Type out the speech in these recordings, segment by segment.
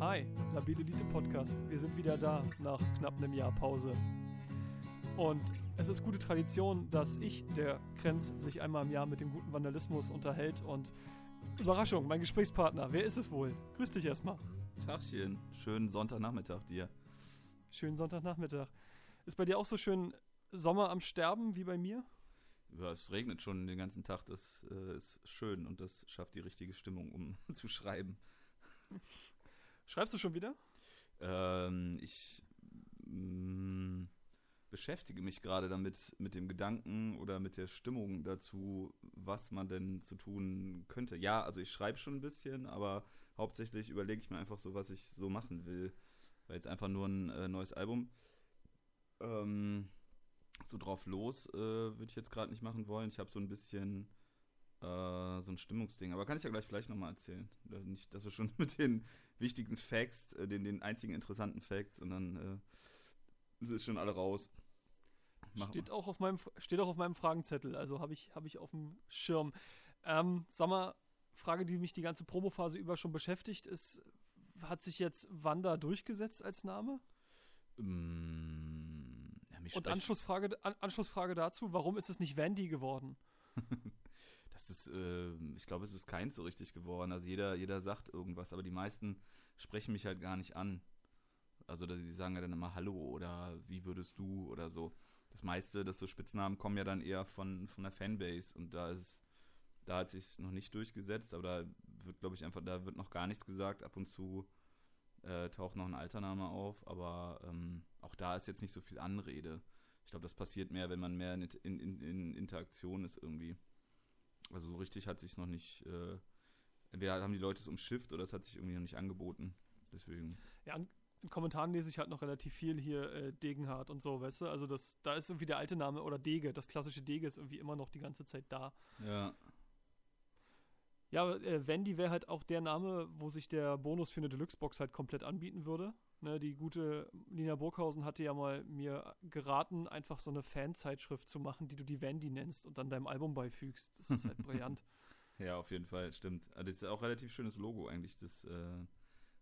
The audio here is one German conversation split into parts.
Hi, Labil Elite Podcast. Wir sind wieder da nach knapp einem Jahr Pause. Und es ist gute Tradition, dass ich, der Krenz, sich einmal im Jahr mit dem guten Vandalismus unterhält und Überraschung, mein Gesprächspartner. Wer ist es wohl? Grüß dich erstmal. Tagchen, schönen Sonntagnachmittag dir. Schönen Sonntagnachmittag. Ist bei dir auch so schön Sommer am Sterben wie bei mir? Ja, es regnet schon den ganzen Tag, das äh, ist schön und das schafft die richtige Stimmung, um zu schreiben. Schreibst du schon wieder? Ähm, ich mh, mm, beschäftige mich gerade damit, mit dem Gedanken oder mit der Stimmung dazu, was man denn zu tun könnte. Ja, also ich schreibe schon ein bisschen, aber hauptsächlich überlege ich mir einfach so, was ich so machen will. Weil jetzt einfach nur ein äh, neues Album. Ähm, so drauf los äh, würde ich jetzt gerade nicht machen wollen. Ich habe so ein bisschen äh, so ein Stimmungsding. Aber kann ich ja gleich vielleicht nochmal erzählen. Nicht, dass wir schon mit den wichtigen Facts, äh, den, den einzigen interessanten Facts und dann äh, ist schon alle raus. steht auch, auf meinem, steht auch auf meinem Fragenzettel, also habe ich, hab ich auf dem Schirm. Ähm, sag mal, Frage, die mich die ganze Promophase über schon beschäftigt, ist, hat sich jetzt Wanda durchgesetzt als Name? Mm, ja, Und Anschlussfrage, An Anschlussfrage dazu, warum ist es nicht Wendy geworden? das ist, äh, ich glaube, es ist keins so richtig geworden. Also jeder, jeder sagt irgendwas, aber die meisten sprechen mich halt gar nicht an. Also die sagen ja dann immer Hallo oder wie würdest du oder so. Das meiste, dass so Spitznamen kommen ja dann eher von, von der Fanbase und da ist da hat sich noch nicht durchgesetzt, aber da wird, glaube ich, einfach, da wird noch gar nichts gesagt. Ab und zu äh, taucht noch ein alter Name auf, aber ähm, auch da ist jetzt nicht so viel Anrede. Ich glaube, das passiert mehr, wenn man mehr in, in, in Interaktion ist irgendwie. Also so richtig hat sich noch nicht. Äh, entweder haben die Leute es umschifft oder es hat sich irgendwie noch nicht angeboten. Deswegen. Ja, an in Kommentaren lese ich halt noch relativ viel hier äh, Degenhardt und so, weißt du? Also das, da ist irgendwie der alte Name oder Dege, das klassische Dege ist irgendwie immer noch die ganze Zeit da. Ja. Ja, äh, Wendy wäre halt auch der Name, wo sich der Bonus für eine Deluxe-Box halt komplett anbieten würde. Ne, die gute Lina Burghausen hatte ja mal mir geraten, einfach so eine Fanzeitschrift zu machen, die du die Wendy nennst und dann deinem Album beifügst. Das ist halt brillant. Ja, auf jeden Fall, stimmt. Also das ist auch ein relativ schönes Logo eigentlich. Das, äh, ne,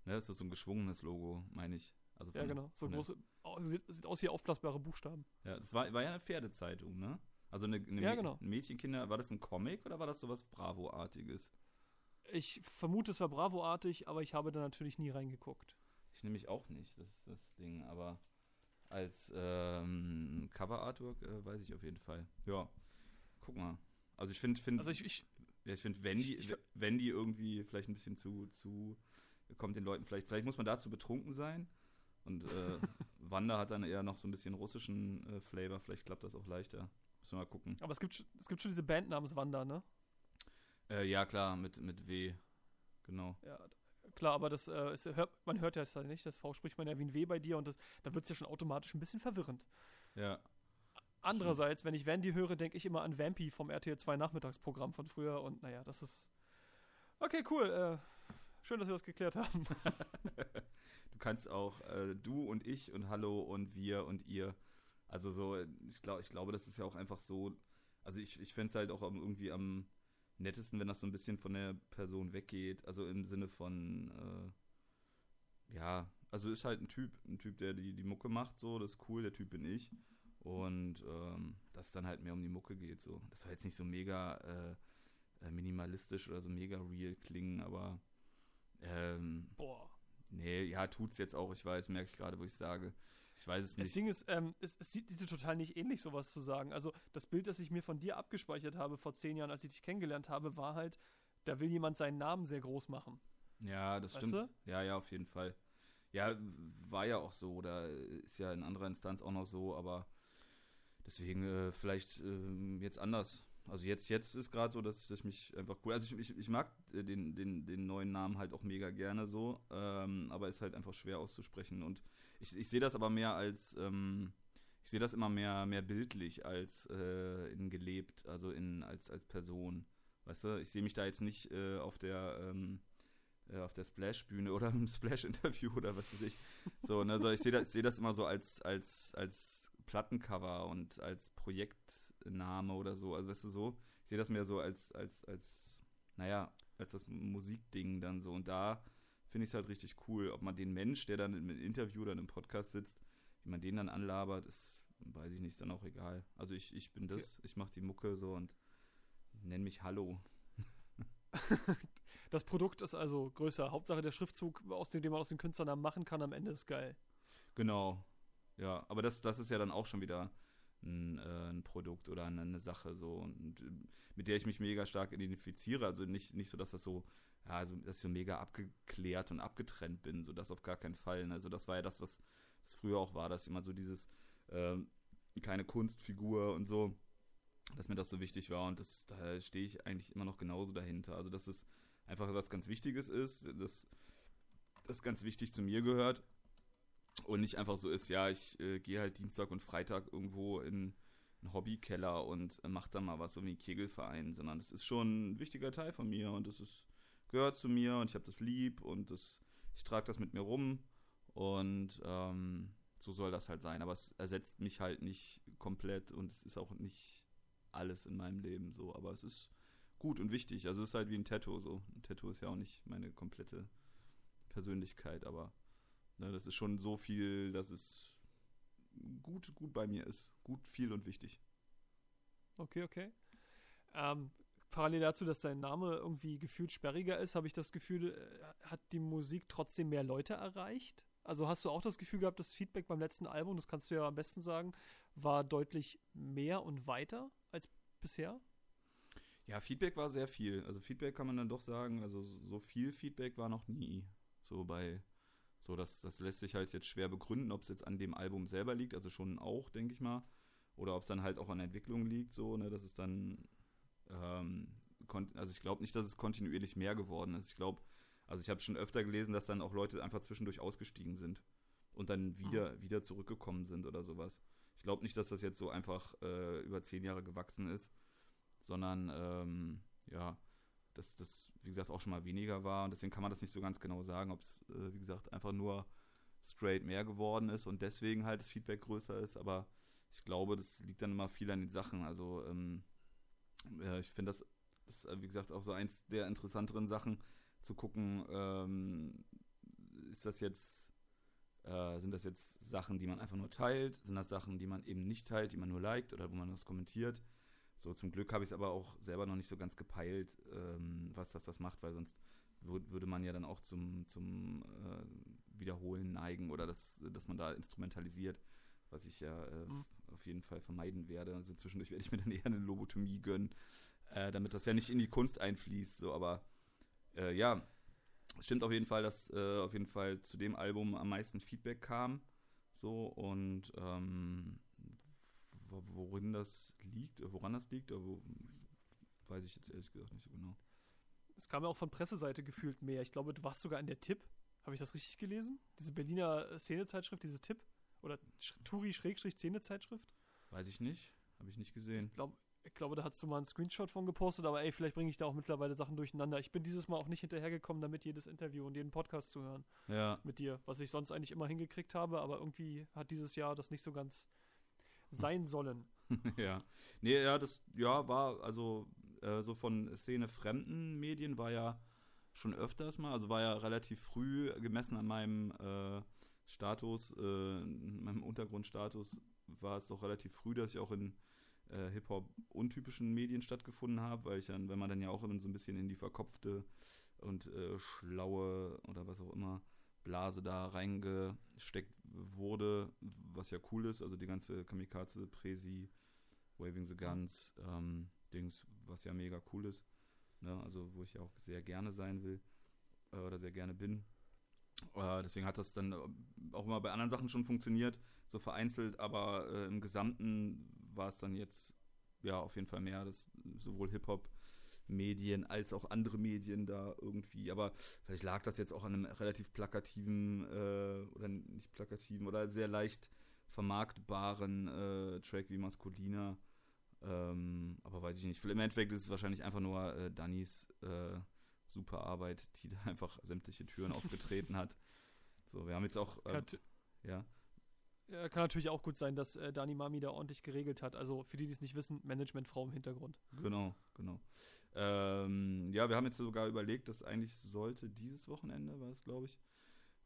das ist so ein geschwungenes Logo, meine ich. Also von, ja, genau. So große, oh, sieht, sieht, aus wie aufblasbare Buchstaben. Ja, das war, war ja eine Pferdezeitung, ne? Also eine, eine ja, genau. Mädchenkinder, war das ein Comic oder war das sowas Bravo-artiges? Ich vermute, es war Bravo-artig, aber ich habe da natürlich nie reingeguckt. Ich nehme mich auch nicht, das ist das Ding, aber als ähm, Cover-Artwork äh, weiß ich auf jeden Fall. Ja, guck mal. Also ich finde, find, also ich, ich, ja, ich finde, wenn die, ich, wenn die irgendwie vielleicht ein bisschen zu, zu, kommt den Leuten vielleicht, vielleicht muss man dazu betrunken sein. Und äh, Wanda hat dann eher noch so ein bisschen russischen äh, Flavor, vielleicht klappt das auch leichter. Müssen wir mal gucken. Aber es gibt, es gibt schon diese Band namens Wanda, ne? Äh, ja, klar, mit, mit W. Genau. Ja, klar, aber das, äh, ist, hört, man hört ja das halt nicht. Das V spricht man ja wie ein W bei dir und das, dann wird es ja schon automatisch ein bisschen verwirrend. Ja. Andererseits, wenn ich Vandy höre, denke ich immer an Vampy vom RTL 2 Nachmittagsprogramm von früher und naja, das ist. Okay, cool. Äh, schön, dass wir das geklärt haben. du kannst auch äh, du und ich und Hallo und wir und ihr also so, ich glaube, ich glaube, das ist ja auch einfach so. Also ich, ich fände es halt auch irgendwie am nettesten, wenn das so ein bisschen von der Person weggeht. Also im Sinne von, äh, ja, also ist halt ein Typ, ein Typ, der die, die Mucke macht, so, das ist cool, der Typ bin ich. Und ähm, dass dann halt mehr um die Mucke geht, so. Das soll jetzt nicht so mega äh, äh minimalistisch oder so mega real klingen, aber ähm, Boah. Nee, ja, tut's jetzt auch, ich weiß, merke ich gerade, wo ich sage. Ich weiß es nicht. Das Ding ist, ähm, es, es sieht dir total nicht ähnlich, sowas zu sagen. Also, das Bild, das ich mir von dir abgespeichert habe vor zehn Jahren, als ich dich kennengelernt habe, war halt, da will jemand seinen Namen sehr groß machen. Ja, das weißt stimmt. Du? Ja, ja, auf jeden Fall. Ja, war ja auch so, oder ist ja in anderer Instanz auch noch so, aber deswegen äh, vielleicht äh, jetzt anders. Also jetzt, jetzt ist gerade so, dass, ich mich einfach cool. Also ich, ich, ich mag äh, den, den, den neuen Namen halt auch mega gerne so, ähm, aber ist halt einfach schwer auszusprechen. Und ich, ich sehe das aber mehr als, ähm, ich sehe das immer mehr, mehr bildlich als äh, in gelebt, also in als, als Person. Weißt du, ich sehe mich da jetzt nicht äh, auf der ähm, äh, auf der Splash-Bühne oder im Splash-Interview oder was weiß ich. So, ne, also ich sehe das, seh das immer so als, als, als Plattencover und als Projektname oder so. Also weißt du so, ich sehe das mehr so als, als, als, naja, als das Musikding dann so. Und da finde ich es halt richtig cool. Ob man den Mensch, der dann im Interview oder im Podcast sitzt, wie man den dann anlabert, ist, weiß ich nicht, ist dann auch egal. Also ich, ich bin das, okay. ich mache die Mucke so und nenne mich Hallo. das Produkt ist also größer. Hauptsache der Schriftzug, aus dem, den man aus dem Künstlernamen machen kann, am Ende ist geil. Genau. Ja, aber das, das ist ja dann auch schon wieder ein, äh, ein Produkt oder eine, eine, Sache so und äh, mit der ich mich mega stark identifiziere. Also nicht, nicht so, dass das so, ja, also dass ich so mega abgeklärt und abgetrennt bin, so das auf gar keinen Fall. Also das war ja das, was das früher auch war, dass immer so dieses äh, keine Kunstfigur und so, dass mir das so wichtig war und das, da stehe ich eigentlich immer noch genauso dahinter. Also dass es einfach was ganz Wichtiges ist, dass das ganz wichtig zu mir gehört und nicht einfach so ist, ja, ich äh, gehe halt Dienstag und Freitag irgendwo in einen Hobbykeller und äh, mache da mal was, so wie ein Kegelverein, sondern das ist schon ein wichtiger Teil von mir und das ist, gehört zu mir und ich habe das lieb und das, ich trage das mit mir rum und ähm, so soll das halt sein. Aber es ersetzt mich halt nicht komplett und es ist auch nicht alles in meinem Leben so, aber es ist gut und wichtig. Also es ist halt wie ein Tattoo so. Ein Tattoo ist ja auch nicht meine komplette Persönlichkeit, aber Ne, das ist schon so viel, dass es gut, gut bei mir ist. Gut, viel und wichtig. Okay, okay. Ähm, parallel dazu, dass dein Name irgendwie gefühlt sperriger ist, habe ich das Gefühl, äh, hat die Musik trotzdem mehr Leute erreicht? Also hast du auch das Gefühl gehabt, das Feedback beim letzten Album, das kannst du ja am besten sagen, war deutlich mehr und weiter als bisher? Ja, Feedback war sehr viel. Also Feedback kann man dann doch sagen, also so viel Feedback war noch nie. So bei so, das, das lässt sich halt jetzt schwer begründen, ob es jetzt an dem Album selber liegt, also schon auch, denke ich mal. Oder ob es dann halt auch an der Entwicklung liegt, so, ne, dass es dann, ähm, also ich glaube nicht, dass es kontinuierlich mehr geworden ist. Ich glaube, also ich habe schon öfter gelesen, dass dann auch Leute einfach zwischendurch ausgestiegen sind und dann wieder, mhm. wieder zurückgekommen sind oder sowas. Ich glaube nicht, dass das jetzt so einfach äh, über zehn Jahre gewachsen ist, sondern ähm, ja, dass das, wie gesagt, auch schon mal weniger war. Und deswegen kann man das nicht so ganz genau sagen, ob es, äh, wie gesagt, einfach nur straight mehr geworden ist und deswegen halt das Feedback größer ist. Aber ich glaube, das liegt dann immer viel an den Sachen. Also ähm, ja, ich finde das, das ist, wie gesagt, auch so eins der interessanteren Sachen zu gucken, ähm, ist das jetzt, äh, sind das jetzt Sachen, die man einfach nur teilt? Sind das Sachen, die man eben nicht teilt, die man nur liked oder wo man was kommentiert? So, zum Glück habe ich es aber auch selber noch nicht so ganz gepeilt, ähm, was das das macht, weil sonst würde man ja dann auch zum, zum äh, Wiederholen neigen oder das, dass man da instrumentalisiert, was ich ja äh, mhm. auf jeden Fall vermeiden werde. Also zwischendurch werde ich mir dann eher eine Lobotomie gönnen, äh, damit das ja nicht in die Kunst einfließt. So, aber äh, ja, es stimmt auf jeden Fall, dass äh, auf jeden Fall zu dem Album am meisten Feedback kam. So und ähm, worin das liegt, äh, woran das liegt, aber weiß ich jetzt ehrlich gesagt nicht so genau. Es kam ja auch von Presseseite gefühlt mehr. Ich glaube, du warst sogar in der Tipp. Habe ich das richtig gelesen? Diese Berliner Szenezeitschrift, diese Tipp? Oder Turi-Szenezeitschrift? Weiß ich nicht. Habe ich nicht gesehen. Ich, glaub, ich glaube, da hast du mal einen Screenshot von gepostet, aber ey, vielleicht bringe ich da auch mittlerweile Sachen durcheinander. Ich bin dieses Mal auch nicht hinterhergekommen, damit jedes Interview und jeden Podcast zu hören. Ja. Mit dir, was ich sonst eigentlich immer hingekriegt habe, aber irgendwie hat dieses Jahr das nicht so ganz sein sollen. ja. Nee, ja, das, ja, war, also äh, so von Szene fremden Medien war ja schon öfters mal, also war ja relativ früh gemessen an meinem äh, Status, äh, meinem Untergrundstatus, war es doch relativ früh, dass ich auch in äh, Hip-Hop untypischen Medien stattgefunden habe, weil ich dann, wenn man dann ja auch so ein bisschen in die verkopfte und äh, schlaue oder was auch immer Blase da reingesteckt wurde, was ja cool ist. Also die ganze Kamikaze, Presi, Waving the Guns, ähm, Dings, was ja mega cool ist. Ne? Also wo ich ja auch sehr gerne sein will äh, oder sehr gerne bin. Äh, deswegen hat das dann auch immer bei anderen Sachen schon funktioniert, so vereinzelt, aber äh, im Gesamten war es dann jetzt ja auf jeden Fall mehr, dass sowohl Hip-Hop Medien als auch andere Medien da irgendwie. Aber vielleicht lag das jetzt auch an einem relativ plakativen äh, oder nicht plakativen oder sehr leicht vermarktbaren äh, Track wie Maskulina. Ähm, aber weiß ich nicht. Im Endeffekt ist es wahrscheinlich einfach nur äh, Dannys äh, super Arbeit, die da einfach sämtliche Türen aufgetreten hat. So, wir haben jetzt auch. Äh, ja. Ja, kann natürlich auch gut sein, dass äh, Dani Mami da ordentlich geregelt hat. Also für die, die es nicht wissen, Managementfrau im Hintergrund. Genau, genau. Ähm, ja, wir haben jetzt sogar überlegt, dass eigentlich sollte dieses Wochenende, war es, glaube ich,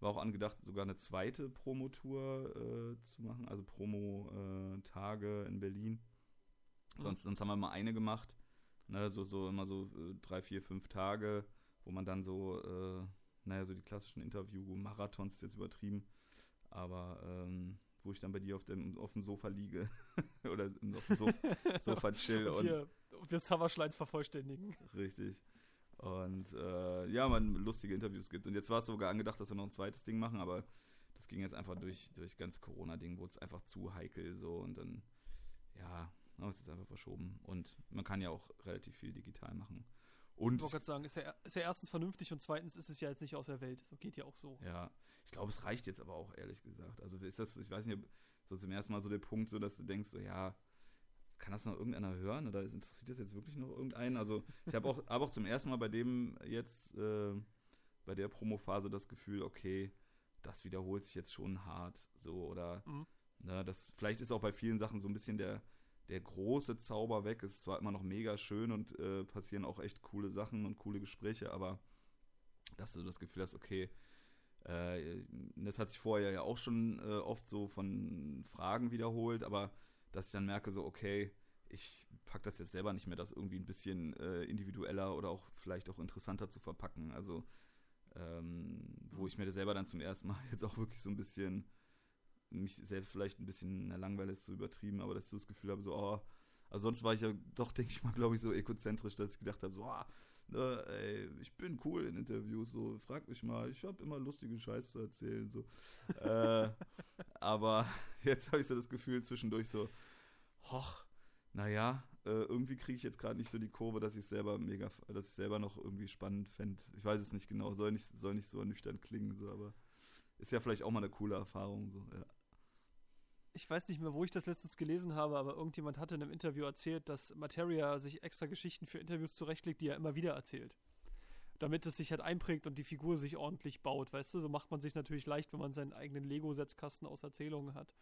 war auch angedacht, sogar eine zweite Promotour äh, zu machen, also Promo-Tage äh, in Berlin. Mhm. Sonst, sonst haben wir mal eine gemacht, ne, so, so immer so äh, drei, vier, fünf Tage, wo man dann so, äh, naja, so die klassischen Interview-Marathons ist jetzt übertrieben, aber ähm, wo ich dann bei dir auf dem, auf dem Sofa liege oder auf dem Sofa, Sofa chill. und, wir, und wir Summerschleins vervollständigen. Richtig. Und äh, ja, man lustige Interviews gibt. Und jetzt war es sogar angedacht, dass wir noch ein zweites Ding machen, aber das ging jetzt einfach durch, durch ganz Corona-Ding, wurde es einfach zu heikel so und dann, ja, haben es jetzt einfach verschoben. Und man kann ja auch relativ viel digital machen. Und ich wollte gerade sagen, ist ja, ist ja erstens vernünftig und zweitens ist es ja jetzt nicht aus der Welt. So geht ja auch so. Ja, ich glaube, es reicht jetzt aber auch, ehrlich gesagt. Also ist das, ich weiß nicht, so zum ersten Mal so der Punkt, so dass du denkst, so ja, kann das noch irgendeiner hören oder interessiert das jetzt wirklich noch irgendeinen? Also ich habe auch, hab auch zum ersten Mal bei dem jetzt, äh, bei der Promophase das Gefühl, okay, das wiederholt sich jetzt schon hart, so oder mhm. ne, das vielleicht ist auch bei vielen Sachen so ein bisschen der der große Zauber weg. Es ist zwar immer noch mega schön und äh, passieren auch echt coole Sachen und coole Gespräche, aber dass du das Gefühl hast, okay, äh, das hat sich vorher ja auch schon äh, oft so von Fragen wiederholt, aber dass ich dann merke, so, okay, ich packe das jetzt selber nicht mehr, das irgendwie ein bisschen äh, individueller oder auch vielleicht auch interessanter zu verpacken. Also, ähm, wo ich mir selber dann zum ersten Mal jetzt auch wirklich so ein bisschen mich selbst vielleicht ein bisschen langweilig ist, so übertrieben, aber dass ich so das Gefühl habe, so, oh, also sonst war ich ja doch, denke ich mal, glaube ich, so egozentrisch, dass ich gedacht habe, so, oh, ne, ey, ich bin cool in Interviews, so, frag mich mal, ich habe immer lustige Scheiß zu erzählen, so. äh, aber jetzt habe ich so das Gefühl zwischendurch so, hoch, naja, äh, irgendwie kriege ich jetzt gerade nicht so die Kurve, dass ich selber mega, dass ich selber noch irgendwie spannend fände. Ich weiß es nicht genau, soll nicht, soll nicht so ernüchternd klingen, so, aber ist ja vielleicht auch mal eine coole Erfahrung, so, ja ich weiß nicht mehr, wo ich das letztens gelesen habe, aber irgendjemand hatte in einem Interview erzählt, dass Materia sich extra Geschichten für Interviews zurechtlegt, die er immer wieder erzählt. Damit es sich halt einprägt und die Figur sich ordentlich baut, weißt du? So macht man sich natürlich leicht, wenn man seinen eigenen Lego-Setzkasten aus Erzählungen hat.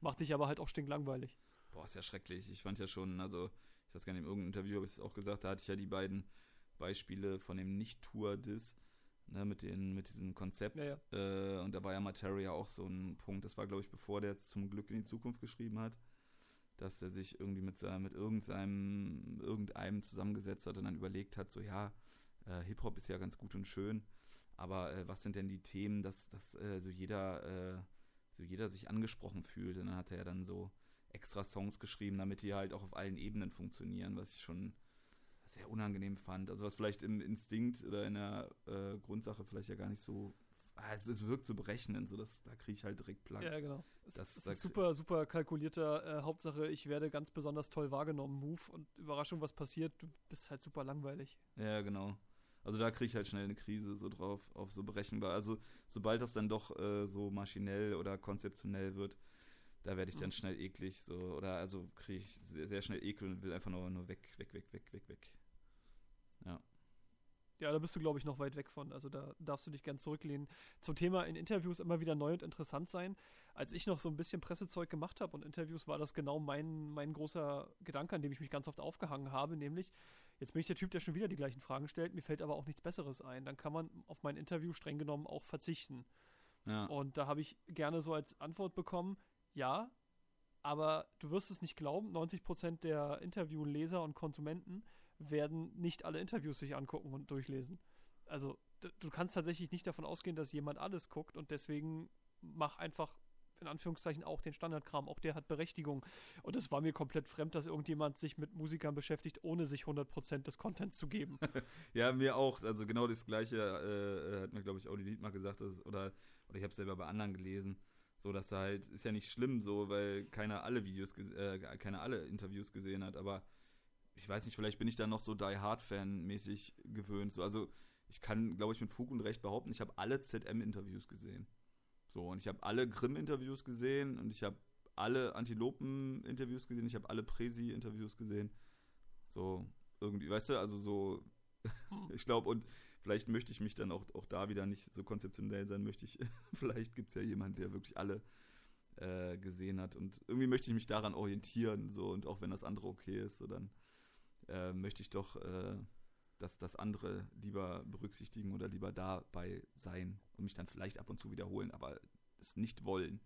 Macht dich aber halt auch stinklangweilig. Boah, ist ja schrecklich. Ich fand ja schon, also, ich weiß gar nicht, in irgendeinem Interview habe ich es auch gesagt, da hatte ich ja die beiden Beispiele von dem Nicht-Tour-Diss ne, mit, den, mit diesem Konzept. Ja, ja. Äh, und da war ja Materia auch so ein Punkt. Das war, glaube ich, bevor der jetzt zum Glück in die Zukunft geschrieben hat, dass er sich irgendwie mit, mit irgendeinem, irgendeinem zusammengesetzt hat und dann überlegt hat, so ja, äh, Hip-Hop ist ja ganz gut und schön, aber äh, was sind denn die Themen, dass, dass äh, so jeder äh, so jeder sich angesprochen fühlt. Und dann hat er ja dann so extra Songs geschrieben, damit die halt auch auf allen Ebenen funktionieren, was ich schon sehr unangenehm fand. Also was vielleicht im Instinkt oder in der äh, Grundsache vielleicht ja gar nicht so. Ah, es, es wirkt so berechnend, so dass da kriege ich halt direkt Plack. Ja, genau. Das, es ist super, super kalkulierter. Äh, Hauptsache, ich werde ganz besonders toll wahrgenommen, Move und Überraschung, was passiert, du bist halt super langweilig. Ja, genau. Also da kriege ich halt schnell eine Krise so drauf, auf so berechenbar. Also sobald das dann doch äh, so maschinell oder konzeptionell wird, da werde ich dann mhm. schnell eklig, so, oder also kriege ich sehr, sehr, schnell Ekel und will einfach nur, nur weg, weg, weg, weg, weg, weg. Ja. Da bist du, glaube ich, noch weit weg von. Also da darfst du dich gern zurücklehnen. Zum Thema in Interviews immer wieder neu und interessant sein. Als ich noch so ein bisschen Pressezeug gemacht habe und Interviews, war das genau mein, mein großer Gedanke, an dem ich mich ganz oft aufgehangen habe, nämlich, jetzt bin ich der Typ, der schon wieder die gleichen Fragen stellt, mir fällt aber auch nichts Besseres ein. Dann kann man auf mein Interview streng genommen auch verzichten. Ja. Und da habe ich gerne so als Antwort bekommen, ja, aber du wirst es nicht glauben, 90% der Interviewleser und Konsumenten werden nicht alle Interviews sich angucken und durchlesen. Also du kannst tatsächlich nicht davon ausgehen, dass jemand alles guckt und deswegen mach einfach in Anführungszeichen auch den Standardkram, auch der hat Berechtigung. Und es war mir komplett fremd, dass irgendjemand sich mit Musikern beschäftigt, ohne sich 100% des Contents zu geben. ja, mir auch. Also genau das Gleiche äh, hat mir, glaube ich, Audi Lied mal gesagt, dass, oder, oder ich habe es selber bei anderen gelesen. So, dass halt, ist ja nicht schlimm so, weil keiner alle Videos, äh, keiner alle Interviews gesehen hat, aber ich weiß nicht, vielleicht bin ich da noch so Die Hard Fan mäßig gewöhnt. So, also ich kann, glaube ich, mit Fug und Recht behaupten, ich habe alle ZM-Interviews gesehen. So, und ich habe alle Grimm-Interviews gesehen und ich habe alle Antilopen-Interviews gesehen, ich habe alle Presi-Interviews gesehen. So, irgendwie, weißt du, also so, ich glaube, und vielleicht möchte ich mich dann auch, auch da wieder nicht so konzeptionell sein, möchte ich, vielleicht gibt es ja jemanden, der wirklich alle äh, gesehen hat. Und irgendwie möchte ich mich daran orientieren, so und auch wenn das andere okay ist, so dann äh, möchte ich doch äh, dass das andere lieber berücksichtigen oder lieber dabei sein und mich dann vielleicht ab und zu wiederholen, aber es nicht wollen.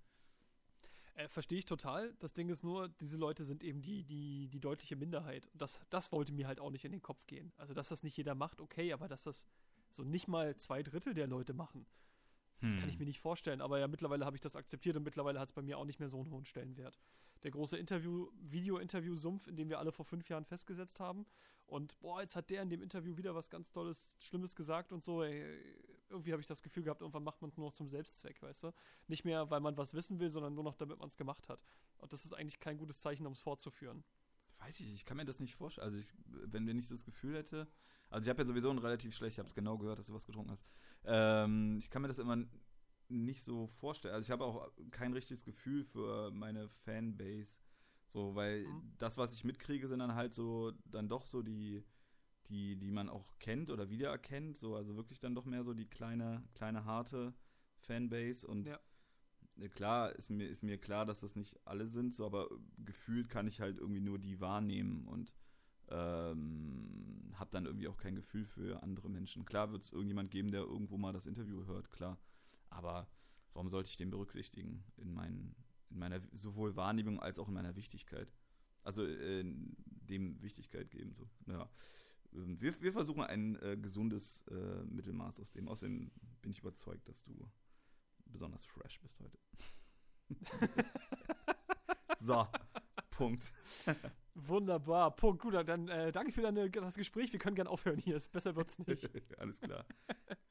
Äh, Verstehe ich total. Das Ding ist nur, diese Leute sind eben die, die, die deutliche Minderheit. Und das, das wollte mir halt auch nicht in den Kopf gehen. Also, dass das nicht jeder macht, okay, aber dass das so nicht mal zwei Drittel der Leute machen, das hm. kann ich mir nicht vorstellen. Aber ja, mittlerweile habe ich das akzeptiert und mittlerweile hat es bei mir auch nicht mehr so einen hohen Stellenwert. Der große Interview, Video-Interview-Sumpf, in dem wir alle vor fünf Jahren festgesetzt haben. Und boah, jetzt hat der in dem Interview wieder was ganz Tolles, Schlimmes gesagt und so. Ey, irgendwie habe ich das Gefühl gehabt, irgendwann macht man es nur noch zum Selbstzweck, weißt du? Nicht mehr, weil man was wissen will, sondern nur noch, damit man es gemacht hat. Und das ist eigentlich kein gutes Zeichen, um es fortzuführen. Weiß ich, ich kann mir das nicht vorstellen. Also, ich, wenn wir nicht das Gefühl hätte, also ich habe ja sowieso ein relativ schlecht, ich habe es genau gehört, dass du was getrunken hast. Ähm, ich kann mir das immer nicht so vorstellen. Also ich habe auch kein richtiges Gefühl für meine Fanbase. So, weil mhm. das, was ich mitkriege, sind dann halt so, dann doch so die, die, die man auch kennt oder wiedererkennt. So, also wirklich dann doch mehr so die kleine, kleine harte Fanbase. Und ja. Klar, ist mir, ist mir klar, dass das nicht alle sind, so, aber gefühlt kann ich halt irgendwie nur die wahrnehmen und ähm, habe dann irgendwie auch kein Gefühl für andere Menschen. Klar wird es irgendjemand geben, der irgendwo mal das Interview hört, klar. Aber warum sollte ich den berücksichtigen in, mein, in meiner sowohl Wahrnehmung als auch in meiner Wichtigkeit? Also äh, dem Wichtigkeit geben. So. Ja. Ähm, wir, wir versuchen ein äh, gesundes äh, Mittelmaß aus dem. Außerdem bin ich überzeugt, dass du besonders fresh bist heute. so, Punkt. Wunderbar, Punkt. Gut, dann äh, danke für deine, das Gespräch. Wir können gerne aufhören hier. Besser wird's nicht. Alles klar.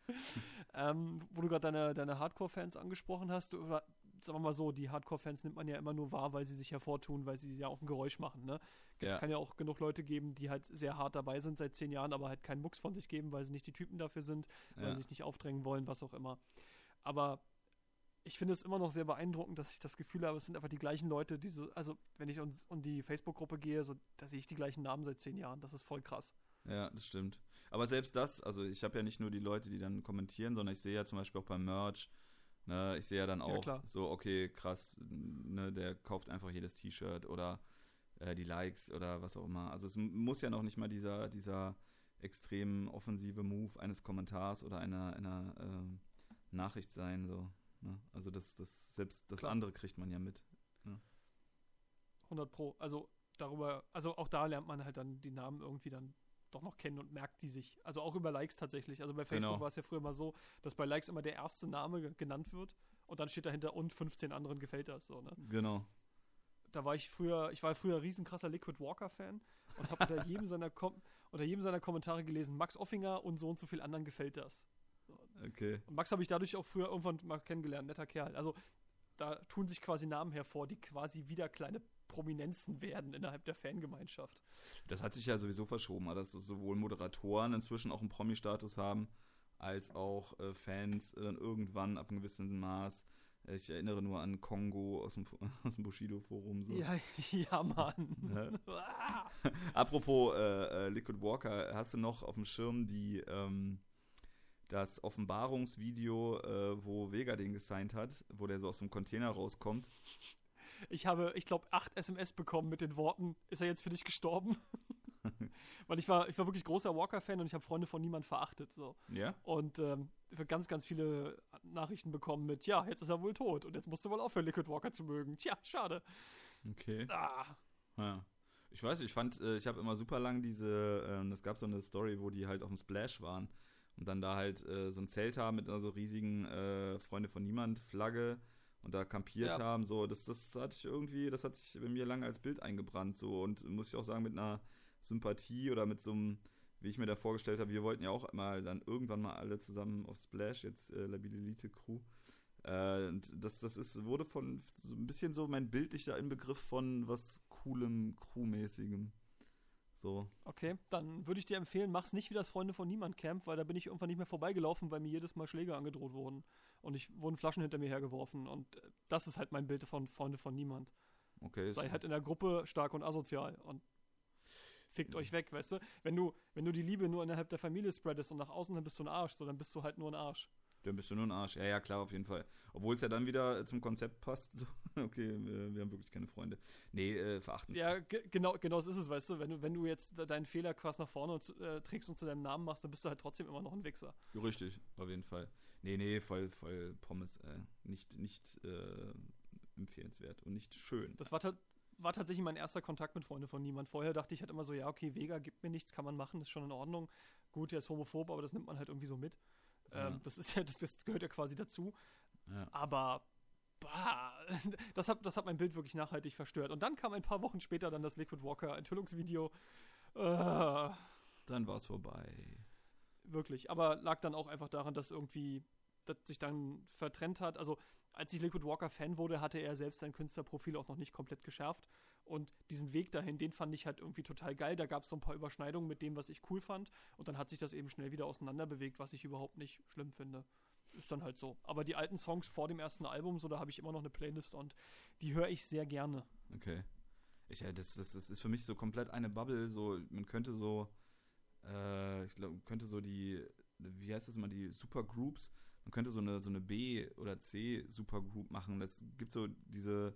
ähm, wo du gerade deine, deine Hardcore-Fans angesprochen hast, oder sagen wir mal so, die Hardcore-Fans nimmt man ja immer nur wahr, weil sie sich hervortun, weil sie ja auch ein Geräusch machen. Ne? Ja. Kann ja auch genug Leute geben, die halt sehr hart dabei sind seit zehn Jahren, aber halt keinen Mucks von sich geben, weil sie nicht die Typen dafür sind, weil ja. sie sich nicht aufdrängen wollen, was auch immer. Aber ich finde es immer noch sehr beeindruckend, dass ich das Gefühl habe, es sind einfach die gleichen Leute, die so, also wenn ich um, um die Facebook-Gruppe gehe, so, da sehe ich die gleichen Namen seit zehn Jahren. Das ist voll krass. Ja, das stimmt. Aber selbst das, also ich habe ja nicht nur die Leute, die dann kommentieren, sondern ich sehe ja zum Beispiel auch beim Merch, ne, ich sehe ja dann auch ja, so, okay, krass, ne, der kauft einfach jedes T-Shirt oder äh, die Likes oder was auch immer. Also es muss ja noch nicht mal dieser, dieser extrem offensive Move eines Kommentars oder einer, einer äh, Nachricht sein, so. Ne? Also das, das, selbst das Klar. andere kriegt man ja mit. Ne? 100 Pro. Also darüber, also auch da lernt man halt dann die Namen irgendwie dann doch noch kennen und merkt die sich. Also auch über Likes tatsächlich. Also bei Facebook genau. war es ja früher mal so, dass bei Likes immer der erste Name genannt wird und dann steht dahinter und 15 anderen gefällt das so, ne? Genau. Da war ich früher, ich war früher riesenkrasser Liquid Walker Fan und habe unter jedem seiner unter jedem seiner Kommentare gelesen, Max Offinger und so und so viel anderen gefällt das. Okay. Und Max habe ich dadurch auch früher irgendwann mal kennengelernt, netter Kerl. Also da tun sich quasi Namen hervor, die quasi wieder kleine Prominenzen werden innerhalb der Fangemeinschaft. Das hat sich ja sowieso verschoben, dass sowohl Moderatoren inzwischen auch einen Promi-Status haben, als auch äh, Fans dann irgendwann ab einem gewissen Maß. Ich erinnere nur an Kongo aus dem, aus dem Bushido-Forum. So. Ja, ja, Mann. Apropos äh, äh, Liquid Walker, hast du noch auf dem Schirm die ähm, das Offenbarungsvideo, äh, wo Vega den gesigned hat, wo der so aus dem Container rauskommt. Ich habe, ich glaube, acht SMS bekommen mit den Worten, ist er jetzt für dich gestorben? Weil ich war, ich war wirklich großer Walker-Fan und ich habe Freunde von niemand verachtet. So. Ja. Und ähm, ich habe ganz, ganz viele Nachrichten bekommen mit, ja, jetzt ist er wohl tot und jetzt musst du wohl aufhören, Liquid Walker zu mögen. Tja, schade. Okay. Ah. Ja. Ich weiß, ich fand, äh, ich habe immer super lang diese, äh, es gab so eine Story, wo die halt auf dem Splash waren und dann da halt äh, so ein Zelt haben mit einer so riesigen äh, Freunde von niemand Flagge und da kampiert ja. haben, so, das, das hatte ich irgendwie, das hat sich bei mir lange als Bild eingebrannt, so, und muss ich auch sagen, mit einer Sympathie oder mit so einem, wie ich mir da vorgestellt habe, wir wollten ja auch mal dann irgendwann mal alle zusammen auf Splash, jetzt äh, Labilite Crew. Äh, und das, das ist, wurde von so ein bisschen so mein bildlicher Inbegriff von was coolem, crewmäßigem. So. Okay, dann würde ich dir empfehlen, mach's nicht wie das Freunde von Niemand Camp, weil da bin ich irgendwann nicht mehr vorbeigelaufen, weil mir jedes Mal Schläge angedroht wurden. Und ich wurden Flaschen hinter mir hergeworfen. Und äh, das ist halt mein Bild von Freunde von Niemand. Okay. Sei halt in der Gruppe stark und asozial. Und fickt ja. euch weg, weißt du? Wenn du, wenn du die Liebe nur innerhalb der Familie spreadest und nach außen dann bist du ein Arsch, so dann bist du halt nur ein Arsch. Dann bist du nur ein Arsch. Ja, ja, klar, auf jeden Fall. Obwohl es ja dann wieder zum Konzept passt. So, okay, wir, haben wirklich keine Freunde. Nee, äh, verachten. Ja, genau, genau so ist es, weißt du. Wenn du, wenn du jetzt deinen Fehler quasi nach vorne äh, trägst und zu deinem Namen machst, dann bist du halt trotzdem immer noch ein Wichser. Richtig, auf jeden Fall. Nee, nee, voll, voll Pommes. Äh, nicht, nicht äh, empfehlenswert und nicht schön. Das war, war tatsächlich mein erster Kontakt mit Freunde von niemand. Vorher dachte ich halt immer so, ja, okay, Vega gibt mir nichts, kann man machen, ist schon in Ordnung. Gut, der ist homophob, aber das nimmt man halt irgendwie so mit. Ja. Ähm, das ist ja, das, das, gehört ja quasi dazu. Ja. Aber bah, das hat, das hat mein Bild wirklich nachhaltig verstört. Und dann kam ein paar Wochen später dann das Liquid Walker Enthüllungsvideo. Äh, dann war es vorbei. Wirklich. Aber lag dann auch einfach daran, dass irgendwie das sich dann vertrennt hat. Also als ich Liquid Walker Fan wurde, hatte er selbst sein Künstlerprofil auch noch nicht komplett geschärft. Und diesen Weg dahin, den fand ich halt irgendwie total geil. Da gab es so ein paar Überschneidungen mit dem, was ich cool fand. Und dann hat sich das eben schnell wieder auseinanderbewegt, was ich überhaupt nicht schlimm finde. Ist dann halt so. Aber die alten Songs vor dem ersten Album, so da habe ich immer noch eine Playlist und die höre ich sehr gerne. Okay. Ich, ja, das, das, das ist für mich so komplett eine Bubble. So, man könnte so, äh, ich glaube, könnte so die, wie heißt das mal, die Supergroups man könnte so eine, so eine B- oder C-Supergroup machen. Das gibt so diese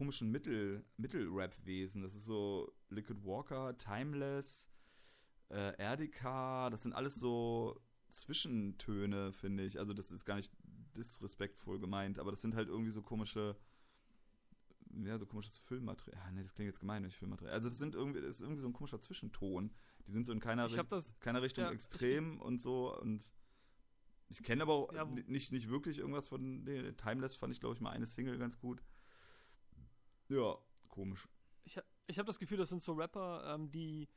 komischen Mittel, Mittel-Rap-Wesen. Das ist so Liquid Walker, Timeless, äh, Erdika. Das sind alles so Zwischentöne, finde ich. Also das ist gar nicht disrespektvoll gemeint, aber das sind halt irgendwie so komische ja, so komisches Füllmaterial. Ah, nee, das klingt jetzt gemein, nicht Füllmaterial. Also das sind irgendwie, das ist irgendwie so ein komischer Zwischenton. Die sind so in keiner, Richt das, keiner Richtung ja, extrem ich, und so und ich kenne aber auch ja, nicht, nicht wirklich irgendwas von den Timeless, fand ich, glaube ich, mal eine Single ganz gut. Ja, komisch. Ich, ich habe das Gefühl, das sind so Rapper, ähm, die,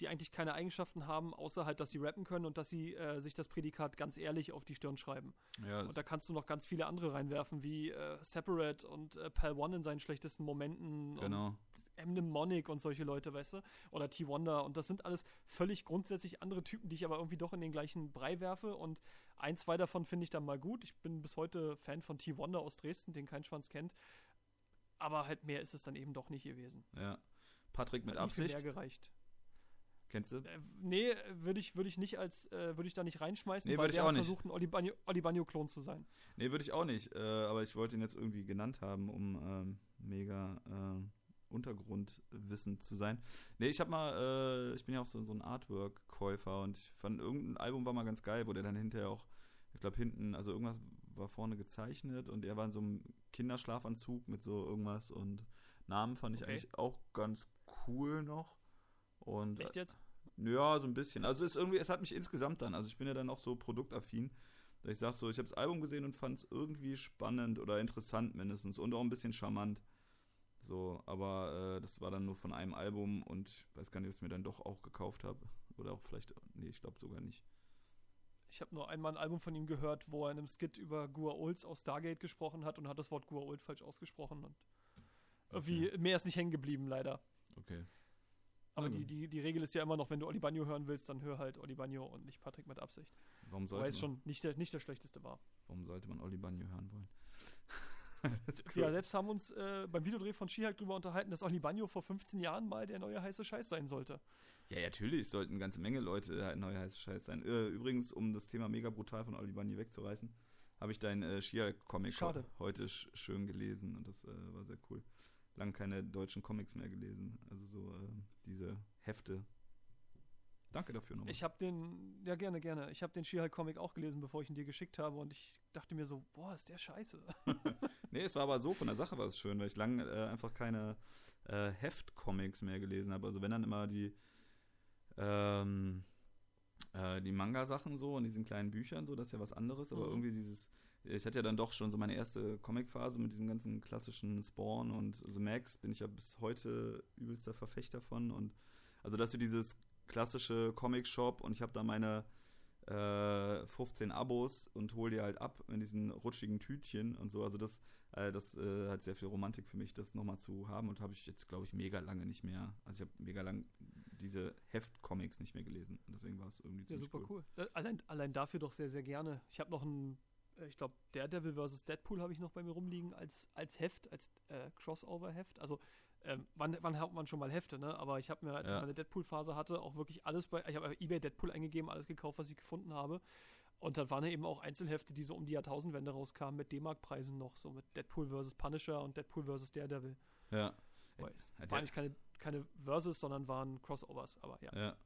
die eigentlich keine Eigenschaften haben, außer halt, dass sie rappen können und dass sie äh, sich das Prädikat ganz ehrlich auf die Stirn schreiben. Ja, und da kannst du noch ganz viele andere reinwerfen, wie äh, Separate und äh, Pal One in seinen schlechtesten Momenten. Genau. Mnemonic und solche Leute, weißt du? Oder T-Wonder. Und das sind alles völlig grundsätzlich andere Typen, die ich aber irgendwie doch in den gleichen Brei werfe. Und ein, zwei davon finde ich dann mal gut. Ich bin bis heute Fan von T-Wonder aus Dresden, den kein Schwanz kennt. Aber halt mehr ist es dann eben doch nicht gewesen. Ja. Patrick mit Hat Absicht. Mehr gereicht. Kennst du? Äh, nee, würde ich, würd ich nicht als, äh, würde ich da nicht reinschmeißen, nee, weil der versucht, ein Olibanio-Klon zu sein. Nee, würde ich auch nicht. Äh, aber ich wollte ihn jetzt irgendwie genannt haben, um ähm, mega äh, Untergrundwissen zu sein. Nee, ich habe mal, äh, ich bin ja auch so, so ein Artwork-Käufer und ich fand irgendein Album war mal ganz geil, wo der dann hinterher auch, ich glaube hinten, also irgendwas war vorne gezeichnet und er war in so einem Kinderschlafanzug mit so irgendwas und Namen fand ich okay. eigentlich auch ganz cool noch. Und, Echt jetzt? Ja, so ein bisschen. Also es ist irgendwie, es hat mich insgesamt dann, also ich bin ja dann auch so produktaffin, dass ich sage so, ich habe das Album gesehen und fand es irgendwie spannend oder interessant mindestens und auch ein bisschen charmant. So, aber äh, das war dann nur von einem Album und ich weiß gar nicht, ob ich es mir dann doch auch gekauft habe. Oder auch vielleicht, nee, ich glaube sogar nicht. Ich habe nur einmal ein Album von ihm gehört, wo er in einem Skit über Gua Olds aus Stargate gesprochen hat und hat das Wort Gua Old falsch ausgesprochen und irgendwie okay. mehr ist nicht hängen geblieben, leider. Okay. Aber die, die, die Regel ist ja immer noch, wenn du Oli Bagno hören willst, dann hör halt Oli Bagno und nicht Patrick mit Absicht. Warum sollte Weil es schon nicht der, nicht der schlechteste war. Warum sollte man Oli Bagno hören wollen? cool. Wir selbst haben uns äh, beim Videodreh von Skihike drüber unterhalten, dass Oli Bagno vor 15 Jahren mal der neue heiße Scheiß sein sollte. Ja, natürlich sollten eine ganze Menge Leute halt neue heiße Scheiß sein. Äh, übrigens, um das Thema mega brutal von Oli Bagno wegzureißen, habe ich deinen äh, Skihike-Comic heute sch schön gelesen und das äh, war sehr cool. Lang keine deutschen Comics mehr gelesen. Also so äh, diese Hefte Danke dafür nochmal. Ich habe den, ja gerne, gerne. Ich habe den She-Hulk-Comic auch gelesen, bevor ich ihn dir geschickt habe und ich dachte mir so, boah, ist der scheiße. nee, es war aber so, von der Sache war es schön, weil ich lange äh, einfach keine äh, Heft-Comics mehr gelesen habe. Also wenn dann immer die, ähm, äh, die Manga-Sachen so und diesen kleinen Büchern so, das ist ja was anderes, aber mhm. irgendwie dieses, ich hatte ja dann doch schon so meine erste Comic-Phase mit diesem ganzen klassischen Spawn und The Max bin ich ja bis heute übelster Verfechter von und also dass du dieses klassische Comic-Shop und ich habe da meine äh, 15 Abos und hole die halt ab in diesen rutschigen Tütchen und so. Also das, äh, das äh, hat sehr viel Romantik für mich, das nochmal zu haben und habe ich jetzt, glaube ich, mega lange nicht mehr. Also ich habe mega lang diese Heft-Comics nicht mehr gelesen. Und deswegen war es irgendwie Ja, super cool. cool. Äh, allein, allein dafür doch sehr, sehr gerne. Ich habe noch ein, äh, ich glaube, Daredevil vs. Deadpool habe ich noch bei mir rumliegen als, als Heft, als äh, Crossover-Heft. Also ähm, wann, wann hat man schon mal Hefte, ne? Aber ich habe mir, als ja. ich meine Deadpool-Phase hatte, auch wirklich alles bei, ich habe eBay Deadpool eingegeben, alles gekauft, was ich gefunden habe. Und dann waren ja eben auch Einzelhefte, die so um die Jahrtausendwende rauskamen, mit D-Mark-Preisen noch, so mit Deadpool vs. Punisher und Deadpool vs. Daredevil. Ja. Aber es war nicht keine, keine Versus, sondern waren Crossovers, aber ja. Ja.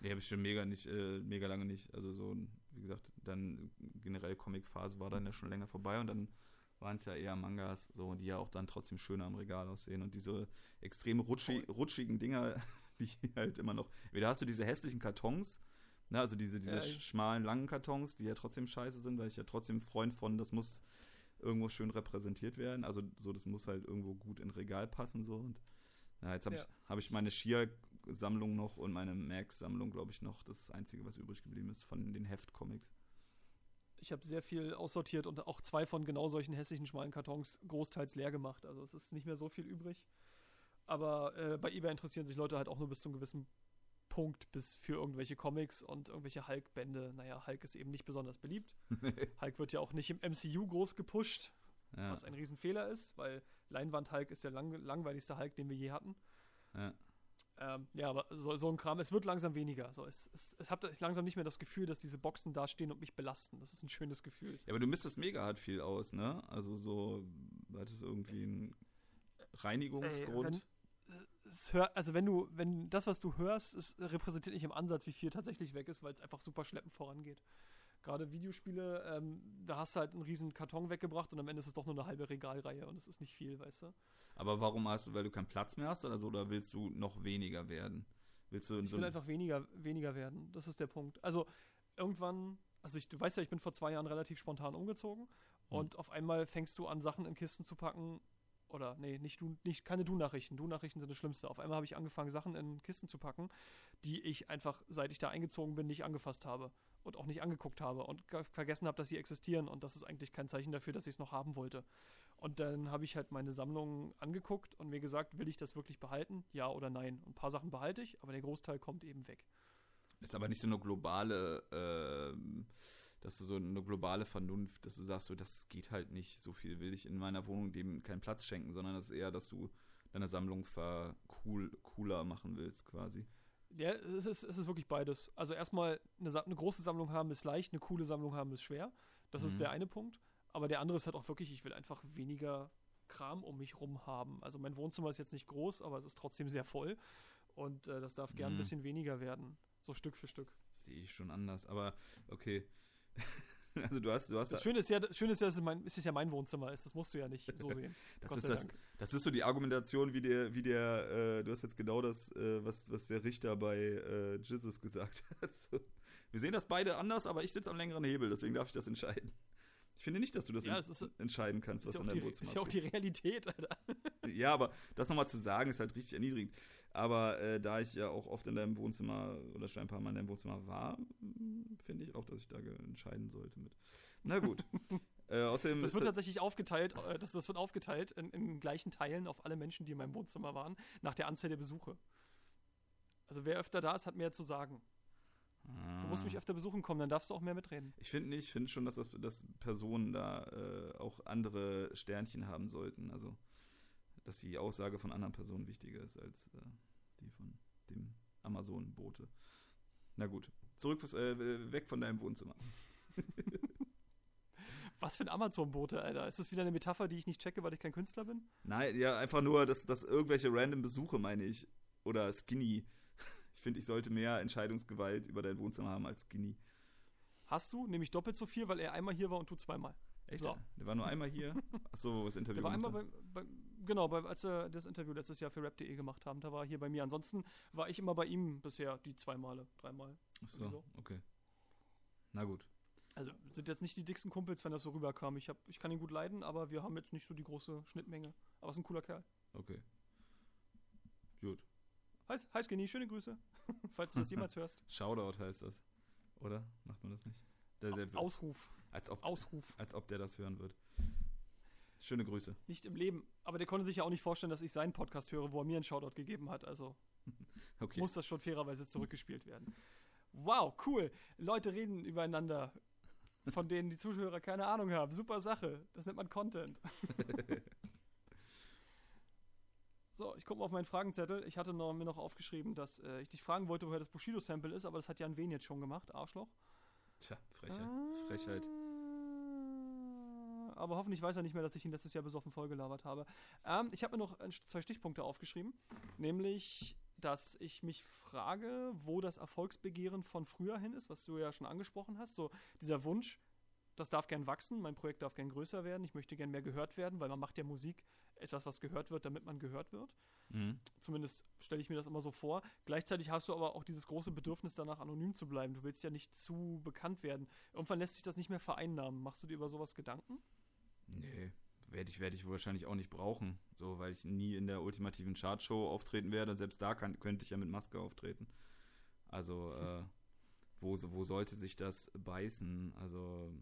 Nee, habe ich schon mega nicht, äh, mega lange nicht. Also so, wie gesagt, dann generell Comic-Phase war dann ja schon länger vorbei und dann waren es ja eher Mangas, so, die ja auch dann trotzdem schöner am Regal aussehen. Und diese extrem rutschi rutschigen Dinger, die halt immer noch. Wieder hast du diese hässlichen Kartons, ne, also diese, diese ja, schmalen, langen Kartons, die ja trotzdem scheiße sind, weil ich ja trotzdem Freund von, das muss irgendwo schön repräsentiert werden. Also so, das muss halt irgendwo gut in Regal passen, so. Und ja, jetzt habe ja. ich, hab ich meine Sheer-Sammlung noch und meine Max-Sammlung, glaube ich, noch. Das ist das Einzige, was übrig geblieben ist von den Heftcomics. Ich habe sehr viel aussortiert und auch zwei von genau solchen hässlichen schmalen Kartons großteils leer gemacht. Also es ist nicht mehr so viel übrig. Aber äh, bei eBay interessieren sich Leute halt auch nur bis zu einem gewissen Punkt bis für irgendwelche Comics und irgendwelche Hulk-Bände. Naja, Hulk ist eben nicht besonders beliebt. Hulk wird ja auch nicht im MCU groß gepusht, ja. was ein Riesenfehler ist, weil Leinwand-Hulk ist der lang langweiligste Hulk, den wir je hatten. Ja. Ähm, ja, aber so, so, ein Kram, es wird langsam weniger. So, es, es, es habe langsam nicht mehr das Gefühl, dass diese Boxen da stehen und mich belasten. Das ist ein schönes Gefühl. Ja, aber du misst das mega hart viel aus, ne? Also so, hat es irgendwie einen Reinigungsgrund? Ey, wenn, hör, also wenn du, wenn das, was du hörst, es repräsentiert nicht im Ansatz, wie viel tatsächlich weg ist, weil es einfach super schleppend vorangeht gerade Videospiele, ähm, da hast du halt einen riesen Karton weggebracht und am Ende ist es doch nur eine halbe Regalreihe und es ist nicht viel, weißt du? Aber warum hast du, weil du keinen Platz mehr hast oder so, oder willst du noch weniger werden? Willst du ich so will einfach weniger, weniger werden, das ist der Punkt. Also irgendwann, also ich, du weißt ja, ich bin vor zwei Jahren relativ spontan umgezogen hm. und auf einmal fängst du an, Sachen in Kisten zu packen oder nee, nicht du, nicht keine Du-Nachrichten. Du-Nachrichten sind das Schlimmste. Auf einmal habe ich angefangen, Sachen in Kisten zu packen, die ich einfach, seit ich da eingezogen bin, nicht angefasst habe und auch nicht angeguckt habe und vergessen habe, dass sie existieren und das ist eigentlich kein Zeichen dafür, dass ich es noch haben wollte. Und dann habe ich halt meine Sammlung angeguckt und mir gesagt, will ich das wirklich behalten? Ja oder nein? Und ein paar Sachen behalte ich, aber der Großteil kommt eben weg. Ist aber nicht so eine globale, äh, dass du so eine globale Vernunft, dass du sagst, so, das geht halt nicht, so viel will ich in meiner Wohnung dem keinen Platz schenken, sondern das ist eher, dass du deine Sammlung cool, cooler machen willst, quasi. Ja, es ist, es ist wirklich beides. Also erstmal eine, eine, große Sammlung haben ist leicht, eine coole Sammlung haben ist schwer. Das mhm. ist der eine Punkt. Aber der andere ist halt auch wirklich, ich will einfach weniger Kram um mich rum haben. Also mein Wohnzimmer ist jetzt nicht groß, aber es ist trotzdem sehr voll. Und äh, das darf gern mhm. ein bisschen weniger werden. So Stück für Stück. Sehe ich schon anders. Aber okay. Also du hast, du hast das Schöne ist ja, das Schöne ist ja, dass es, mein, ist ja mein Wohnzimmer ist. Das musst du ja nicht so sehen. das, ist das, das ist so die Argumentation, wie der, wie der, äh, du hast jetzt genau das, äh, was, was der Richter bei äh, Jesus gesagt hat. wir sehen das beide anders, aber ich sitze am längeren Hebel, deswegen darf ich das entscheiden. Ich finde nicht, dass du das ja, ist, entscheiden kannst, was ja in deinem Wohnzimmer ist. ja auch die Realität, Alter. Ja, aber das nochmal zu sagen, ist halt richtig erniedrigend. Aber äh, da ich ja auch oft in deinem Wohnzimmer oder schon ein paar Mal in deinem Wohnzimmer war, finde ich auch, dass ich da entscheiden sollte mit. Na gut. äh, außerdem das wird tatsächlich aufgeteilt, äh, das, das wird aufgeteilt in, in gleichen Teilen auf alle Menschen, die in meinem Wohnzimmer waren, nach der Anzahl der Besuche. Also wer öfter da ist, hat mehr zu sagen. Du musst mich öfter besuchen kommen, dann darfst du auch mehr mitreden. Ich finde nicht, ich finde schon, dass, das, dass Personen da äh, auch andere Sternchen haben sollten. Also, dass die Aussage von anderen Personen wichtiger ist als äh, die von dem Amazon-Bote. Na gut, zurück, äh, weg von deinem Wohnzimmer. Was für ein Amazon-Bote, Alter? Ist das wieder eine Metapher, die ich nicht checke, weil ich kein Künstler bin? Nein, ja, einfach nur, dass, dass irgendwelche random Besuche, meine ich. Oder Skinny ich finde, ich sollte mehr Entscheidungsgewalt über dein Wohnzimmer haben als Skinny. Hast du, nämlich doppelt so viel, weil er einmal hier war und du zweimal. Echt? So. Der war nur einmal hier? Achso, das Interview. Der war einmal bei, bei, genau, bei, als wir das Interview letztes Jahr für rap.de gemacht haben, da war er hier bei mir. Ansonsten war ich immer bei ihm bisher die zweimal, dreimal. Achso, so. okay. Na gut. Also sind jetzt nicht die dicksten Kumpels, wenn das so rüberkam. Ich, hab, ich kann ihn gut leiden, aber wir haben jetzt nicht so die große Schnittmenge. Aber ist ein cooler Kerl. Okay. Gut. Hi, hi Skinny, schöne Grüße, falls du das jemals hörst. Shoutout heißt das. Oder? Macht man das nicht? Der, der Ausruf. Als ob, Ausruf. Als ob der das hören wird. Schöne Grüße. Nicht im Leben. Aber der konnte sich ja auch nicht vorstellen, dass ich seinen Podcast höre, wo er mir einen Shoutout gegeben hat. Also okay. muss das schon fairerweise zurückgespielt werden. Wow, cool. Leute reden übereinander, von denen die Zuhörer keine Ahnung haben. Super Sache. Das nennt man Content. So, ich gucke mal auf meinen Fragenzettel. Ich hatte noch, mir noch aufgeschrieben, dass äh, ich dich fragen wollte, woher das Bushido-Sample ist, aber das hat Jan Wen jetzt schon gemacht, Arschloch. Tja, Frechheit. Ah. Frechheit. Aber hoffentlich weiß er nicht mehr, dass ich ihn letztes Jahr besoffen vollgelabert habe. Ähm, ich habe mir noch zwei Stichpunkte aufgeschrieben. Nämlich, dass ich mich frage, wo das Erfolgsbegehren von früher hin ist, was du ja schon angesprochen hast. So dieser Wunsch, das darf gern wachsen, mein Projekt darf gern größer werden, ich möchte gern mehr gehört werden, weil man macht ja Musik etwas, was gehört wird, damit man gehört wird. Mhm. Zumindest stelle ich mir das immer so vor. Gleichzeitig hast du aber auch dieses große Bedürfnis danach, anonym zu bleiben. Du willst ja nicht zu bekannt werden. Irgendwann lässt sich das nicht mehr vereinnahmen. Machst du dir über sowas Gedanken? Nee, werde ich, werd ich wahrscheinlich auch nicht brauchen. So, weil ich nie in der ultimativen Chartshow auftreten werde. Selbst da kann, könnte ich ja mit Maske auftreten. Also, äh, wo, wo sollte sich das beißen? Also.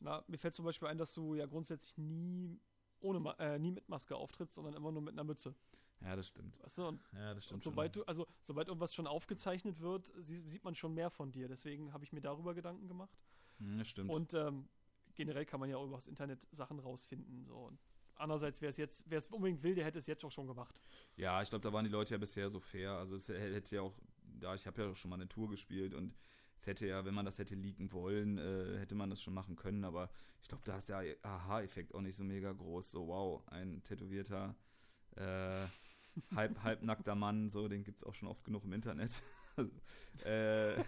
Na, mir fällt zum Beispiel ein, dass du ja grundsätzlich nie ohne äh, nie mit Maske auftrittst, sondern immer nur mit einer Mütze. Ja, das stimmt. Weißt du? und, ja, das stimmt. Und sobald schon. du, also sobald irgendwas schon aufgezeichnet wird, sie, sieht man schon mehr von dir. Deswegen habe ich mir darüber Gedanken gemacht. Ja, das stimmt. Und ähm, generell kann man ja auch über das Internet Sachen rausfinden. So. Und andererseits, wer es jetzt, wer es unbedingt will, der hätte es jetzt auch schon gemacht. Ja, ich glaube, da waren die Leute ja bisher so fair. Also es hätte ja auch, da ich habe ja auch schon mal eine Tour gespielt und es hätte ja, wenn man das hätte leaken wollen, äh, hätte man das schon machen können, aber ich glaube, da ist der Aha-Effekt auch nicht so mega groß. So, wow, ein tätowierter, äh, halb, halbnackter Mann, so, den gibt es auch schon oft genug im Internet. äh,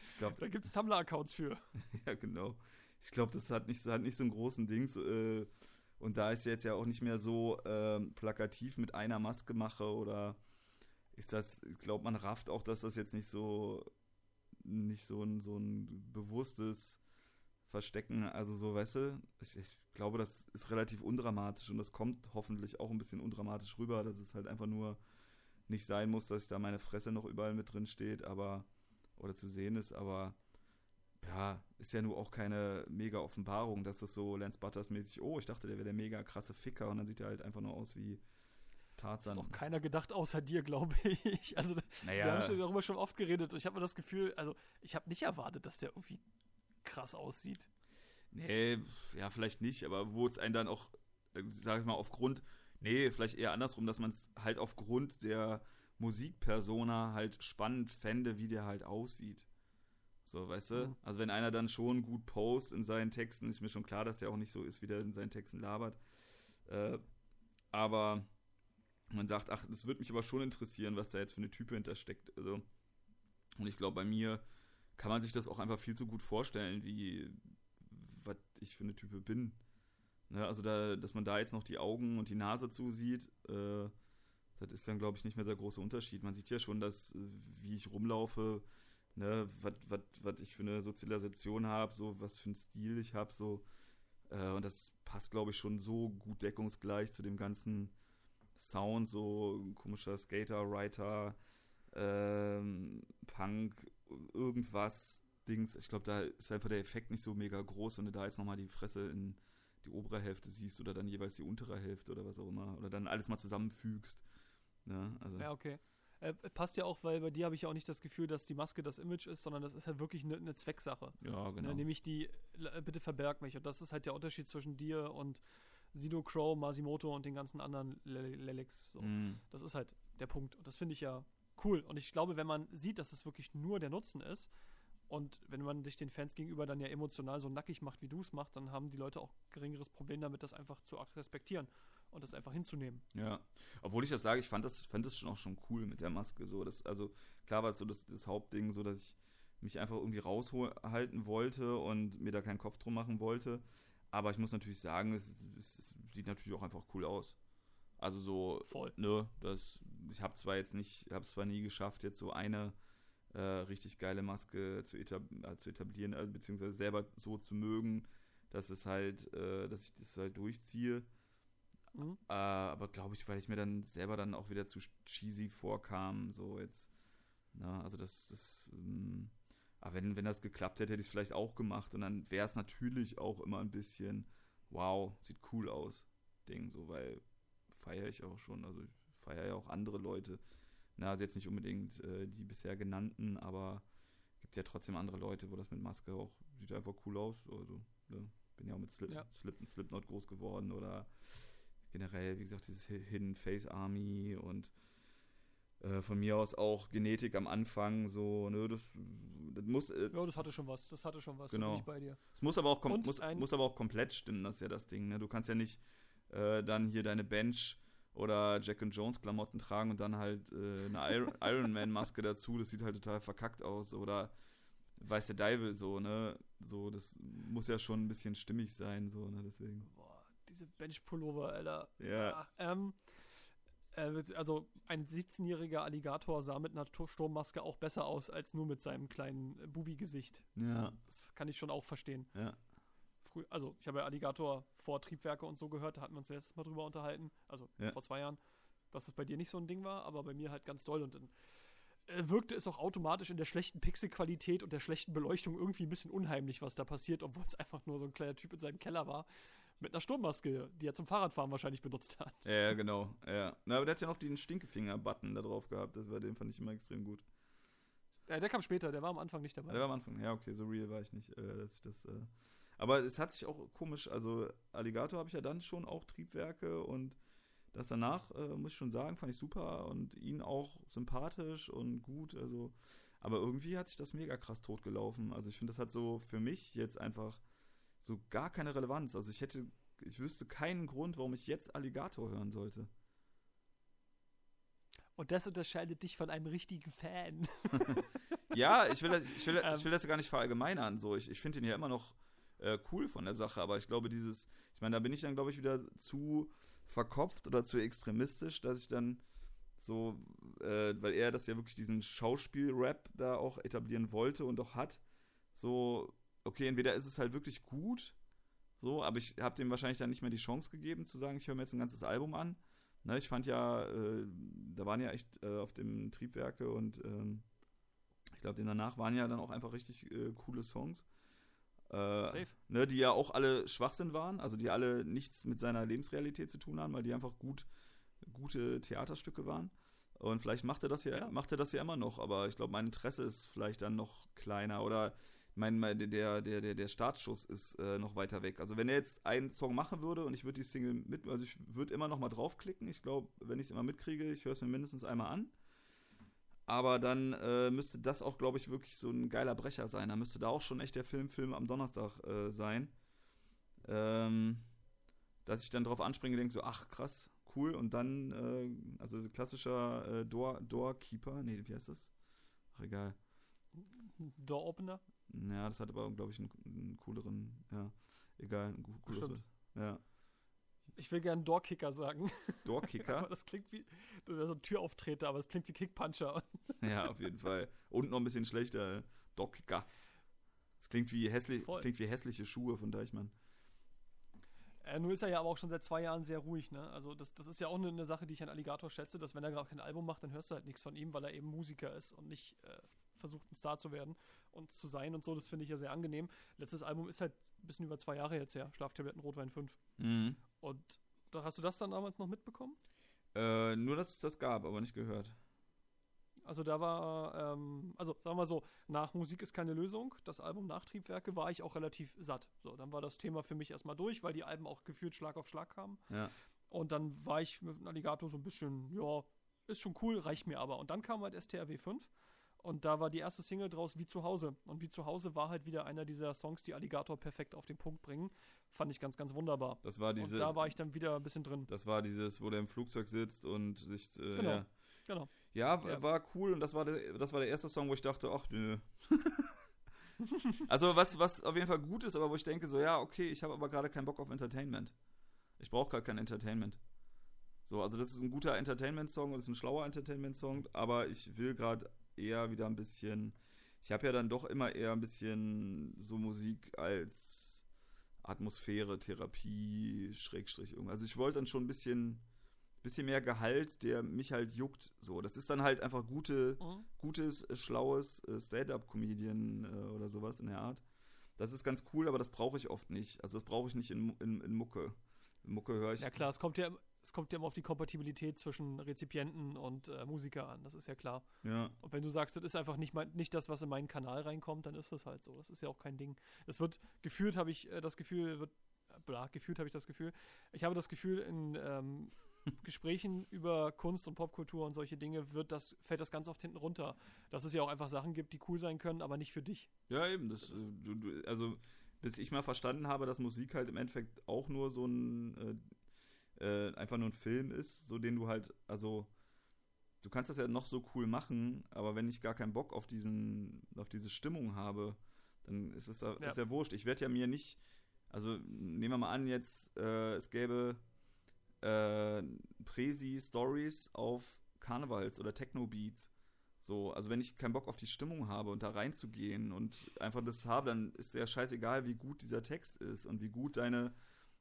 ich glaub, da gibt es Tumblr-Accounts für. ja, genau. Ich glaube, das hat nicht, hat nicht so einen großen Ding. So, äh, und da ist jetzt ja auch nicht mehr so ähm, plakativ mit einer Maske mache oder ist das, ich glaube, man rafft auch, dass das jetzt nicht so nicht so ein, so ein bewusstes Verstecken. Also so, weißt du, ich, ich, glaube, das ist relativ undramatisch und das kommt hoffentlich auch ein bisschen undramatisch rüber, dass es halt einfach nur nicht sein muss, dass da meine Fresse noch überall mit drin steht, aber oder zu sehen ist, aber ja, ist ja nur auch keine mega Offenbarung, dass das so Lance Butters mäßig, oh, ich dachte, der wäre der mega krasse Ficker und dann sieht er halt einfach nur aus wie Tarzan. Hat auch keiner gedacht, außer dir, glaube ich. Also, naja. wir haben schon darüber schon oft geredet und ich habe mir das Gefühl, also, ich habe nicht erwartet, dass der irgendwie krass aussieht. Nee, ja, vielleicht nicht, aber wo es einen dann auch, äh, sag ich mal, aufgrund, nee, vielleicht eher andersrum, dass man es halt aufgrund der Musikpersona halt spannend fände, wie der halt aussieht. So, weißt du? Also wenn einer dann schon gut post in seinen Texten, ist mir schon klar, dass der auch nicht so ist, wie der in seinen Texten labert. Äh, aber man sagt, ach, das würde mich aber schon interessieren, was da jetzt für eine Type hintersteckt. Also, und ich glaube, bei mir kann man sich das auch einfach viel zu gut vorstellen, wie was ich für eine Type bin. Ne, also da, dass man da jetzt noch die Augen und die Nase zusieht, äh, das ist dann, glaube ich, nicht mehr der große Unterschied. Man sieht ja schon, dass, äh, wie ich rumlaufe, ne, was ich für eine Sozialisation habe, so was für einen Stil ich habe, so. Äh, und das passt, glaube ich, schon so gut deckungsgleich zu dem ganzen Sound, so komischer Skater, Writer, ähm, Punk, irgendwas, Dings. Ich glaube, da ist einfach der Effekt nicht so mega groß, wenn du da jetzt nochmal die Fresse in die obere Hälfte siehst oder dann jeweils die untere Hälfte oder was auch immer. Oder dann alles mal zusammenfügst. Ja, ne, also. ja okay. Äh, passt ja auch, weil bei dir habe ich ja auch nicht das Gefühl, dass die Maske das Image ist, sondern das ist halt wirklich eine ne Zwecksache. Ja, genau. Ne, nämlich die, bitte verberg mich. Und das ist halt der Unterschied zwischen dir und Sido Crow, Masimoto und den ganzen anderen Lelex. So. Mm. Das ist halt der Punkt. Und das finde ich ja cool. Und ich glaube, wenn man sieht, dass es wirklich nur der Nutzen ist und wenn man sich den Fans gegenüber dann ja emotional so nackig macht, wie du es machst, dann haben die Leute auch geringeres Problem damit, das einfach zu respektieren und das einfach hinzunehmen. Ja, obwohl ich das sage, ich fand das, fand das schon auch schon cool mit der Maske. So, das, also klar war es so das, das Hauptding, so dass ich mich einfach irgendwie raushalten wollte und mir da keinen Kopf drum machen wollte. Aber ich muss natürlich sagen, es, es, es sieht natürlich auch einfach cool aus. Also so, Voll. ne, das, ich habe zwar jetzt nicht, habe es zwar nie geschafft, jetzt so eine äh, richtig geile Maske zu, etab äh, zu etablieren, äh, beziehungsweise selber so zu mögen, dass es halt, äh, dass ich das halt durchziehe. Mhm. Äh, aber glaube ich, weil ich mir dann selber dann auch wieder zu cheesy vorkam, so jetzt, na, also das, das, ähm, aber wenn, wenn das geklappt hätte, hätte ich es vielleicht auch gemacht. Und dann wäre es natürlich auch immer ein bisschen, wow, sieht cool aus, Ding, so, weil feiere ich auch schon. Also ich feiere ja auch andere Leute. Na, also jetzt nicht unbedingt äh, die bisher genannten, aber gibt ja trotzdem andere Leute, wo das mit Maske auch sieht einfach cool aus. Also, ne? bin ja auch mit Slip, ja. Slip, Slipknot groß geworden oder generell, wie gesagt, dieses Hidden Face Army und äh, von mir aus auch Genetik am Anfang, so, ne, das, das muss. Äh, ja, das hatte schon was, das hatte schon was, genau. So bei dir. Es muss aber auch, muss, muss aber auch komplett stimmen, das ist ja das Ding, ne? Du kannst ja nicht äh, dann hier deine Bench oder Jack and Jones Klamotten tragen und dann halt äh, eine Iron, Iron Man Maske dazu, das sieht halt total verkackt aus oder weiß der Deibel so, ne? So, das muss ja schon ein bisschen stimmig sein, so, ne? Deswegen. Diese Bench-Pullover, Alter. Ja. Ah, ähm, äh, also ein 17-jähriger Alligator sah mit einer Sturmmaske auch besser aus als nur mit seinem kleinen Bubi-Gesicht. Ja. Das kann ich schon auch verstehen. Ja. Früh, also ich habe ja Alligator vor Triebwerke und so gehört, da hatten wir uns letztes Mal drüber unterhalten, also ja. vor zwei Jahren, dass es bei dir nicht so ein Ding war, aber bei mir halt ganz doll und dann äh, wirkte es auch automatisch in der schlechten Pixelqualität und der schlechten Beleuchtung irgendwie ein bisschen unheimlich, was da passiert, obwohl es einfach nur so ein kleiner Typ in seinem Keller war. Mit einer Sturmmaske, die er zum Fahrradfahren wahrscheinlich benutzt hat. Ja, genau. Ja. Na, aber der hat ja noch den Stinkefinger-Button da drauf gehabt. Das war den fand ich immer extrem gut. Ja, der kam später, der war am Anfang nicht dabei. Der war am Anfang, ja, okay, so real war ich nicht, äh, dass ich das. Äh aber es hat sich auch komisch, also Alligator habe ich ja dann schon auch Triebwerke und das danach, äh, muss ich schon sagen, fand ich super und ihn auch sympathisch und gut, also. Aber irgendwie hat sich das mega krass totgelaufen. Also ich finde, das hat so für mich jetzt einfach so gar keine Relevanz. Also ich hätte, ich wüsste keinen Grund, warum ich jetzt Alligator hören sollte. Und das unterscheidet dich von einem richtigen Fan. ja, ich will, das, ich, will, ich ähm. will das gar nicht verallgemeinern. So. Ich, ich finde ihn ja immer noch äh, cool von der Sache, aber ich glaube, dieses, ich meine, da bin ich dann, glaube ich, wieder zu verkopft oder zu extremistisch, dass ich dann so, äh, weil er das ja wirklich diesen Schauspiel-Rap da auch etablieren wollte und auch hat, so okay, entweder ist es halt wirklich gut, so, aber ich habe dem wahrscheinlich dann nicht mehr die Chance gegeben, zu sagen, ich höre mir jetzt ein ganzes Album an. Ne, ich fand ja, äh, da waren ja echt äh, auf dem Triebwerke und ähm, ich glaube, danach waren ja dann auch einfach richtig äh, coole Songs. Äh, Safe. Ne, die ja auch alle Schwachsinn waren, also die alle nichts mit seiner Lebensrealität zu tun haben, weil die einfach gut, gute Theaterstücke waren. Und vielleicht macht er das ja, ja. macht er das ja immer noch, aber ich glaube, mein Interesse ist vielleicht dann noch kleiner oder mein, der, der, der, der Startschuss ist äh, noch weiter weg. Also wenn er jetzt einen Song machen würde und ich würde die Single mit, also ich würde immer noch mal draufklicken. Ich glaube, wenn ich es immer mitkriege, ich höre es mir mindestens einmal an. Aber dann äh, müsste das auch, glaube ich, wirklich so ein geiler Brecher sein. Da müsste da auch schon echt der Film, Film am Donnerstag äh, sein. Ähm, dass ich dann drauf anspringe und denke so, ach krass, cool. Und dann, äh, also klassischer äh, Door, Doorkeeper, nee, wie heißt das? Ach, egal. Door Opener? Ja, das hat aber, glaube ich, einen, einen, cooleren, ja, egal, ein cooles Stimmt. Ja. Ich will gerne Doorkicker sagen. Doorkicker? aber das klingt wie, das ist ja so ein Türauftreter, aber das klingt wie Kickpuncher. ja, auf jeden Fall. Und noch ein bisschen schlechter, Doorkicker. Das klingt wie, hässlich, klingt wie hässliche Schuhe von Deichmann. Äh, nur ist er ja aber auch schon seit zwei Jahren sehr ruhig, ne? Also das, das ist ja auch eine, eine Sache, die ich an Alligator schätze, dass wenn er gerade kein Album macht, dann hörst du halt nichts von ihm, weil er eben Musiker ist und nicht äh, versucht, ein Star zu werden und zu sein und so. Das finde ich ja sehr angenehm. Letztes Album ist halt ein bisschen über zwei Jahre jetzt her. Schlaftabletten Rotwein 5. Mhm. Und da hast du das dann damals noch mitbekommen? Äh, nur, dass es das gab, aber nicht gehört. Also da war, ähm, also sagen wir mal so, nach Musik ist keine Lösung, das Album Nachtriebwerke war ich auch relativ satt. So, dann war das Thema für mich erstmal durch, weil die Alben auch gefühlt Schlag auf Schlag kamen. Ja. Und dann war ich mit Alligator so ein bisschen, ja, ist schon cool, reicht mir aber. Und dann kam halt STRW 5 und da war die erste Single draus Wie zu Hause. Und Wie zu Hause war halt wieder einer dieser Songs, die Alligator perfekt auf den Punkt bringen. Fand ich ganz, ganz wunderbar. Das war dieses, und da war ich dann wieder ein bisschen drin. Das war dieses, wo der im Flugzeug sitzt und sich. Äh, genau. Ja. genau. Ja, ja, war cool und das war, der, das war der erste Song, wo ich dachte, ach nö. also was, was auf jeden Fall gut ist, aber wo ich denke, so ja, okay, ich habe aber gerade keinen Bock auf Entertainment. Ich brauche gerade kein Entertainment. So, also das ist ein guter Entertainment-Song und ist ein schlauer Entertainment-Song, aber ich will gerade eher wieder ein bisschen. Ich habe ja dann doch immer eher ein bisschen so Musik als Atmosphäre, Therapie, Schrägstrich irgendwas. Also ich wollte dann schon ein bisschen, bisschen mehr Gehalt, der mich halt juckt. So, das ist dann halt einfach gute, mhm. gutes, äh, schlaues äh, Stand-up-Comedian äh, oder sowas in der Art. Das ist ganz cool, aber das brauche ich oft nicht. Also das brauche ich nicht in, in, in Mucke. In Mucke höre ich. Ja klar, es kommt ja es kommt ja immer auf die Kompatibilität zwischen Rezipienten und äh, Musiker an, das ist ja klar. Ja. Und wenn du sagst, das ist einfach nicht, mein, nicht das, was in meinen Kanal reinkommt, dann ist das halt so. Das ist ja auch kein Ding. Es wird gefühlt, habe ich äh, das Gefühl, wird, bla, gefühlt habe ich das Gefühl. Ich habe das Gefühl, in, ähm, Gesprächen über Kunst und Popkultur und solche Dinge wird das, fällt das ganz oft hinten runter. Dass es ja auch einfach Sachen gibt, die cool sein können, aber nicht für dich. Ja, eben. Das, das du, du, also, bis ich mal verstanden habe, dass Musik halt im Endeffekt auch nur so ein, äh, einfach nur ein Film ist, so den du halt, also, du kannst das ja noch so cool machen, aber wenn ich gar keinen Bock auf diesen, auf diese Stimmung habe, dann ist es ja. Ist ja wurscht. Ich werde ja mir nicht, also nehmen wir mal an, jetzt äh, es gäbe äh, Presi-Stories auf Karnevals- oder Techno-Beats. So, also wenn ich keinen Bock auf die Stimmung habe und da reinzugehen und einfach das habe, dann ist ja scheißegal, wie gut dieser Text ist und wie gut deine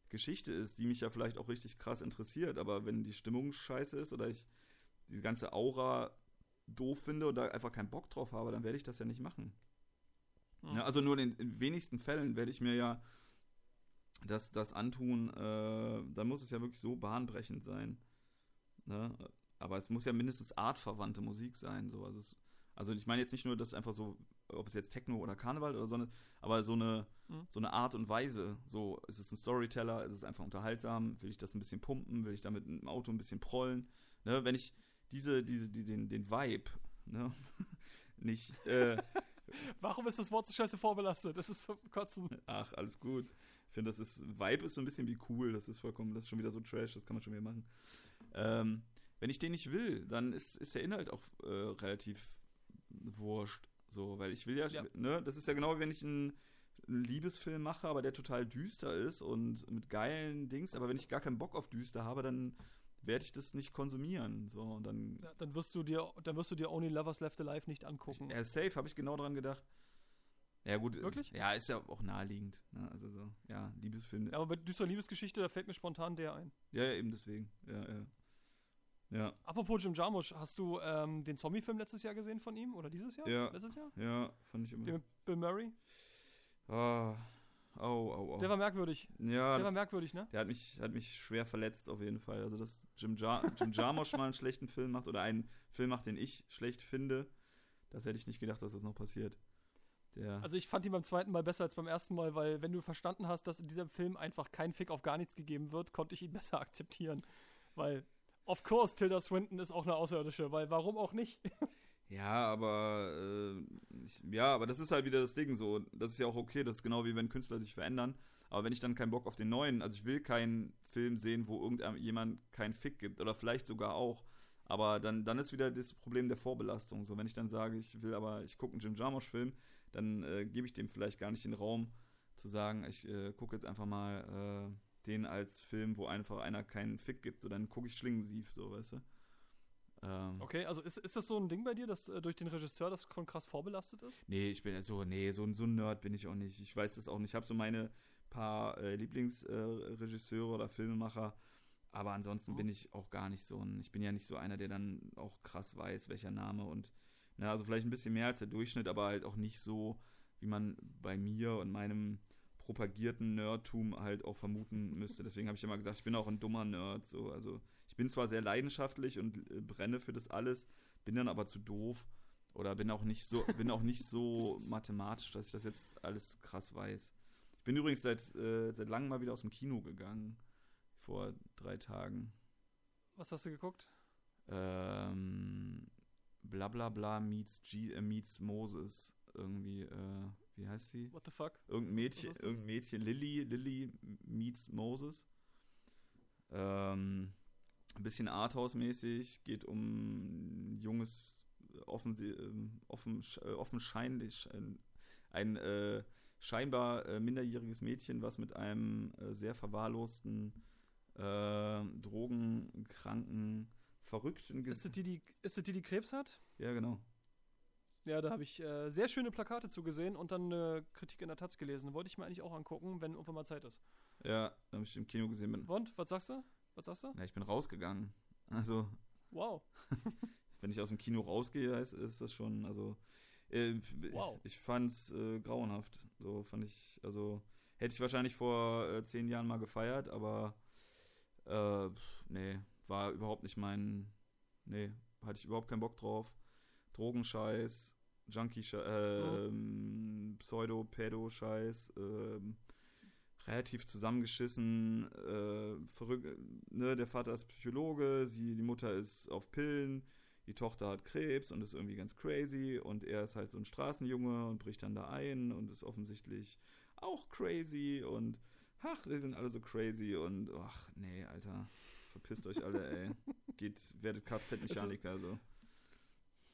Geschichte ist, die mich ja vielleicht auch richtig krass interessiert. Aber wenn die Stimmung scheiße ist oder ich die ganze Aura doof finde oder einfach keinen Bock drauf habe, dann werde ich das ja nicht machen. Mhm. Ja, also nur in den wenigsten Fällen werde ich mir ja das, das antun, äh, dann muss es ja wirklich so bahnbrechend sein. Ne? Aber es muss ja mindestens artverwandte Musik sein. So. Also, es, also ich meine jetzt nicht nur, dass einfach so, ob es jetzt Techno oder Karneval oder so, aber so eine, mhm. so eine Art und Weise. So, ist es ein Storyteller, ist es einfach unterhaltsam, will ich das ein bisschen pumpen, will ich damit im Auto ein bisschen prollen. Ne? Wenn ich diese, diese, die, den, den Vibe, ne? nicht, äh, Warum ist das Wort so scheiße vorbelastet? Das ist so kotzen. Ach, alles gut. Ich finde, das ist, Vibe ist so ein bisschen wie cool. Das ist vollkommen, das ist schon wieder so Trash, das kann man schon wieder machen. Ähm, wenn ich den nicht will, dann ist, ist der Inhalt auch äh, relativ wurscht. So, weil ich will ja, ja, ne, das ist ja genau wie wenn ich einen, einen Liebesfilm mache, aber der total düster ist und mit geilen Dings, aber wenn ich gar keinen Bock auf düster habe, dann werde ich das nicht konsumieren. So, und dann, ja, dann wirst du dir, dann wirst du dir Only Lovers Left Alive nicht angucken. Ja, safe, habe ich genau dran gedacht. Ja, gut. Wirklich? Ja, ist ja auch naheliegend. Ne? Also so, ja, Liebesfilm. Ja, aber bei düsterer Liebesgeschichte, da fällt mir spontan der ein. Ja, ja eben deswegen. Ja, ja. Ja. Apropos Jim Jarmusch, hast du ähm, den Zombie-Film letztes Jahr gesehen von ihm? Oder dieses Jahr? Ja. Letztes Jahr? Ja, fand ich immer. Den mit Bill Murray? Ah. Oh, oh, oh. Der war merkwürdig. Ja, der das, war merkwürdig, ne? Der hat mich, hat mich schwer verletzt, auf jeden Fall. Also, dass Jim, Jar Jim Jarmusch mal einen schlechten Film macht oder einen Film macht, den ich schlecht finde, das hätte ich nicht gedacht, dass das noch passiert. Der also, ich fand ihn beim zweiten Mal besser als beim ersten Mal, weil, wenn du verstanden hast, dass in diesem Film einfach kein Fick auf gar nichts gegeben wird, konnte ich ihn besser akzeptieren. Weil, of course, Tilda Swinton ist auch eine Außerirdische, weil warum auch nicht? Ja, aber äh, ich, ja, aber das ist halt wieder das Ding so. Das ist ja auch okay, das ist genau wie wenn Künstler sich verändern. Aber wenn ich dann keinen Bock auf den neuen, also ich will keinen Film sehen, wo irgendjemand keinen Fick gibt oder vielleicht sogar auch. Aber dann, dann ist wieder das Problem der Vorbelastung. So, wenn ich dann sage, ich will aber, ich gucke einen Jim Jarmusch-Film, dann äh, gebe ich dem vielleicht gar nicht den Raum zu sagen, ich äh, gucke jetzt einfach mal äh, den als Film, wo einfach einer keinen Fick gibt. So, dann gucke ich Schlingensief, so, weißt du. Ähm, okay, also ist, ist das so ein Ding bei dir, dass äh, durch den Regisseur das schon krass vorbelastet ist? Nee, ich bin so, also, nee, so, so ein Nerd bin ich auch nicht. Ich weiß das auch nicht. Ich habe so meine paar äh, Lieblingsregisseure äh, oder Filmemacher, aber ansonsten mhm. bin ich auch gar nicht so ein, ich bin ja nicht so einer, der dann auch krass weiß, welcher Name und, na, also vielleicht ein bisschen mehr als der Durchschnitt, aber halt auch nicht so, wie man bei mir und meinem propagierten Nerdtum halt auch vermuten müsste. Deswegen habe ich immer gesagt, ich bin auch ein dummer Nerd, so, also bin zwar sehr leidenschaftlich und äh, brenne für das alles, bin dann aber zu doof oder bin auch nicht so, bin auch nicht so mathematisch, dass ich das jetzt alles krass weiß. Ich bin übrigens seit, äh, seit langem mal wieder aus dem Kino gegangen. Vor drei Tagen. Was hast du geguckt? Ähm, bla bla bla meets, G, äh, meets Moses. Irgendwie, äh, wie heißt sie? What the fuck? Irgendein Mädchen, irgendein Mädchen, Lilly, Lilly meets Moses. Ähm, ein bisschen Arthouse-mäßig, geht um ein junges, offen, ähm, offen, äh, offenscheinlich, ein äh, scheinbar äh, minderjähriges Mädchen, was mit einem äh, sehr verwahrlosten, äh, drogenkranken, verrückten Ges Ist es die, die, ist es die, die Krebs hat? Ja, genau. Ja, da habe ich äh, sehr schöne Plakate zugesehen und dann eine Kritik in der Taz gelesen. Wollte ich mir eigentlich auch angucken, wenn irgendwann mal Zeit ist. Ja, da habe ich im Kino gesehen. Bin. Und, was sagst du? Was sagst du? Na, ich bin rausgegangen. Also. Wow. wenn ich aus dem Kino rausgehe, ist, ist das schon, also. Äh, wow. Ich fand's äh, grauenhaft. So fand ich, also. Hätte ich wahrscheinlich vor äh, zehn Jahren mal gefeiert, aber. Äh, nee, war überhaupt nicht mein. Nee, hatte ich überhaupt keinen Bock drauf. Drogenscheiß, Junkie, äh, oh. Pseudo-Pedo-Scheiß, äh, relativ zusammengeschissen, äh, verrückt, ne, der Vater ist Psychologe, sie, die Mutter ist auf Pillen, die Tochter hat Krebs und ist irgendwie ganz crazy und er ist halt so ein Straßenjunge und bricht dann da ein und ist offensichtlich auch crazy und ach, die sind alle so crazy und ach, nee, Alter, verpisst euch alle, ey. Geht, werdet Kfz-Mechaniker, so.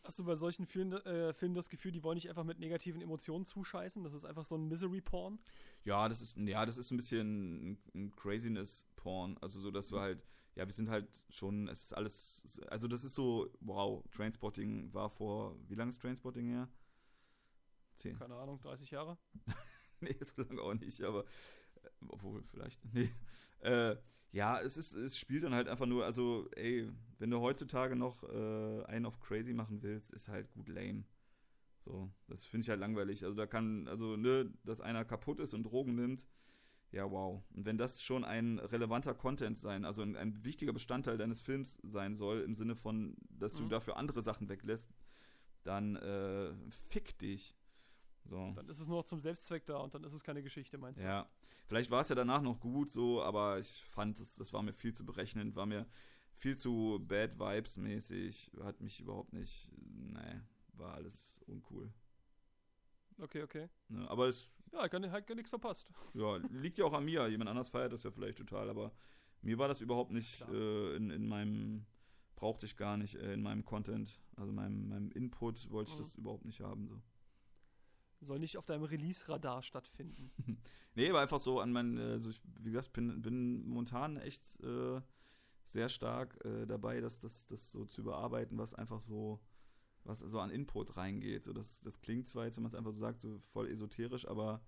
Hast du bei solchen Filmen, äh, Filmen das Gefühl, die wollen nicht einfach mit negativen Emotionen zuscheißen? Das ist einfach so ein Misery-Porn? Ja, das ist, ja, das ist ein bisschen ein, ein Craziness-Porn. Also so, dass du halt, ja, wir sind halt schon, es ist alles, also das ist so, wow, Trainspotting war vor, wie lange ist Trainspotting her? Zehn. Keine Ahnung, 30 Jahre? nee, so lange auch nicht, aber, äh, obwohl, vielleicht, nee. Äh, ja, es ist, es spielt dann halt einfach nur, also, ey, wenn du heutzutage noch äh, einen auf crazy machen willst, ist halt gut lame. So, das finde ich halt langweilig. Also da kann, also, ne, dass einer kaputt ist und Drogen nimmt, ja, wow. Und wenn das schon ein relevanter Content sein, also ein, ein wichtiger Bestandteil deines Films sein soll, im Sinne von, dass mhm. du dafür andere Sachen weglässt, dann äh, fick dich. So. Dann ist es nur noch zum Selbstzweck da und dann ist es keine Geschichte, meinst du? Ja. Vielleicht war es ja danach noch gut so, aber ich fand, das, das war mir viel zu berechnend, war mir viel zu Bad Vibes mäßig, hat mich überhaupt nicht, nee, war alles uncool. Okay, okay. Ne, aber es. Ja, kann, hat gar nichts verpasst. Ja, liegt ja auch an mir. Jemand anders feiert das ja vielleicht total, aber mir war das überhaupt nicht äh, in, in meinem, brauchte ich gar nicht äh, in meinem Content, also meinem, meinem Input wollte ich mhm. das überhaupt nicht haben. So soll nicht auf deinem Release-Radar stattfinden. nee, aber einfach so an meinen, also ich, wie gesagt, bin, bin momentan echt äh, sehr stark äh, dabei, das, das, das so zu überarbeiten, was einfach so, was so an Input reingeht. So, das, das klingt zwar jetzt, wenn man es einfach so sagt, so voll esoterisch, aber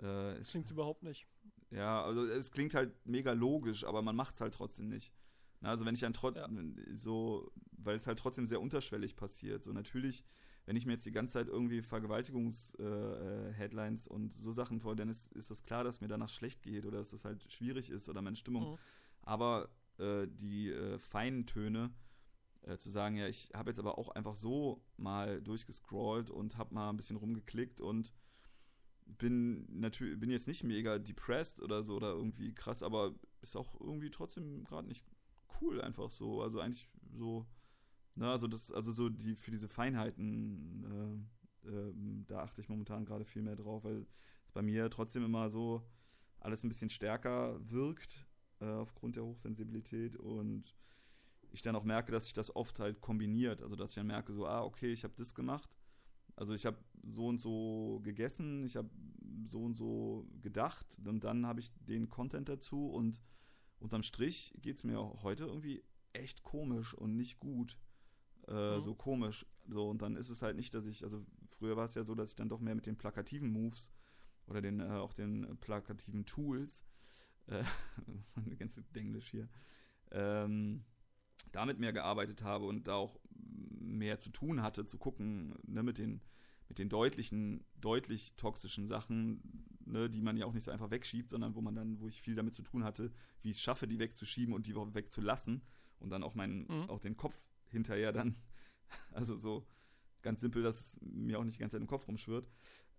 äh, es klingt überhaupt nicht. Ja, also es klingt halt mega logisch, aber man macht es halt trotzdem nicht. Na, also wenn ich dann trotzdem ja. so, weil es halt trotzdem sehr unterschwellig passiert. So natürlich wenn ich mir jetzt die ganze Zeit irgendwie Vergewaltigungs-Headlines äh, und so Sachen vor, dann ist, ist das klar, dass mir danach schlecht geht oder dass das halt schwierig ist oder meine Stimmung. Mhm. Aber äh, die äh, feinen Töne, äh, zu sagen, ja, ich habe jetzt aber auch einfach so mal durchgescrollt und habe mal ein bisschen rumgeklickt und bin natürlich bin jetzt nicht mega depressed oder so oder irgendwie krass, aber ist auch irgendwie trotzdem gerade nicht cool einfach so. Also eigentlich so Ne, also das, also so die für diese Feinheiten, äh, äh, da achte ich momentan gerade viel mehr drauf, weil es bei mir trotzdem immer so alles ein bisschen stärker wirkt äh, aufgrund der Hochsensibilität und ich dann auch merke, dass sich das oft halt kombiniert, also dass ich dann merke, so, ah, okay, ich habe das gemacht, also ich habe so und so gegessen, ich habe so und so gedacht und dann habe ich den Content dazu und unterm Strich geht es mir heute irgendwie echt komisch und nicht gut äh, mhm. so komisch. So, und dann ist es halt nicht, dass ich, also früher war es ja so, dass ich dann doch mehr mit den plakativen Moves oder den, äh, auch den plakativen Tools, äh, meine ganze Englisch hier, ähm, damit mehr gearbeitet habe und da auch mehr zu tun hatte, zu gucken, ne, mit den, mit den deutlichen, deutlich toxischen Sachen, ne, die man ja auch nicht so einfach wegschiebt, sondern wo man dann, wo ich viel damit zu tun hatte, wie ich es schaffe, die wegzuschieben und die wegzulassen und dann auch meinen, mhm. auch den Kopf hinterher dann. Also so ganz simpel, dass es mir auch nicht die ganze Zeit im Kopf rumschwirrt.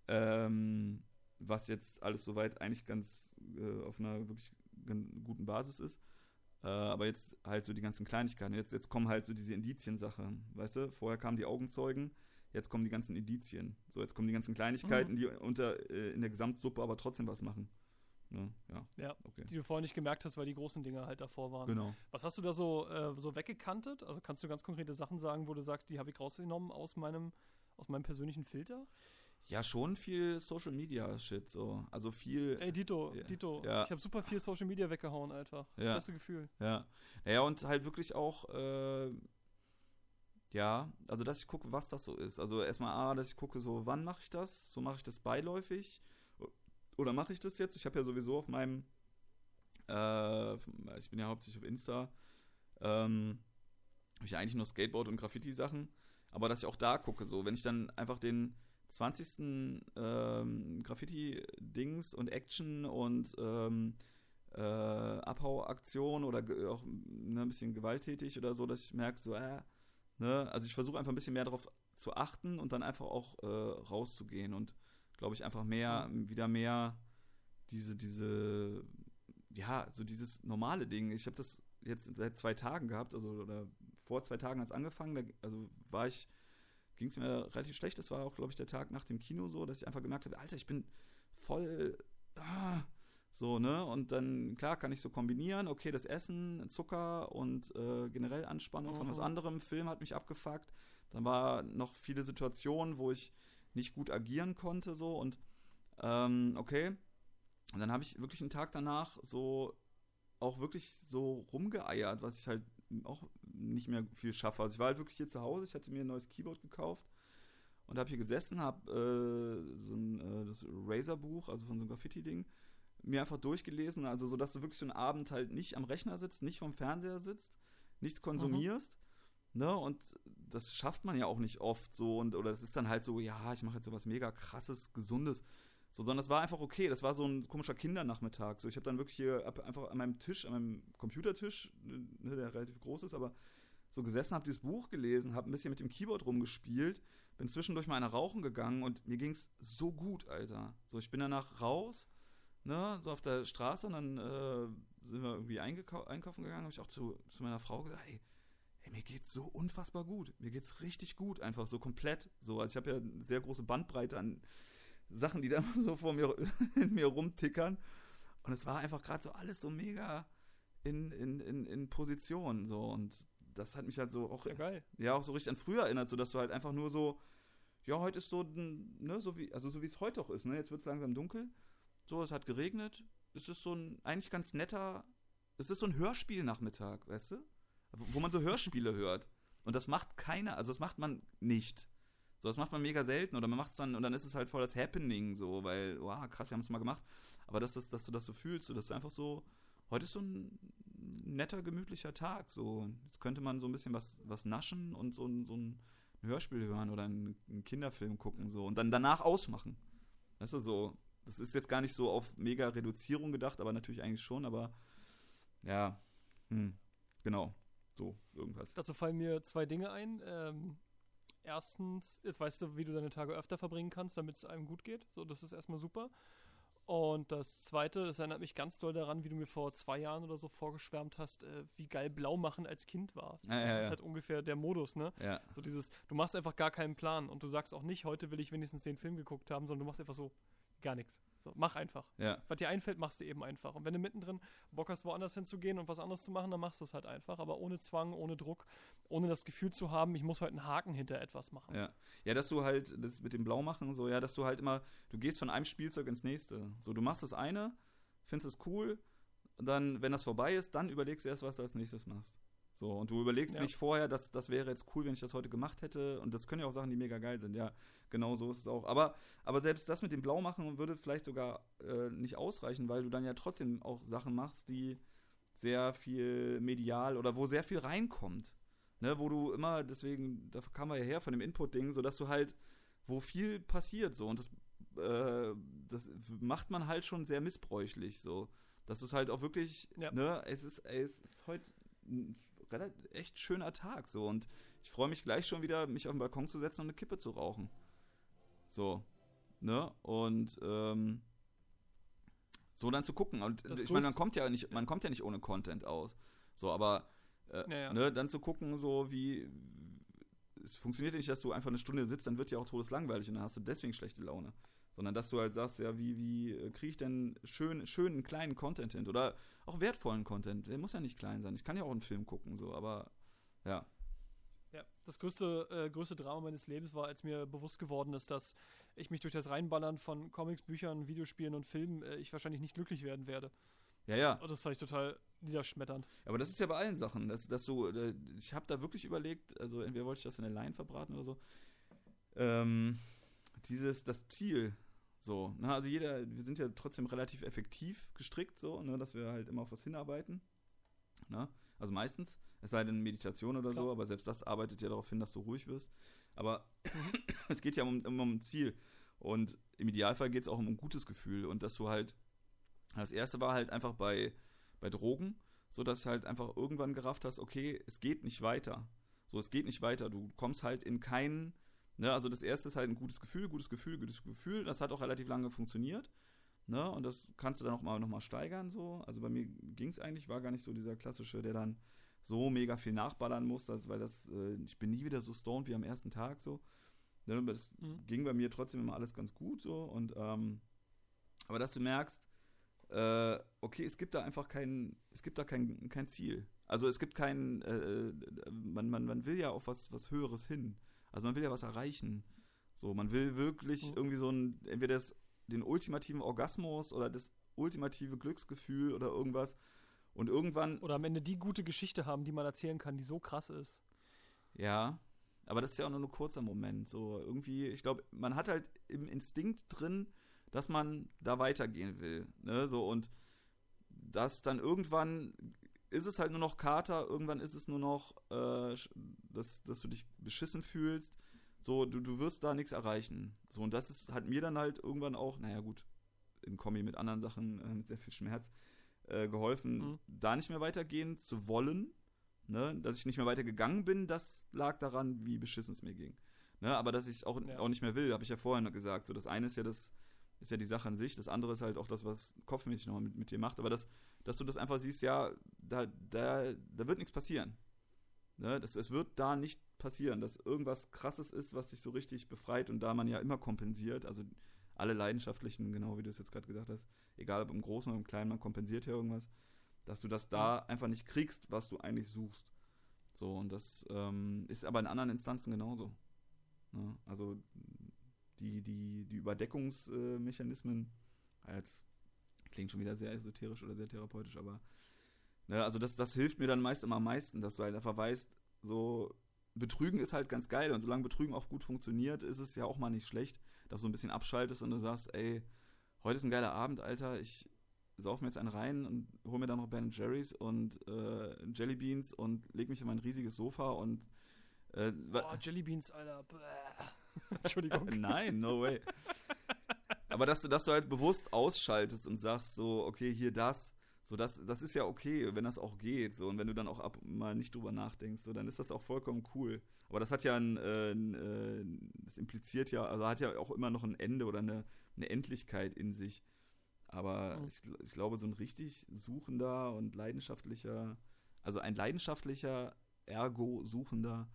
Ähm, was jetzt alles soweit eigentlich ganz äh, auf einer wirklich guten Basis ist. Äh, aber jetzt halt so die ganzen Kleinigkeiten. Jetzt, jetzt kommen halt so diese Indizien-Sachen. Weißt du, vorher kamen die Augenzeugen, jetzt kommen die ganzen Indizien. So, jetzt kommen die ganzen Kleinigkeiten, mhm. die unter, äh, in der Gesamtsuppe aber trotzdem was machen. Ne? Ja, ja okay. die du vorher nicht gemerkt hast, weil die großen Dinge halt davor waren. Genau. Was hast du da so, äh, so weggekantet? Also kannst du ganz konkrete Sachen sagen, wo du sagst, die habe ich rausgenommen aus meinem, aus meinem persönlichen Filter? Ja, schon viel Social Media Shit so. Also viel. Ey, Dito, ja, Dito. Ja. Ich habe super viel Social Media weggehauen, einfach. Das ja. beste Gefühl. Ja. Naja, und halt wirklich auch, äh, ja, also dass ich gucke, was das so ist. Also erstmal, ah, dass ich gucke, so, wann mache ich das? So mache ich das beiläufig oder mache ich das jetzt? Ich habe ja sowieso auf meinem, äh, ich bin ja hauptsächlich auf Insta, ähm, habe ich ja eigentlich nur Skateboard und Graffiti-Sachen, aber dass ich auch da gucke, so, wenn ich dann einfach den 20. Ähm, Graffiti-Dings und Action und ähm, äh, Abhauaktion oder auch ne, ein bisschen gewalttätig oder so, dass ich merke, so, äh, ne, also ich versuche einfach ein bisschen mehr darauf zu achten und dann einfach auch äh, rauszugehen und glaube ich, einfach mehr, wieder mehr diese, diese, ja, so dieses normale Ding. Ich habe das jetzt seit zwei Tagen gehabt, also oder vor zwei Tagen hat es angefangen, da, also war ich, ging es mir relativ schlecht. Das war auch, glaube ich, der Tag nach dem Kino so, dass ich einfach gemerkt habe, Alter, ich bin voll, ah, so, ne? Und dann, klar, kann ich so kombinieren, okay, das Essen, Zucker und äh, generell Anspannung mhm. von was mhm. anderem. Film hat mich abgefuckt. Dann war noch viele Situationen, wo ich nicht gut agieren konnte, so und ähm, okay. Und dann habe ich wirklich einen Tag danach so auch wirklich so rumgeeiert, was ich halt auch nicht mehr viel schaffe. Also ich war halt wirklich hier zu Hause, ich hatte mir ein neues Keyboard gekauft und habe hier gesessen, habe äh, so ein äh, das Razer-Buch, also von so einem Graffiti-Ding, mir einfach durchgelesen, also so, dass du wirklich so einen Abend halt nicht am Rechner sitzt, nicht vom Fernseher sitzt, nichts konsumierst. Ne, und das schafft man ja auch nicht oft so und oder das ist dann halt so, ja, ich mache jetzt so was mega krasses, gesundes, so, sondern das war einfach okay, das war so ein komischer Kindernachmittag, so, ich habe dann wirklich hier einfach an meinem Tisch, an meinem Computertisch, ne, der relativ groß ist, aber so gesessen, habe dieses Buch gelesen, habe ein bisschen mit dem Keyboard rumgespielt, bin zwischendurch mal eine rauchen gegangen und mir ging es so gut, Alter. So, ich bin danach raus, ne, so auf der Straße und dann äh, sind wir irgendwie einkaufen gegangen, habe ich auch zu, zu meiner Frau gesagt, hey, hey, mir geht's so unfassbar gut. Mir geht's richtig gut, einfach so komplett. So, also ich habe ja eine sehr große Bandbreite an Sachen, die da so vor mir in mir rumtickern. Und es war einfach gerade so alles so mega in, in, in, in Position. So. Und das hat mich halt so auch, ja, ja, auch so richtig an früher erinnert, so dass du halt einfach nur so, ja, heute ist so, ne, so wie, also so wie es heute auch ist, ne? Jetzt wird es langsam dunkel. So, es hat geregnet. Es ist so ein eigentlich ganz netter, es ist so ein Hörspielnachmittag, weißt du? Wo man so Hörspiele hört. Und das macht keiner, also das macht man nicht. So, das macht man mega selten oder man macht es dann und dann ist es halt voll das Happening, so, weil, wow, krass, wir haben es mal gemacht. Aber dass, das, dass du das so fühlst, dass du einfach so, heute ist so ein netter, gemütlicher Tag, so. Jetzt könnte man so ein bisschen was, was naschen und so, so ein Hörspiel hören oder einen, einen Kinderfilm gucken, so. Und dann danach ausmachen. Weißt du, so, das ist jetzt gar nicht so auf mega Reduzierung gedacht, aber natürlich eigentlich schon, aber ja, hm, genau, so, irgendwas. Dazu fallen mir zwei Dinge ein. Ähm, erstens, jetzt weißt du, wie du deine Tage öfter verbringen kannst, damit es einem gut geht. So, das ist erstmal super. Und das zweite, das erinnert mich ganz doll daran, wie du mir vor zwei Jahren oder so vorgeschwärmt hast, äh, wie geil blau machen als Kind war. Ja, ja, das ist halt ungefähr der Modus, ne? Ja. So dieses, du machst einfach gar keinen Plan und du sagst auch nicht, heute will ich wenigstens den Film geguckt haben, sondern du machst einfach so, gar nichts. So, mach einfach. Ja. Was dir einfällt, machst du eben einfach. Und wenn du mittendrin Bock hast, woanders hinzugehen und was anderes zu machen, dann machst du es halt einfach. Aber ohne Zwang, ohne Druck, ohne das Gefühl zu haben, ich muss halt einen Haken hinter etwas machen. Ja. Ja, dass du halt, das mit dem Blaumachen, so, ja, dass du halt immer, du gehst von einem Spielzeug ins nächste. So, du machst das eine, findest es cool, und dann, wenn das vorbei ist, dann überlegst du erst, was du als nächstes machst. So, und du überlegst ja. nicht vorher, dass das wäre jetzt cool, wenn ich das heute gemacht hätte. Und das können ja auch Sachen, die mega geil sind. Ja, genau so ist es auch. Aber, aber selbst das mit dem Blaumachen würde vielleicht sogar äh, nicht ausreichen, weil du dann ja trotzdem auch Sachen machst, die sehr viel medial oder wo sehr viel reinkommt. Ne, wo du immer, deswegen, da kam wir ja her von dem Input-Ding, sodass du halt, wo viel passiert, so. Und das, äh, das macht man halt schon sehr missbräuchlich, so. Das ist halt auch wirklich, ja. ne, es ist, ey, es ist heute relativ, echt schöner Tag. So. Und ich freue mich gleich schon wieder, mich auf den Balkon zu setzen und eine Kippe zu rauchen. So. Ne? Und ähm, so dann zu gucken. Und das ich meine, man kommt ja nicht, man kommt ja nicht ohne Content aus. So, aber äh, ja, ja. Ne, dann zu gucken, so wie es funktioniert nicht, dass du einfach eine Stunde sitzt, dann wird ja auch todeslangweilig und dann hast du deswegen schlechte Laune sondern dass du halt sagst, ja, wie, wie äh, kriege ich denn schön, schönen kleinen Content hin oder auch wertvollen Content. Der muss ja nicht klein sein. Ich kann ja auch einen Film gucken, so, aber ja. Ja, das größte, äh, größte Drama meines Lebens war, als mir bewusst geworden ist, dass ich mich durch das Reinballern von Comics, Büchern, Videospielen und Filmen äh, ich wahrscheinlich nicht glücklich werden werde. Ja, ja. Und das fand ich total niederschmetternd. Aber das ist ja bei allen Sachen, dass, dass du, äh, ich habe da wirklich überlegt, also entweder wollte ich das in der Line verbraten oder so, ähm, dieses, das Ziel, so, ne, also jeder, wir sind ja trotzdem relativ effektiv gestrickt, so, ne, dass wir halt immer auf was hinarbeiten. Ne? Also meistens, es sei denn Meditation oder Klar. so, aber selbst das arbeitet ja darauf hin, dass du ruhig wirst. Aber mhm. es geht ja um, um, um ein Ziel. Und im Idealfall geht es auch um ein gutes Gefühl und dass du halt, das erste war halt einfach bei, bei Drogen, so dass du halt einfach irgendwann gerafft hast, okay, es geht nicht weiter. So, es geht nicht weiter. Du kommst halt in keinen Ne, also das erste ist halt ein gutes Gefühl, gutes Gefühl, gutes Gefühl. Das hat auch relativ lange funktioniert. Ne? Und das kannst du dann auch mal noch mal steigern so. Also bei mir ging es eigentlich, war gar nicht so dieser klassische, der dann so mega viel nachballern muss, dass, weil das, äh, ich bin nie wieder so stoned wie am ersten Tag so. Ne? Das mhm. ging bei mir trotzdem immer alles ganz gut so. Und ähm, aber dass du merkst, äh, okay, es gibt da einfach kein, es gibt da kein, kein Ziel. Also es gibt kein, äh, man, man, man will ja auf was, was Höheres hin. Also man will ja was erreichen. So, man will wirklich irgendwie so ein, entweder das, den ultimativen Orgasmus oder das ultimative Glücksgefühl oder irgendwas. Und irgendwann. Oder am Ende die gute Geschichte haben, die man erzählen kann, die so krass ist. Ja, aber das ist ja auch nur ein kurzer Moment. So irgendwie, ich glaube, man hat halt im Instinkt drin, dass man da weitergehen will. Ne? So und das dann irgendwann ist es halt nur noch Kater, irgendwann ist es nur noch, äh, dass, dass du dich beschissen fühlst. So, du, du wirst da nichts erreichen. So, und das ist, hat mir dann halt irgendwann auch, naja gut, in Kombi mit anderen Sachen, äh, mit sehr viel Schmerz, äh, geholfen, mhm. da nicht mehr weitergehen zu wollen. Ne? Dass ich nicht mehr weitergegangen bin, das lag daran, wie beschissen es mir ging. Ne? Aber dass ich es auch, ja. auch nicht mehr will, habe ich ja vorhin noch gesagt. So, das eine ist ja das, ist ja die Sache an sich, das andere ist halt auch das, was kopfmäßig nochmal mit, mit dir macht. Aber das, dass du das einfach siehst, ja, da, da, da wird nichts passieren. Ne? Das, es wird da nicht passieren, dass irgendwas krasses ist, was dich so richtig befreit und da man ja immer kompensiert, also alle Leidenschaftlichen, genau wie du es jetzt gerade gesagt hast, egal ob im Großen oder im Kleinen, man kompensiert ja irgendwas, dass du das da einfach nicht kriegst, was du eigentlich suchst. So, und das ähm, ist aber in anderen Instanzen genauso. Ne? Also die, die, die Überdeckungsmechanismen, äh, jetzt klingt schon wieder sehr esoterisch oder sehr therapeutisch, aber ne, also das, das hilft mir dann meist immer am meisten, dass du halt einfach weißt, so Betrügen ist halt ganz geil und solange Betrügen auch gut funktioniert, ist es ja auch mal nicht schlecht, dass du ein bisschen abschaltest und du sagst, ey, heute ist ein geiler Abend, Alter, ich sauf mir jetzt einen rein und hol mir dann noch Ben Jerry's und äh, Jelly Beans und leg mich in mein riesiges Sofa und äh, Boah, Jelly Beans, Alter. Entschuldigung. Nein, no way. Aber dass du, dass du halt bewusst ausschaltest und sagst so, okay, hier das, so das, das ist ja okay, wenn das auch geht, so und wenn du dann auch ab mal nicht drüber nachdenkst, so dann ist das auch vollkommen cool. Aber das hat ja ein, äh, äh, das impliziert ja, also hat ja auch immer noch ein Ende oder eine, eine Endlichkeit in sich. Aber mhm. ich, ich glaube, so ein richtig suchender und leidenschaftlicher, also ein leidenschaftlicher, ergo suchender,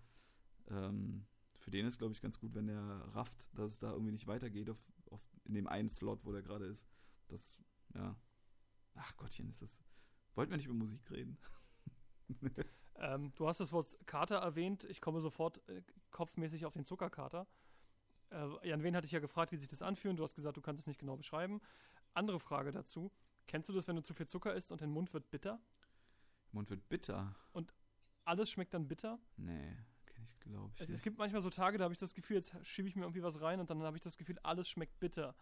ähm, für den ist, glaube ich, ganz gut, wenn er rafft, dass es da irgendwie nicht weitergeht auf, auf in dem einen Slot, wo der gerade ist. Das, ja. Ach Gottchen, ist das. Wollten wir nicht über Musik reden? ähm, du hast das Wort Kater erwähnt. Ich komme sofort äh, kopfmäßig auf den Zuckerkater. Äh, Jan Wen hatte ich ja gefragt, wie sich das anfühlt. Du hast gesagt, du kannst es nicht genau beschreiben. Andere Frage dazu. Kennst du das, wenn du zu viel Zucker isst und dein Mund wird bitter? Mund wird bitter. Und alles schmeckt dann bitter? Nee, ich, glaube ich. Es, es, gibt manchmal so Tage, da habe ich das Gefühl, jetzt schiebe ich mir irgendwie was rein und dann habe ich das Gefühl, alles schmeckt bitter.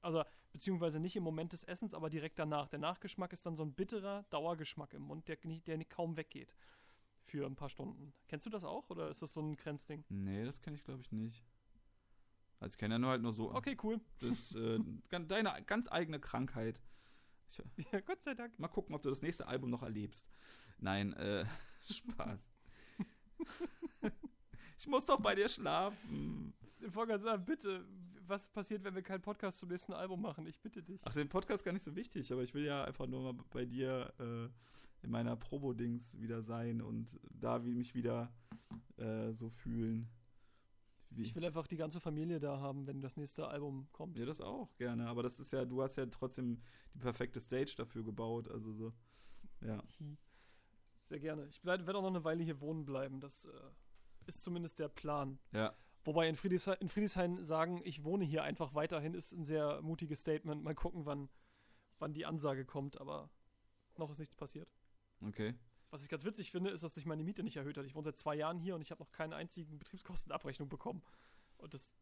Also, beziehungsweise nicht im Moment des Essens, aber direkt danach. Der Nachgeschmack ist dann so ein bitterer Dauergeschmack im Mund, der, der kaum weggeht. Für ein paar Stunden. Kennst du das auch oder ist das so ein Grenzding? Nee, das kenne ich, glaube ich, nicht. Also ich kenne ja nur halt nur so. Okay, cool. Das äh, deine ganz eigene Krankheit. Ich, ja, Gott sei Dank. Mal gucken, ob du das nächste Album noch erlebst. Nein, äh, Spaß. ich muss doch bei dir schlafen. Ich wollte gerade sagen, bitte, was passiert, wenn wir keinen Podcast zum nächsten Album machen? Ich bitte dich. Ach, den Podcast ist gar nicht so wichtig, aber ich will ja einfach nur mal bei dir äh, in meiner Probo-Dings wieder sein und da wie mich wieder äh, so fühlen. Wie? Ich will einfach die ganze Familie da haben, wenn das nächste Album kommt. Ja, das auch gerne. Aber das ist ja, du hast ja trotzdem die perfekte Stage dafür gebaut. Also so, ja. Sehr gerne. Ich werde auch noch eine Weile hier wohnen bleiben. Das äh, ist zumindest der Plan. Ja. Wobei in, Friedrichshain, in Friedrichshain sagen, ich wohne hier einfach weiterhin, ist ein sehr mutiges Statement. Mal gucken, wann, wann die Ansage kommt. Aber noch ist nichts passiert. Okay. Was ich ganz witzig finde, ist, dass sich meine Miete nicht erhöht hat. Ich wohne seit zwei Jahren hier und ich habe noch keine einzigen Betriebskostenabrechnung bekommen. Und das.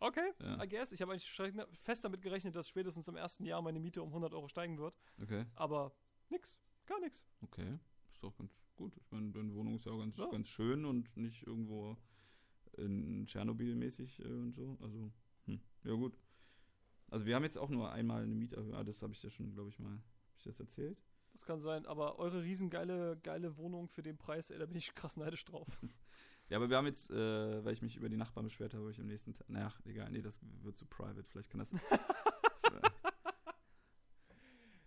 Okay, ja. I guess. Ich habe eigentlich fest damit gerechnet, dass spätestens im ersten Jahr meine Miete um 100 Euro steigen wird. Okay. Aber nix. Gar nichts. Okay. Ist doch ganz gut. Ich meine, deine Wohnung ist ja auch ganz, ja. ganz schön und nicht irgendwo in Tschernobyl-mäßig äh, und so. Also, hm. ja gut. Also wir haben jetzt auch nur einmal eine Mieterhöhung. Ah, das habe ich ja schon, glaube ich, mal. Habe ich das erzählt? Das kann sein, aber eure riesengeile geile Wohnung für den Preis, ey, da bin ich krass neidisch drauf. ja, aber wir haben jetzt, äh, weil ich mich über die Nachbarn beschwert habe, habe ich am nächsten Tag. Naja, egal, nee, das wird zu private. Vielleicht kann das.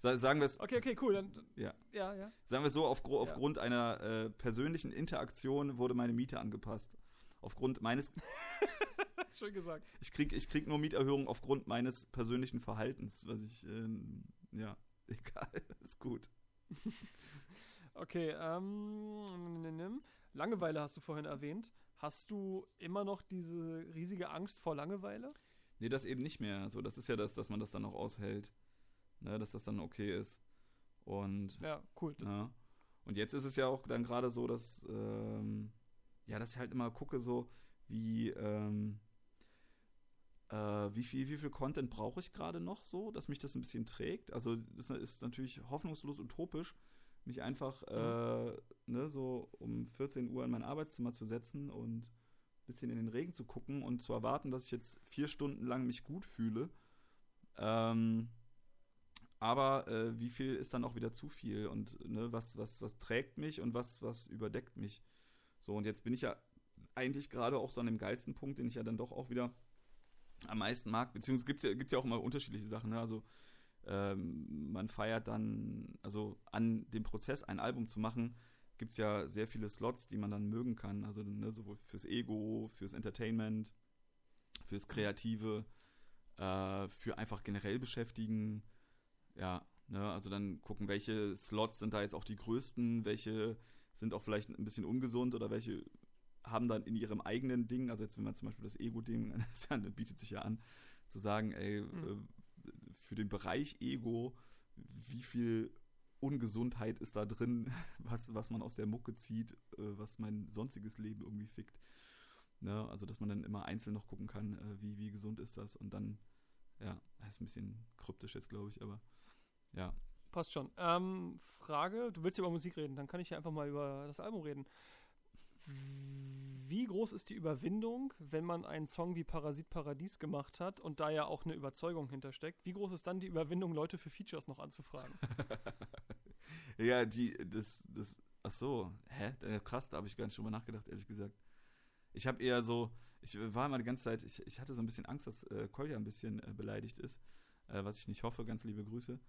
sagen wir es. Okay, okay, cool. Dann, ja. ja, ja. Sagen wir es so, auf, aufgrund ja. einer äh, persönlichen Interaktion wurde meine Miete angepasst. Aufgrund meines. Schön gesagt. Ich krieg, ich krieg nur Mieterhöhungen aufgrund meines persönlichen Verhaltens, was ich, ähm, ja, egal, ist gut. okay, ähm, Langeweile hast du vorhin erwähnt. Hast du immer noch diese riesige Angst vor Langeweile? Nee, das eben nicht mehr. So, das ist ja das, dass man das dann auch aushält. Ne, dass das dann okay ist. Und. Ja, cool. Ja. Und jetzt ist es ja auch dann gerade so, dass, ähm, ja, dass ich halt immer gucke, so, wie, ähm, äh, wie viel, wie viel Content brauche ich gerade noch so, dass mich das ein bisschen trägt. Also, das ist natürlich hoffnungslos utopisch, mich einfach, mhm. äh, ne, so um 14 Uhr in mein Arbeitszimmer zu setzen und bisschen in den Regen zu gucken und zu erwarten, dass ich jetzt vier Stunden lang mich gut fühle. Ähm, aber äh, wie viel ist dann auch wieder zu viel und ne, was, was, was trägt mich und was, was überdeckt mich? So, und jetzt bin ich ja eigentlich gerade auch so an dem geilsten Punkt, den ich ja dann doch auch wieder am meisten mag. Beziehungsweise gibt es ja, gibt ja auch immer unterschiedliche Sachen. Ne? Also ähm, man feiert dann, also an dem Prozess ein Album zu machen, gibt es ja sehr viele Slots, die man dann mögen kann. Also ne, sowohl fürs Ego, fürs Entertainment, fürs Kreative, äh, für einfach generell beschäftigen. Ja, ne, also dann gucken, welche Slots sind da jetzt auch die größten, welche sind auch vielleicht ein bisschen ungesund oder welche haben dann in ihrem eigenen Ding, also jetzt wenn man zum Beispiel das Ego-Ding, dann bietet sich ja an, zu sagen, ey, mhm. für den Bereich Ego, wie viel Ungesundheit ist da drin, was, was man aus der Mucke zieht, äh, was mein sonstiges Leben irgendwie fickt. Ne? Also, dass man dann immer einzeln noch gucken kann, äh, wie, wie gesund ist das. Und dann, ja, das ist ein bisschen kryptisch jetzt, glaube ich, aber ja. Passt schon. Ähm, Frage, du willst ja über Musik reden, dann kann ich ja einfach mal über das Album reden. Wie groß ist die Überwindung, wenn man einen Song wie Parasit Paradies gemacht hat und da ja auch eine Überzeugung hintersteckt? Wie groß ist dann die Überwindung, Leute für Features noch anzufragen? ja, die, das, das, ach so, hä? Krass, da habe ich gar nicht drüber nachgedacht, ehrlich gesagt. Ich habe eher so, ich war immer die ganze Zeit, ich, ich hatte so ein bisschen Angst, dass äh, Kolja ein bisschen äh, beleidigt ist, äh, was ich nicht hoffe, ganz liebe Grüße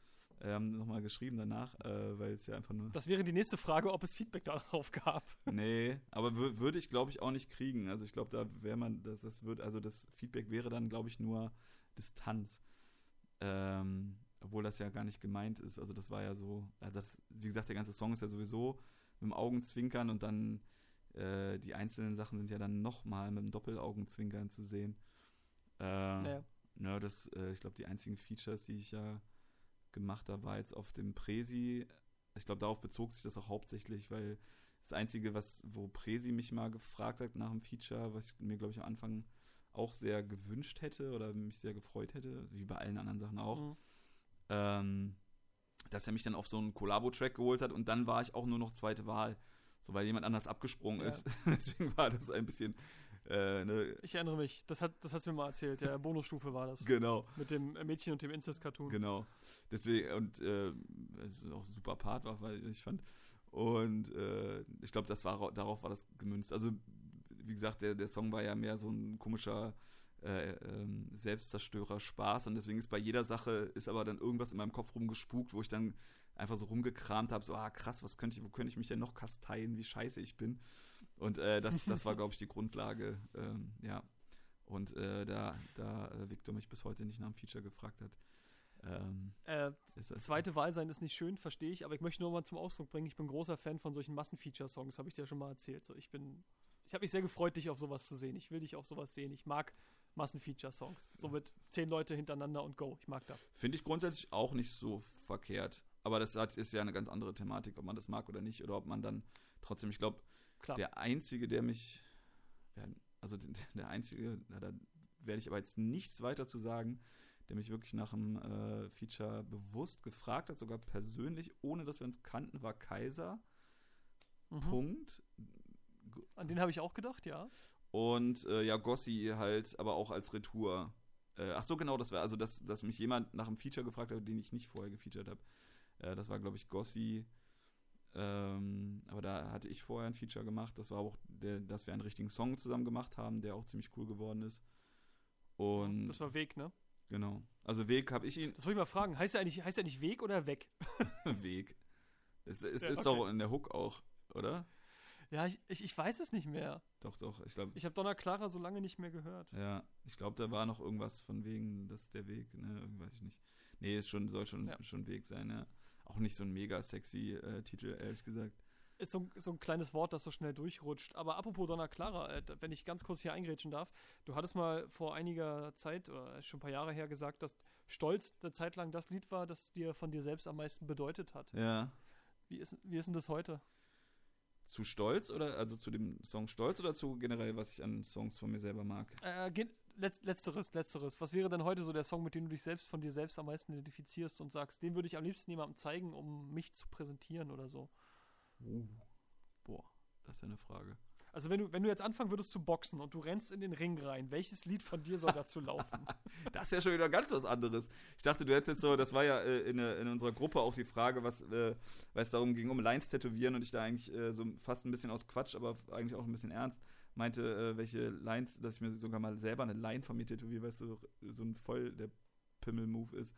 ähm, nochmal geschrieben danach, äh, weil es ja einfach nur. Das wäre die nächste Frage, ob es Feedback darauf gab. Nee, aber würde ich, glaube ich, auch nicht kriegen. Also ich glaube, da wäre man, das, das wird, also das Feedback wäre dann, glaube ich, nur Distanz. Ähm, obwohl das ja gar nicht gemeint ist. Also das war ja so, also das, wie gesagt, der ganze Song ist ja sowieso mit dem Augenzwinkern und dann äh, die einzelnen Sachen sind ja dann nochmal mit dem Doppelaugenzwinkern zu sehen. Äh, ja. Ne, das, äh, ich glaube, die einzigen Features, die ich ja gemacht habe, war jetzt auf dem Presi. Ich glaube, darauf bezog sich das auch hauptsächlich, weil das Einzige, was, wo Presi mich mal gefragt hat nach einem Feature, was ich mir, glaube ich, am Anfang auch sehr gewünscht hätte oder mich sehr gefreut hätte, wie bei allen anderen Sachen auch, mhm. ähm, dass er mich dann auf so einen Collabo-Track geholt hat und dann war ich auch nur noch zweite Wahl, so weil jemand anders abgesprungen ja. ist. Deswegen war das ein bisschen äh, ne? Ich erinnere mich, das hat das hast du mir mal erzählt, der Bonusstufe war das. Genau. Mit dem Mädchen und dem Incest-Cartoon. Genau. Deswegen, und äh, auch ein super Part war, weil ich fand. Und äh, ich glaube, das war darauf war das gemünzt. Also, wie gesagt, der, der Song war ja mehr so ein komischer äh, ähm, Selbstzerstörer Spaß und deswegen ist bei jeder Sache ist aber dann irgendwas in meinem Kopf rumgespukt, wo ich dann einfach so rumgekramt habe, so ah krass, was könnte ich, wo könnte ich mich denn noch kasteien, wie scheiße ich bin. Und äh, das, das war, glaube ich, die Grundlage, ähm, ja. Und äh, da, da äh, Victor mich bis heute nicht nach einem Feature gefragt hat. Ähm, äh, zweite Wahl sein ist nicht schön, verstehe ich, aber ich möchte nur mal zum Ausdruck bringen, ich bin großer Fan von solchen Massenfeature-Songs, habe ich dir ja schon mal erzählt. So, ich bin, ich habe mich sehr gefreut, dich auf sowas zu sehen. Ich will dich auf sowas sehen. Ich mag Massenfeature-Songs. So mit zehn Leute hintereinander und go. Ich mag das. Finde ich grundsätzlich auch nicht so verkehrt. Aber das ist ja eine ganz andere Thematik, ob man das mag oder nicht, oder ob man dann trotzdem, ich glaube, der Einzige, der mich, also der Einzige, da werde ich aber jetzt nichts weiter zu sagen, der mich wirklich nach einem äh, Feature bewusst gefragt hat, sogar persönlich, ohne dass wir uns kannten, war Kaiser. Mhm. Punkt. An den habe ich auch gedacht, ja. Und äh, ja, Gossi halt, aber auch als Retour. Äh, ach so, genau, das war also, dass, dass mich jemand nach einem Feature gefragt hat, den ich nicht vorher gefeatured habe. Äh, das war, glaube ich, Gossi. Ähm, aber da hatte ich vorher ein Feature gemacht. Das war auch, der, dass wir einen richtigen Song zusammen gemacht haben, der auch ziemlich cool geworden ist. Und das war Weg, ne? Genau. Also Weg habe ich ihn. Das wollte ich mal fragen. Heißt er eigentlich, heißt er nicht Weg oder Weg? Weg. Es, es ja, ist okay. doch in der Hook auch, oder? Ja, ich, ich, ich, weiß es nicht mehr. Doch, doch, ich glaube. Ich habe Donna Clara so lange nicht mehr gehört. Ja, ich glaube, da war noch irgendwas von wegen, dass der Weg, ne, weiß ich nicht. Nee, es schon, soll schon, ja. schon Weg sein, ja. Auch nicht so ein mega sexy äh, Titel, ehrlich gesagt ist so, so, ein kleines Wort, das so schnell durchrutscht. Aber apropos Donna Clara, äh, wenn ich ganz kurz hier eingrätschen darf, du hattest mal vor einiger Zeit, oder schon ein paar Jahre her gesagt, dass Stolz eine Zeit lang das Lied war, das dir von dir selbst am meisten bedeutet hat. Ja. Wie ist, wie ist denn das heute? Zu Stolz oder also zu dem Song Stolz oder zu generell, was ich an Songs von mir selber mag? Äh, letzteres, letzteres. Was wäre denn heute so der Song, mit dem du dich selbst von dir selbst am meisten identifizierst und sagst, den würde ich am liebsten jemandem zeigen, um mich zu präsentieren oder so? Uh, boah, das ist ja eine Frage. Also wenn du, wenn du jetzt anfangen würdest zu boxen und du rennst in den Ring rein, welches Lied von dir soll dazu laufen? das ist ja schon wieder ganz was anderes. Ich dachte, du hättest jetzt so, das war ja äh, in, in, unserer Gruppe auch die Frage, was, äh, weil es darum ging, um Lines tätowieren und ich da eigentlich äh, so fast ein bisschen aus Quatsch, aber eigentlich auch ein bisschen ernst meinte, äh, welche Lines, dass ich mir sogar mal selber eine Line von mir tätowiere, weil es so, so ein voll der Pimmel-Move ist.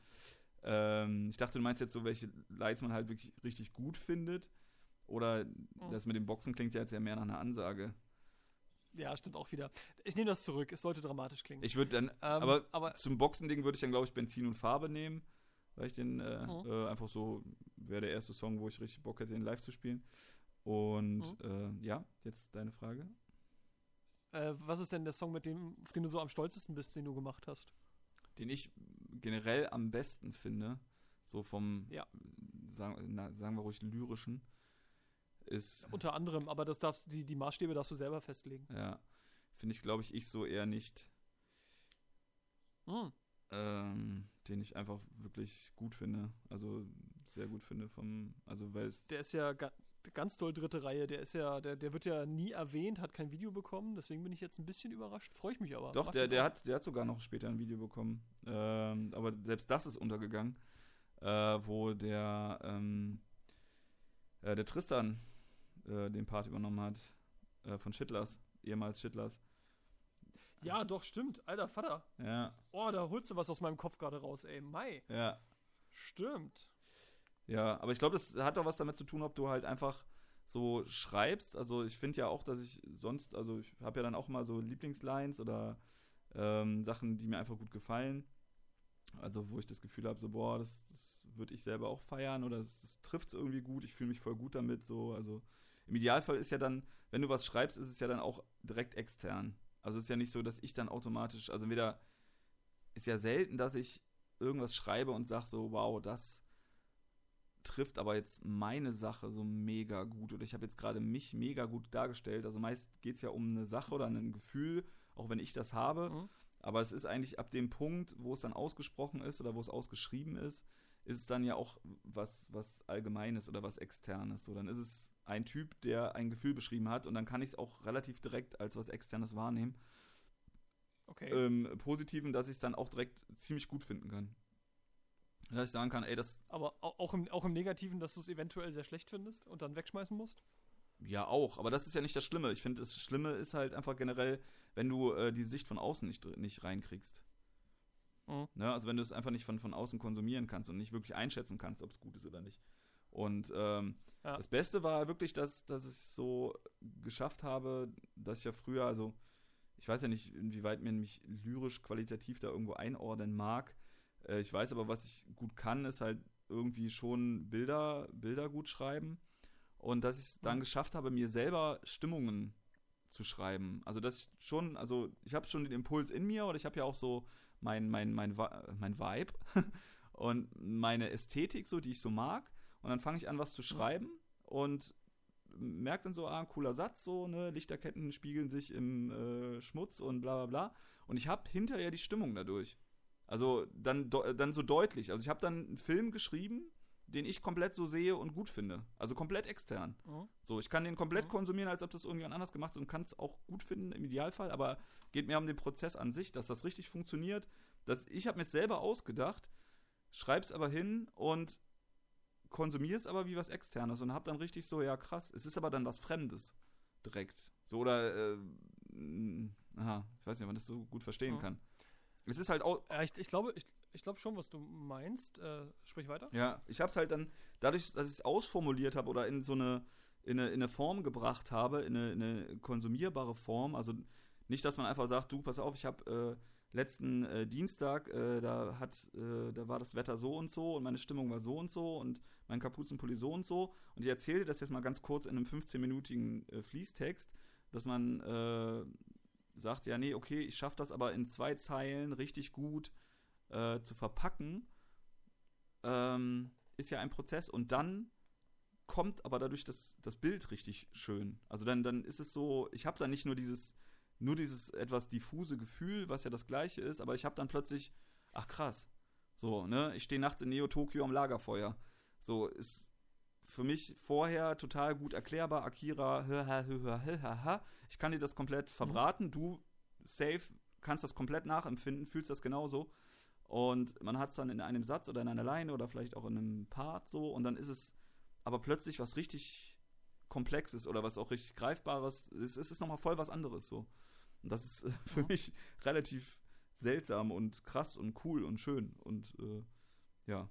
Ähm, ich dachte, du meinst jetzt so, welche Lines man halt wirklich richtig gut findet. Oder mhm. das mit dem Boxen klingt ja jetzt ja mehr nach einer Ansage. Ja, stimmt auch wieder. Ich nehme das zurück. Es sollte dramatisch klingen. Ich würde dann, ähm, aber, aber, zum Boxen-Ding würde ich dann, glaube ich, Benzin und Farbe nehmen, weil ich den äh, mhm. äh, einfach so wäre der erste Song, wo ich richtig Bock hätte, den live zu spielen. Und mhm. äh, ja, jetzt deine Frage. Äh, was ist denn der Song, mit dem, auf den du so am stolzesten bist, den du gemacht hast? Den ich generell am besten finde, so vom, ja. sagen, na, sagen wir ruhig, lyrischen ist. Unter anderem, aber das darfst, die, die Maßstäbe darfst du selber festlegen. Ja. Finde ich, glaube ich, ich so eher nicht. Hm. Ähm, den ich einfach wirklich gut finde. Also sehr gut finde vom, also weil es. Der ist ja ganz doll dritte Reihe, der ist ja, der, der wird ja nie erwähnt, hat kein Video bekommen, deswegen bin ich jetzt ein bisschen überrascht. Freue ich mich aber. Doch, der, der hat, der hat sogar noch später ein Video bekommen. Ähm, aber selbst das ist untergegangen, äh, wo der, ähm, äh, der Tristan äh, den Part übernommen hat. Äh, von Schittlers, ehemals Schittlers. Ja, doch, stimmt. Alter Vater. Ja. Oh, da holst du was aus meinem Kopf gerade raus, ey. Mai. Ja. Stimmt. Ja, aber ich glaube, das hat doch was damit zu tun, ob du halt einfach so schreibst. Also ich finde ja auch, dass ich sonst, also ich habe ja dann auch mal so Lieblingslines oder ähm, Sachen, die mir einfach gut gefallen. Also wo ich das Gefühl habe, so boah, das, das würde ich selber auch feiern oder das, das trifft es irgendwie gut. Ich fühle mich voll gut damit. So, also im Idealfall ist ja dann, wenn du was schreibst, ist es ja dann auch direkt extern. Also es ist ja nicht so, dass ich dann automatisch, also wieder ist ja selten, dass ich irgendwas schreibe und sage so, wow, das trifft aber jetzt meine Sache so mega gut oder ich habe jetzt gerade mich mega gut dargestellt. Also meist geht es ja um eine Sache oder ein Gefühl, auch wenn ich das habe. Mhm. Aber es ist eigentlich ab dem Punkt, wo es dann ausgesprochen ist oder wo es ausgeschrieben ist, ist es dann ja auch was, was Allgemeines oder was Externes. So, dann ist es ein Typ, der ein Gefühl beschrieben hat und dann kann ich es auch relativ direkt als was Externes wahrnehmen. Okay. Ähm, Positiven, dass ich es dann auch direkt ziemlich gut finden kann. Dass ich sagen kann, ey, das. Aber auch im, auch im Negativen, dass du es eventuell sehr schlecht findest und dann wegschmeißen musst? Ja, auch. Aber das ist ja nicht das Schlimme. Ich finde, das Schlimme ist halt einfach generell, wenn du äh, die Sicht von außen nicht, nicht reinkriegst. Mhm. Ne? Also wenn du es einfach nicht von, von außen konsumieren kannst und nicht wirklich einschätzen kannst, ob es gut ist oder nicht. Und ähm, ja. das Beste war wirklich, dass, dass ich es so geschafft habe, dass ich ja früher, also ich weiß ja nicht, inwieweit man mich lyrisch qualitativ da irgendwo einordnen mag. Äh, ich weiß aber, was ich gut kann, ist halt irgendwie schon Bilder, Bilder gut schreiben. Und dass ich es dann mhm. geschafft habe, mir selber Stimmungen zu schreiben. Also dass ich schon, also ich habe schon den Impuls in mir oder ich habe ja auch so mein, mein, mein, mein Vibe und meine Ästhetik, so, die ich so mag. Und dann fange ich an, was zu schreiben und merke dann so, ah, cooler Satz, so, ne, Lichterketten spiegeln sich im äh, Schmutz und bla bla bla. Und ich habe hinterher die Stimmung dadurch. Also dann, dann so deutlich. Also ich habe dann einen Film geschrieben, den ich komplett so sehe und gut finde. Also komplett extern. Mhm. So, ich kann den komplett mhm. konsumieren, als ob das irgendjemand anders gemacht hat und kann es auch gut finden im Idealfall, aber geht mehr um den Prozess an sich, dass das richtig funktioniert. Dass ich habe mir selber ausgedacht, schreib's aber hin und konsumiere es aber wie was externes und hab dann richtig so, ja krass, es ist aber dann was Fremdes direkt. So oder äh, aha, ich weiß nicht, ob man das so gut verstehen mhm. kann. Es ist halt auch. Ja, ich, ich glaube, ich, ich glaube schon, was du meinst. Äh, sprich weiter. Ja, ich habe es halt dann, dadurch, dass ich es ausformuliert habe oder in so eine, in eine, in eine Form gebracht habe, in eine, in eine konsumierbare Form, also nicht, dass man einfach sagt, du, pass auf, ich habe äh, letzten äh, Dienstag, äh, da hat, äh, da war das Wetter so und so und meine Stimmung war so und so und mein Kapuzenpulli so und so und ich erzähle das jetzt mal ganz kurz in einem 15-minütigen äh, Fließtext, dass man äh, sagt, ja, nee, okay, ich schaffe das aber in zwei Zeilen richtig gut äh, zu verpacken, ähm, ist ja ein Prozess und dann kommt aber dadurch das, das Bild richtig schön. Also dann, dann ist es so, ich habe da nicht nur dieses, nur dieses etwas diffuse Gefühl, was ja das gleiche ist, aber ich habe dann plötzlich, ach krass, so, ne, ich stehe nachts in Neo-Tokio am Lagerfeuer. So, ist für mich vorher total gut erklärbar. Akira, ich kann dir das komplett mhm. verbraten. Mhm. Du, safe, kannst das komplett nachempfinden, fühlst das genauso. Und man hat es dann in einem Satz oder in einer Line oder vielleicht auch in einem Part so. Und dann ist es aber plötzlich was richtig Komplexes oder was auch richtig Greifbares. Es, es ist nochmal voll was anderes so. Und das ist äh, für ja. mich relativ seltsam und krass und cool und schön. Und äh, ja,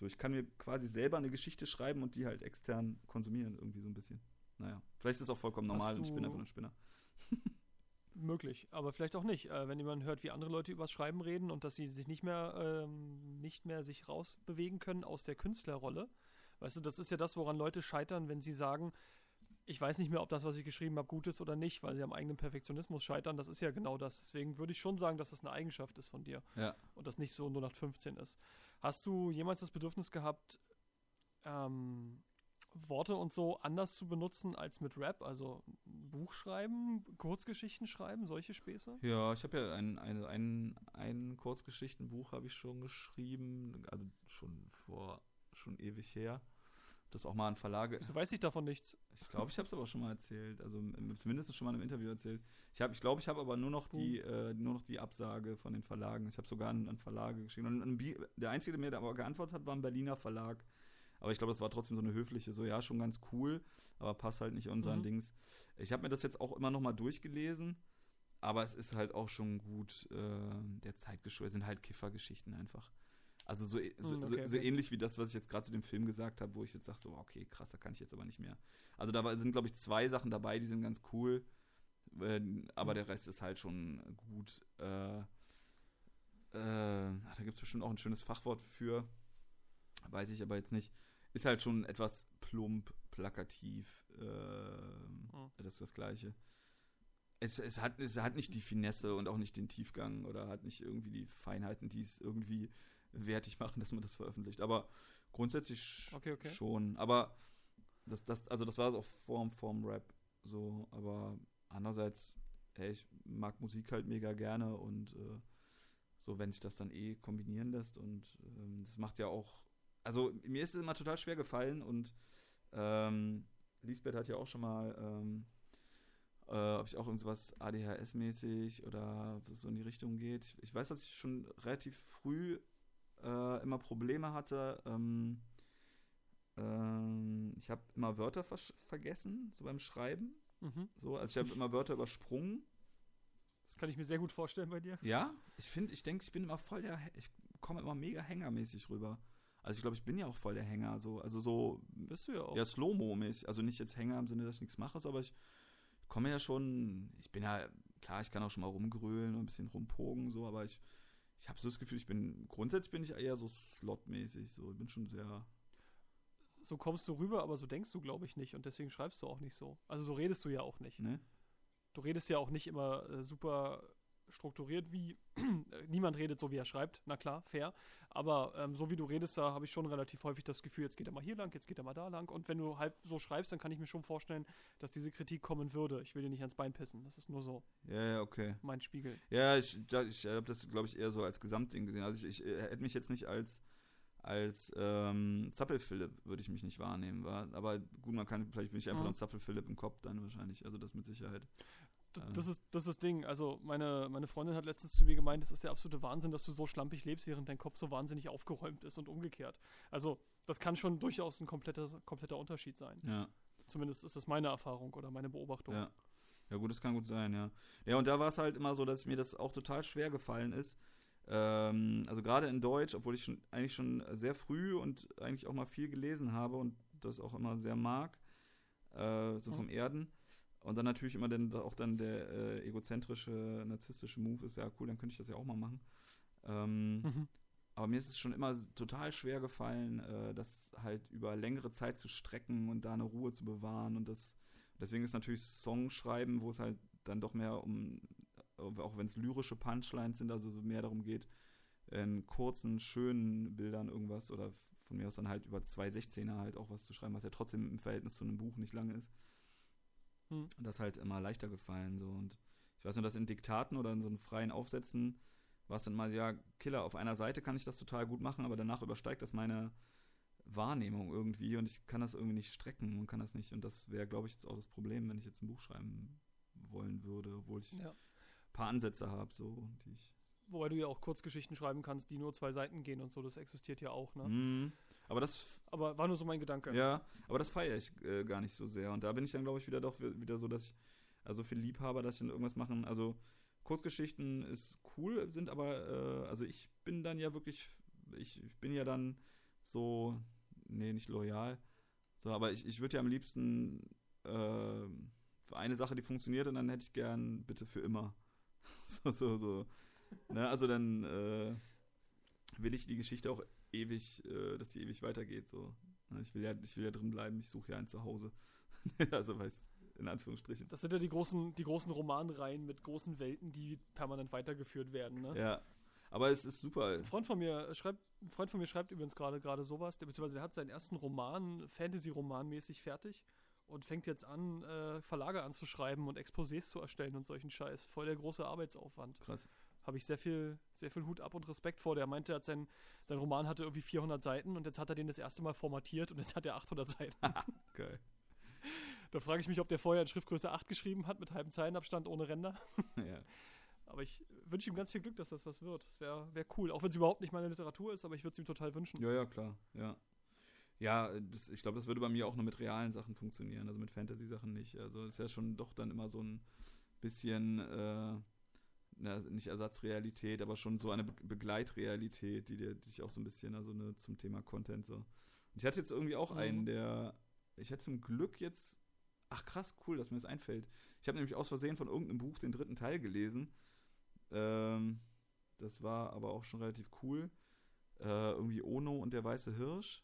so, ich kann mir quasi selber eine Geschichte schreiben und die halt extern konsumieren, irgendwie so ein bisschen. Naja, vielleicht ist es auch vollkommen normal und ich bin einfach ein Spinner. möglich, aber vielleicht auch nicht. Äh, wenn jemand hört, wie andere Leute übers Schreiben reden und dass sie sich nicht mehr, ähm, nicht mehr sich rausbewegen können aus der Künstlerrolle. Weißt du, das ist ja das, woran Leute scheitern, wenn sie sagen, ich weiß nicht mehr, ob das, was ich geschrieben habe, gut ist oder nicht, weil sie am eigenen Perfektionismus scheitern. Das ist ja genau das. Deswegen würde ich schon sagen, dass das eine Eigenschaft ist von dir. Ja. Und das nicht so nur nach 15 ist. Hast du jemals das Bedürfnis gehabt, ähm, Worte und so anders zu benutzen als mit Rap? Also Buch schreiben, Kurzgeschichten schreiben, solche Späße? Ja, ich habe ja ein, ein, ein, ein Kurzgeschichtenbuch habe ich schon geschrieben, also schon vor, schon ewig her das auch mal an Verlage. Wieso weiß ich davon nichts? Ich glaube, ich habe es aber schon mal erzählt. Also zumindest schon mal in einem Interview erzählt. Ich habe, ich glaube, ich habe aber nur noch die, äh, nur noch die Absage von den Verlagen. Ich habe sogar an, an, Verlage geschrieben. Und an, der einzige, der mir aber geantwortet hat, war ein Berliner Verlag. Aber ich glaube, das war trotzdem so eine höfliche, so ja, schon ganz cool, aber passt halt nicht unseren mhm. Dings. Ich habe mir das jetzt auch immer noch mal durchgelesen, aber es ist halt auch schon gut äh, der Zeit geschuldet. Es sind halt Kiffergeschichten einfach. Also so, e-, so, hm, okay, so, so ähnlich wie das, was ich jetzt gerade zu dem Film gesagt habe, wo ich jetzt sage, so, okay, krass, da kann ich jetzt aber nicht mehr. Also da sind, glaube ich, zwei Sachen dabei, die sind ganz cool. Äh, aber mhm. der Rest ist halt schon gut. Äh, äh, da gibt es bestimmt auch ein schönes Fachwort für. Weiß ich aber jetzt nicht. Ist halt schon etwas plump, plakativ. Mhm. Das ist das Gleiche. Es, es, hat, es hat nicht die Finesse und auch nicht den Tiefgang oder hat nicht irgendwie die Feinheiten, die es irgendwie wertig machen, dass man das veröffentlicht. Aber grundsätzlich okay, okay. schon. Aber das, das, also das war auch vorm, vorm Rap so, aber andererseits, hey, ich mag Musik halt mega gerne und äh, so, wenn sich das dann eh kombinieren lässt und ähm, das macht ja auch, also mir ist es immer total schwer gefallen und ähm, Lisbeth hat ja auch schon mal, ähm, äh, ob ich auch irgendwas ADHS-mäßig oder so in die Richtung geht. Ich weiß, dass ich schon relativ früh äh, immer Probleme hatte. Ähm, ähm, ich habe immer Wörter vergessen, so beim Schreiben. Mhm. So, also ich habe immer Wörter übersprungen. Das kann ich mir sehr gut vorstellen bei dir. Ja, ich finde, ich denke, ich bin immer voll der, ich komme immer mega hängermäßig rüber. Also ich glaube, ich bin ja auch voll der Hänger, so, also so. Bist du ja auch. Ja, Slow-Mo-mäßig. Also nicht jetzt Hänger im Sinne, dass ich nichts mache, aber ich komme ja schon, ich bin ja, klar, ich kann auch schon mal rumgrölen und ein bisschen rumpogen, so, aber ich ich habe so das Gefühl, ich bin, grundsätzlich bin ich eher so slotmäßig, so, ich bin schon sehr. So kommst du rüber, aber so denkst du, glaube ich, nicht und deswegen schreibst du auch nicht so. Also so redest du ja auch nicht. Ne? Du redest ja auch nicht immer äh, super strukturiert wie, niemand redet so, wie er schreibt, na klar, fair. Aber ähm, so wie du redest, da habe ich schon relativ häufig das Gefühl, jetzt geht er mal hier lang, jetzt geht er mal da lang. Und wenn du halb so schreibst, dann kann ich mir schon vorstellen, dass diese Kritik kommen würde. Ich will dir nicht ans Bein pissen. Das ist nur so. Ja, ja, okay. Mein Spiegel. Ja, ich, ich habe das, glaube ich, eher so als Gesamtding gesehen. Also ich, ich äh, hätte mich jetzt nicht als als ähm, Zappel-Philipp würde ich mich nicht wahrnehmen. War. Aber gut, man kann, vielleicht bin ich einfach mhm. noch Zappel-Philipp im Kopf dann wahrscheinlich. Also das mit Sicherheit das ist, das ist Ding. Also, meine, meine Freundin hat letztens zu mir gemeint, es ist der absolute Wahnsinn, dass du so schlampig lebst, während dein Kopf so wahnsinnig aufgeräumt ist und umgekehrt. Also, das kann schon durchaus ein kompletter, kompletter Unterschied sein. Ja. Zumindest ist das meine Erfahrung oder meine Beobachtung. Ja. Ja, gut, das kann gut sein, ja. Ja, und da war es halt immer so, dass mir das auch total schwer gefallen ist. Ähm, also gerade in Deutsch, obwohl ich schon eigentlich schon sehr früh und eigentlich auch mal viel gelesen habe und das auch immer sehr mag, äh, so vom Erden. Und dann natürlich immer dann auch dann der äh, egozentrische, narzisstische Move ist, ja cool, dann könnte ich das ja auch mal machen. Ähm, mhm. Aber mir ist es schon immer total schwer gefallen, äh, das halt über längere Zeit zu strecken und da eine Ruhe zu bewahren. Und das, deswegen ist natürlich Songschreiben, wo es halt dann doch mehr um, auch wenn es lyrische Punchlines sind, also mehr darum geht, in kurzen, schönen Bildern irgendwas oder von mir aus dann halt über zwei Sechzehner halt auch was zu schreiben, was ja trotzdem im Verhältnis zu einem Buch nicht lange ist. Hm. Das halt immer leichter gefallen so und ich weiß nur, dass in Diktaten oder in so einen freien Aufsätzen war es dann mal, ja, Killer, auf einer Seite kann ich das total gut machen, aber danach übersteigt das meine Wahrnehmung irgendwie und ich kann das irgendwie nicht strecken und kann das nicht. Und das wäre, glaube ich, jetzt auch das Problem, wenn ich jetzt ein Buch schreiben wollen würde, obwohl ich ja. ein paar Ansätze habe, so, die ich. Wobei du ja auch Kurzgeschichten schreiben kannst, die nur zwei Seiten gehen und so, das existiert ja auch, ne? Mm, aber das. Aber war nur so mein Gedanke. Ja, aber das feiere ich äh, gar nicht so sehr. Und da bin ich dann, glaube ich, wieder doch wieder so, dass ich, also viel Liebhaber, dass ich dann irgendwas machen, also Kurzgeschichten ist cool, sind aber, äh, also ich bin dann ja wirklich, ich, ich, bin ja dann so, nee, nicht loyal, so, aber ich, ich würde ja am liebsten äh, für eine Sache, die funktioniert, und dann hätte ich gern bitte für immer. so, so, so. Ne, also dann äh, will ich die Geschichte auch ewig, äh, dass die ewig weitergeht. So. Ich will ja, ich will ja drin bleiben, ich suche ja ein Zuhause. also weißt in Anführungsstrichen. Das sind ja die großen, die großen Romanreihen mit großen Welten, die permanent weitergeführt werden, ne? Ja. Aber es ist super. Ein Freund von mir schreibt, ein Freund von mir schreibt übrigens gerade gerade sowas, der, beziehungsweise der hat seinen ersten Roman, Fantasy-Roman mäßig fertig und fängt jetzt an, äh, Verlage anzuschreiben und Exposés zu erstellen und solchen Scheiß. Voll der große Arbeitsaufwand. Krass. Habe ich sehr viel, sehr viel Hut ab und Respekt vor. Der meinte, hat sein, sein Roman hatte irgendwie 400 Seiten und jetzt hat er den das erste Mal formatiert und jetzt hat er 800 Seiten. Geil. Da frage ich mich, ob der vorher in Schriftgröße 8 geschrieben hat, mit halbem Zeilenabstand, ohne Ränder. Ja. Aber ich wünsche ihm ganz viel Glück, dass das was wird. Das wäre wär cool. Auch wenn es überhaupt nicht meine Literatur ist, aber ich würde es ihm total wünschen. Ja, ja, klar. Ja. Ja, das, ich glaube, das würde bei mir auch nur mit realen Sachen funktionieren, also mit Fantasy-Sachen nicht. Also ist ja schon doch dann immer so ein bisschen, äh, na, nicht Ersatzrealität, aber schon so eine Be Begleitrealität, die dir dich auch so ein bisschen, also ne, zum Thema Content so. Und ich hatte jetzt irgendwie auch mhm. einen, der, ich hatte zum Glück jetzt Ach krass, cool, dass mir das einfällt. Ich habe nämlich aus Versehen von irgendeinem Buch den dritten Teil gelesen. Ähm, das war aber auch schon relativ cool. Äh, irgendwie Ono und der weiße Hirsch.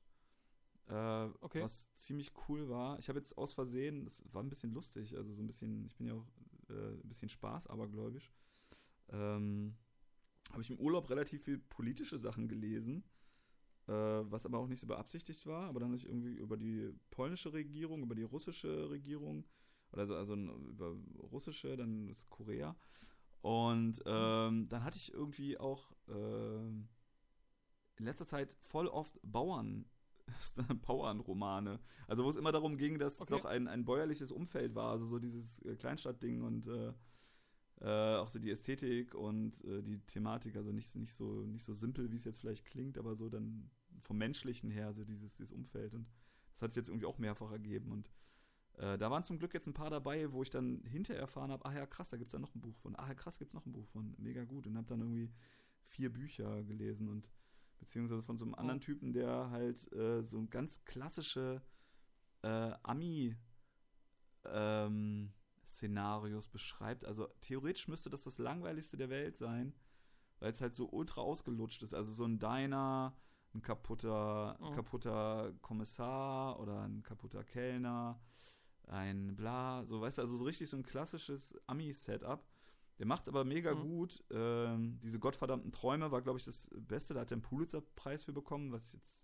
Äh, okay. Was ziemlich cool war. Ich habe jetzt aus Versehen, das war ein bisschen lustig, also so ein bisschen, ich bin ja auch äh, ein bisschen Spaß, abergläubisch. Ähm, habe ich im Urlaub relativ viel politische Sachen gelesen äh, was aber auch nicht so beabsichtigt war, aber dann habe ich irgendwie über die polnische Regierung, über die russische Regierung, oder so, also über russische, dann ist Korea. Und ähm, dann hatte ich irgendwie auch äh, in letzter Zeit voll oft Bauern Bauernromane. Also wo es immer darum ging, dass okay. es doch ein, ein bäuerliches Umfeld war, also so dieses äh, Kleinstadtding und äh, äh, auch so die Ästhetik und äh, die Thematik, also nicht, nicht, so, nicht so simpel, wie es jetzt vielleicht klingt, aber so dann vom Menschlichen her, so dieses, dieses Umfeld. Und das hat sich jetzt irgendwie auch mehrfach ergeben. Und äh, da waren zum Glück jetzt ein paar dabei, wo ich dann hinterher erfahren habe, ach ja, krass, da gibt es da noch ein Buch von. Ach ja, krass, gibt es noch ein Buch von. Mega gut. Und habe dann irgendwie vier Bücher gelesen und beziehungsweise von so einem anderen oh. Typen, der halt äh, so ein ganz klassische äh, Ami ähm, Szenarios beschreibt. Also theoretisch müsste das das langweiligste der Welt sein, weil es halt so ultra ausgelutscht ist. Also so ein Diner, ein kaputter, oh. kaputter Kommissar oder ein kaputter Kellner, ein Bla, so weißt du, also so richtig so ein klassisches Ami-Setup. Der macht es aber mega mhm. gut. Ähm, diese gottverdammten Träume war, glaube ich, das Beste. Da hat er einen Pulitzer-Preis für bekommen, was jetzt,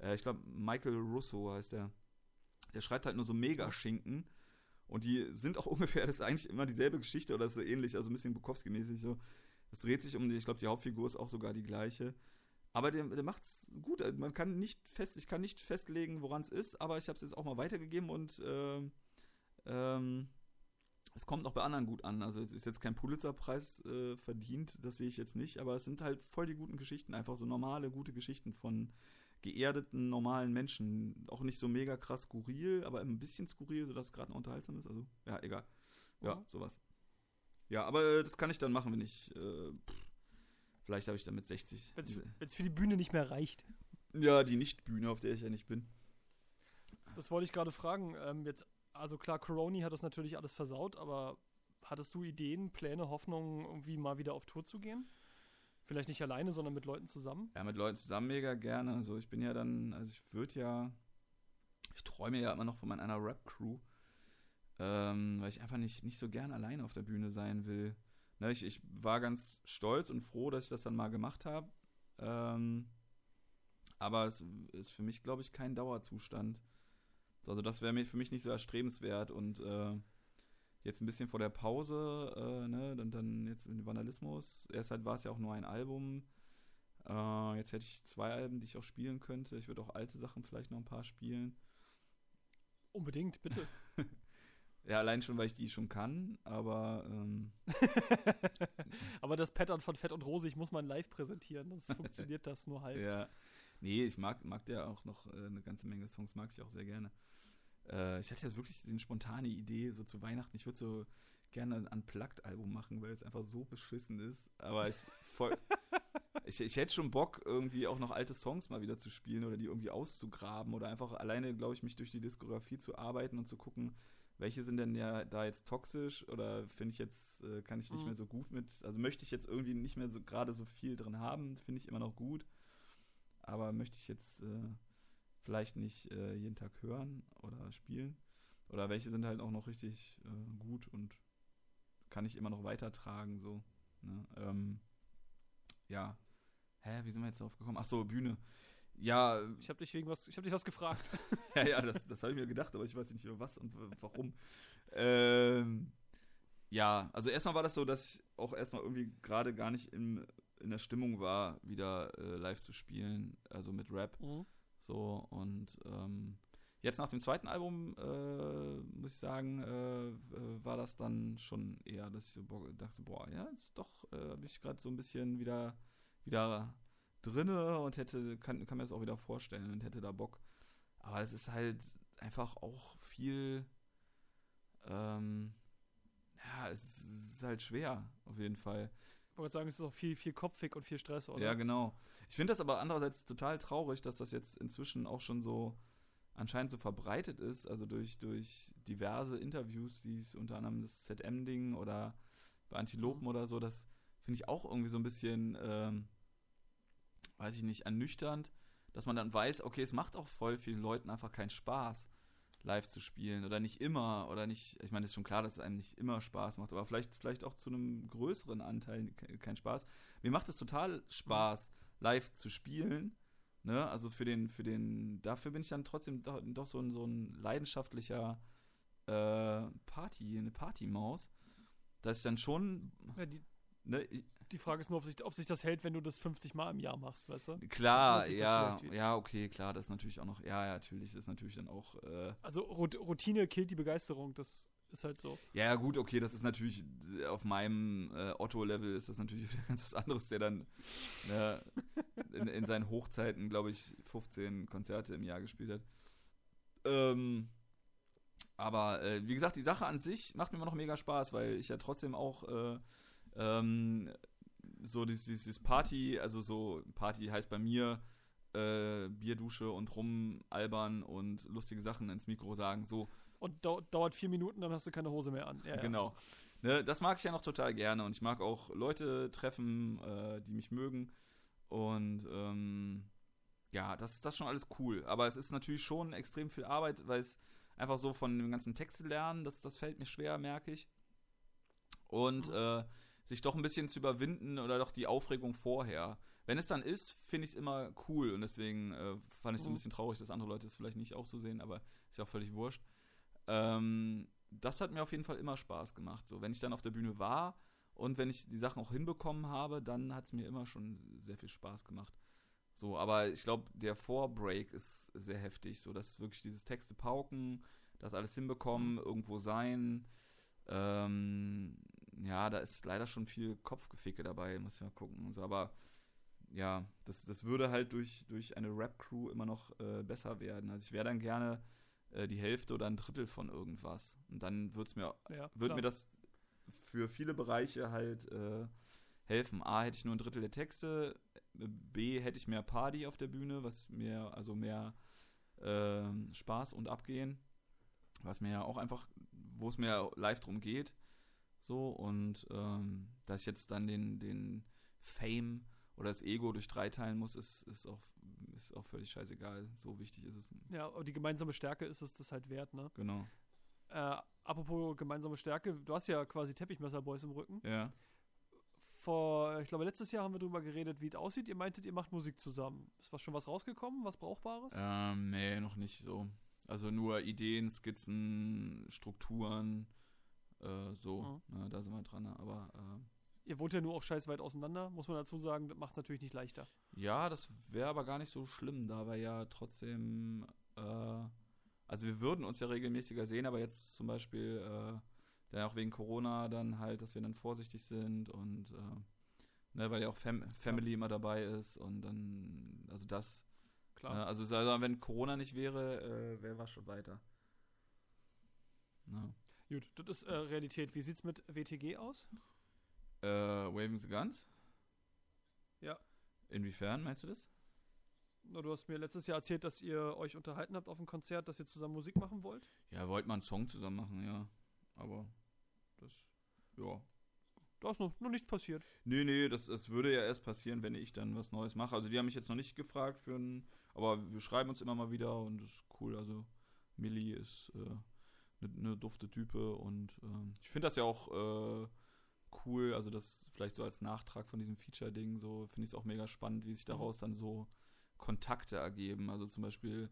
äh, ich glaube, Michael Russo heißt der. Der schreibt halt nur so Mega-Schinken. Und die sind auch ungefähr, das ist eigentlich immer dieselbe Geschichte oder so ähnlich, also ein bisschen Bukowski-mäßig so. Es dreht sich um die, ich glaube, die Hauptfigur ist auch sogar die gleiche. Aber der, der macht's gut. Man kann nicht fest, ich kann nicht festlegen, woran es ist, aber ich habe es jetzt auch mal weitergegeben und äh, ähm, es kommt auch bei anderen gut an. Also es ist jetzt kein Pulitzerpreis äh, verdient, das sehe ich jetzt nicht, aber es sind halt voll die guten Geschichten, einfach so normale, gute Geschichten von geerdeten, normalen Menschen. Auch nicht so mega krass skurril, aber ein bisschen skurril, sodass es gerade unterhaltsam ist. Also, ja, egal. Ja, mhm. sowas. Ja, aber äh, das kann ich dann machen, wenn ich. Äh, vielleicht habe ich dann mit 60. Wenn es für die Bühne nicht mehr reicht. Ja, die Nicht-Bühne, auf der ich ja nicht bin. Das wollte ich gerade fragen. Ähm, jetzt, also klar, Coroni hat das natürlich alles versaut, aber hattest du Ideen, Pläne, Hoffnungen, irgendwie mal wieder auf Tour zu gehen? Vielleicht nicht alleine, sondern mit Leuten zusammen? Ja, mit Leuten zusammen mega gerne. Also ich bin ja dann, also ich würde ja, ich träume ja immer noch von meiner Rap-Crew, ähm, weil ich einfach nicht, nicht so gern alleine auf der Bühne sein will. Ne, ich, ich war ganz stolz und froh, dass ich das dann mal gemacht habe. Ähm, aber es ist für mich, glaube ich, kein Dauerzustand. Also das wäre für mich nicht so erstrebenswert und äh, jetzt ein bisschen vor der Pause, äh, ne, und dann jetzt in Vandalismus. Erst halt war es ja auch nur ein Album. Äh, jetzt hätte ich zwei Alben, die ich auch spielen könnte. Ich würde auch alte Sachen vielleicht noch ein paar spielen. Unbedingt, bitte. ja, allein schon, weil ich die schon kann, aber. Ähm, aber das Pattern von Fett und Rosig muss man live präsentieren, sonst funktioniert das nur halb. Ja. Nee, ich mag, mag der auch noch äh, eine ganze Menge Songs, mag ich auch sehr gerne. Äh, ich hatte jetzt wirklich eine spontane Idee, so zu Weihnachten. Ich würde so gerne ein Unplugged-Album machen, weil es einfach so beschissen ist. Aber ich, voll, ich, ich hätte schon Bock, irgendwie auch noch alte Songs mal wieder zu spielen oder die irgendwie auszugraben oder einfach alleine, glaube ich, mich durch die Diskografie zu arbeiten und zu gucken, welche sind denn ja da jetzt toxisch oder finde ich jetzt, äh, kann ich nicht mhm. mehr so gut mit, also möchte ich jetzt irgendwie nicht mehr so gerade so viel drin haben, finde ich immer noch gut. Aber möchte ich jetzt äh, vielleicht nicht äh, jeden Tag hören oder spielen. Oder welche sind halt auch noch richtig äh, gut und kann ich immer noch weitertragen, so. Ne? Ähm, ja. Hä, wie sind wir jetzt drauf gekommen? Ach so, Bühne. Ja. Ich habe dich wegen was, ich habe dich was gefragt. ja, ja, das, das habe ich mir gedacht, aber ich weiß nicht was und warum. ähm, ja, also erstmal war das so, dass ich auch erstmal irgendwie gerade gar nicht in, in der Stimmung war, wieder äh, live zu spielen, also mit Rap. Mhm. So, und ähm, jetzt nach dem zweiten Album, äh, muss ich sagen, äh, war das dann schon eher, dass ich so dachte, boah, ja, jetzt doch, äh, bin ich gerade so ein bisschen wieder, wieder drinne und hätte, kann, kann mir das auch wieder vorstellen und hätte da Bock. Aber es ist halt einfach auch viel, ähm, ja, es ist halt schwer, auf jeden Fall. Ich wollte sagen, es ist auch viel, viel kopfig und viel Stress, oder? Ja, genau. Ich finde das aber andererseits total traurig, dass das jetzt inzwischen auch schon so anscheinend so verbreitet ist, also durch, durch diverse Interviews, die es unter anderem das ZM-Ding oder bei Antilopen mhm. oder so, das finde ich auch irgendwie so ein bisschen, ähm, weiß ich nicht, ernüchternd, dass man dann weiß, okay, es macht auch voll vielen Leuten einfach keinen Spaß live zu spielen oder nicht immer oder nicht, ich meine, es ist schon klar, dass es einem nicht immer Spaß macht, aber vielleicht, vielleicht auch zu einem größeren Anteil keinen Spaß. Mir macht es total Spaß, live zu spielen. Ne? Also für den, für den, dafür bin ich dann trotzdem doch, doch so, ein, so ein leidenschaftlicher äh, Party, eine Partymaus, dass ich dann schon. Ja, die, ne, ich, die Frage ist nur, ob sich, ob sich das hält, wenn du das 50 Mal im Jahr machst, weißt du? Klar, ja, ja, okay, klar, das ist natürlich auch noch, ja, ja, natürlich, das ist natürlich dann auch. Äh, also Routine killt die Begeisterung, das ist halt so. Ja, gut, okay, das ist natürlich auf meinem äh, Otto-Level ist das natürlich ganz was anderes, der dann ne, in, in, seinen Hochzeiten, glaube ich, 15 Konzerte im Jahr gespielt hat. Ähm, aber äh, wie gesagt, die Sache an sich macht mir immer noch mega Spaß, weil ich ja trotzdem auch äh, ähm, so dieses, Party, also so Party heißt bei mir äh, Bierdusche und rumalbern und lustige Sachen ins Mikro sagen, so. Und dau dauert vier Minuten, dann hast du keine Hose mehr an. Ja, genau. Ja. Ne, das mag ich ja noch total gerne und ich mag auch Leute treffen, äh, die mich mögen. Und ähm, ja, das, das ist schon alles cool. Aber es ist natürlich schon extrem viel Arbeit, weil es einfach so von dem ganzen Text lernen, das, das fällt mir schwer, merke ich. Und mhm. äh, sich doch ein bisschen zu überwinden oder doch die Aufregung vorher. Wenn es dann ist, finde ich es immer cool und deswegen äh, fand ich es so ein mhm. bisschen traurig, dass andere Leute es vielleicht nicht auch so sehen, aber ist ja auch völlig wurscht. Ähm, das hat mir auf jeden Fall immer Spaß gemacht. So, wenn ich dann auf der Bühne war und wenn ich die Sachen auch hinbekommen habe, dann hat es mir immer schon sehr viel Spaß gemacht. So, aber ich glaube, der Vorbreak ist sehr heftig. So, dass wirklich dieses Texte pauken, das alles hinbekommen, mhm. irgendwo sein. Ähm, ja, da ist leider schon viel Kopfgeficke dabei, muss ich mal gucken so, aber ja, das, das würde halt durch, durch eine Rap-Crew immer noch äh, besser werden. Also ich wäre dann gerne äh, die Hälfte oder ein Drittel von irgendwas. Und dann wird's mir, Ja, wird klar. mir das für viele Bereiche halt äh, helfen. A, hätte ich nur ein Drittel der Texte, B, hätte ich mehr Party auf der Bühne, was mir, also mehr ähm, Spaß und Abgehen, was mir ja auch einfach, wo es mir live drum geht. So, und ähm, dass ich jetzt dann den, den Fame oder das Ego durch drei teilen muss, ist, ist, auch, ist auch völlig scheißegal. So wichtig ist es. Ja, aber die gemeinsame Stärke ist es das halt wert, ne? Genau. Äh, apropos gemeinsame Stärke, du hast ja quasi Teppichmesser-Boys im Rücken. Ja. Vor, ich glaube, letztes Jahr haben wir drüber geredet, wie es aussieht. Ihr meintet, ihr macht Musik zusammen. Ist was schon was rausgekommen? Was Brauchbares? Ähm, nee, noch nicht so. Also nur Ideen, Skizzen, Strukturen, äh, so. Ne, da sind wir dran. Aber äh, Ihr wohnt ja nur auch scheiß weit auseinander, muss man dazu sagen. Das macht es natürlich nicht leichter. ja, das wäre aber gar nicht so schlimm, da wir ja trotzdem, äh, also wir würden uns ja regelmäßiger sehen, aber jetzt zum Beispiel, äh, dann auch wegen Corona dann halt, dass wir dann vorsichtig sind und äh, ne, weil ja auch Fam Family immer dabei ist und dann, also das, Klar. äh, also wir, wenn Corona nicht wäre, äh, wäre was schon weiter. Ne. Gut, das ist äh, Realität. Wie sieht's mit WTG aus? Äh, Waving the Guns? Ja. Inwiefern meinst du das? Na, du hast mir letztes Jahr erzählt, dass ihr euch unterhalten habt auf dem Konzert, dass ihr zusammen Musik machen wollt. Ja, wollten wir einen Song zusammen machen, ja. Aber das, ja. Da ist noch, noch nichts passiert. Nee, nee, das, das würde ja erst passieren, wenn ich dann was Neues mache. Also die haben mich jetzt noch nicht gefragt für ein, aber wir schreiben uns immer mal wieder und das ist cool. Also Millie ist eine äh, ne dufte Type und ähm, ich finde das ja auch äh, cool, also das vielleicht so als Nachtrag von diesem Feature-Ding, so finde ich es auch mega spannend, wie sich daraus dann so Kontakte ergeben. Also zum Beispiel,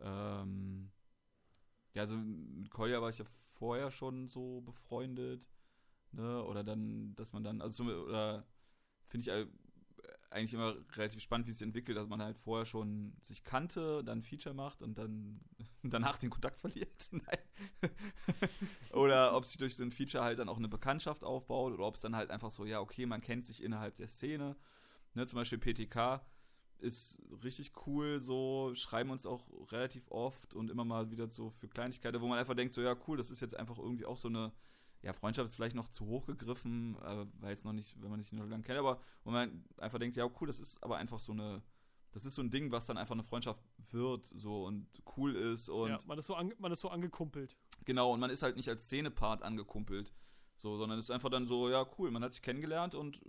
ähm, ja, also mit Kolja war ich ja vorher schon so befreundet, ne? Oder dann, dass man dann, also zum, oder finde ich eigentlich immer relativ spannend, wie es sich entwickelt, dass man halt vorher schon sich kannte, dann Feature macht und dann danach den Kontakt verliert. Oder ob sich durch so ein Feature halt dann auch eine Bekanntschaft aufbaut oder ob es dann halt einfach so, ja, okay, man kennt sich innerhalb der Szene. Ne, zum Beispiel PTK ist richtig cool, so schreiben uns auch relativ oft und immer mal wieder so für Kleinigkeiten, wo man einfach denkt, so ja cool, das ist jetzt einfach irgendwie auch so eine, ja, Freundschaft ist vielleicht noch zu hoch gegriffen, äh, weil es noch nicht, wenn man sich noch lange kennt, aber wo man einfach denkt, ja cool, das ist aber einfach so eine, das ist so ein Ding, was dann einfach eine Freundschaft wird, so und cool ist und ja, man ist so, man ist so angekumpelt. Genau, und man ist halt nicht als Szenepart angekumpelt. So, sondern es ist einfach dann so, ja, cool, man hat sich kennengelernt und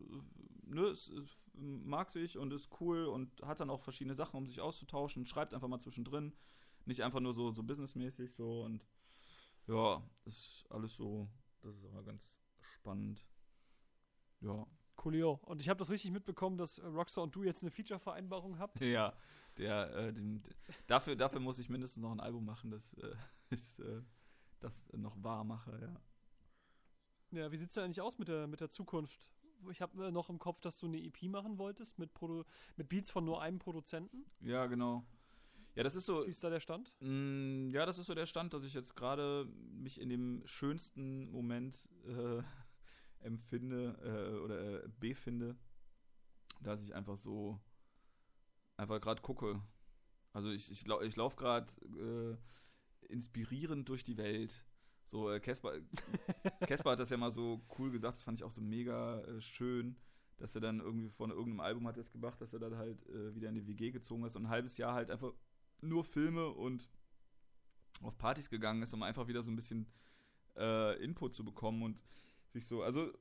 ne, es, es mag sich und ist cool und hat dann auch verschiedene Sachen, um sich auszutauschen, schreibt einfach mal zwischendrin. Nicht einfach nur so, so businessmäßig so und ja, ist alles so, das ist aber ganz spannend. Ja. Coolio. Und ich habe das richtig mitbekommen, dass äh, Rockstar und du jetzt eine Feature-Vereinbarung habt. Ja, der, äh, dem, dafür, dafür muss ich mindestens noch ein Album machen, das äh, ist, äh, das noch wahr mache, ja. Ja, wie sieht's denn eigentlich aus mit der, mit der Zukunft? Ich habe äh, noch im Kopf, dass du eine EP machen wolltest mit, Produ mit Beats von nur einem Produzenten. Ja, genau. Ja, das ist so. Wie ist da der Stand? Mm, ja, das ist so der Stand, dass ich jetzt gerade mich in dem schönsten Moment äh, empfinde äh, oder äh, befinde, dass ich einfach so einfach gerade gucke. Also ich, ich, lau ich laufe gerade äh, inspirierend durch die Welt. So, äh, Casper Casper hat das ja mal so cool gesagt, das fand ich auch so mega äh, schön, dass er dann irgendwie von irgendeinem Album hat es gemacht, dass er dann halt äh, wieder in die WG gezogen ist und ein halbes Jahr halt einfach nur Filme und auf Partys gegangen ist, um einfach wieder so ein bisschen äh, Input zu bekommen und sich so, also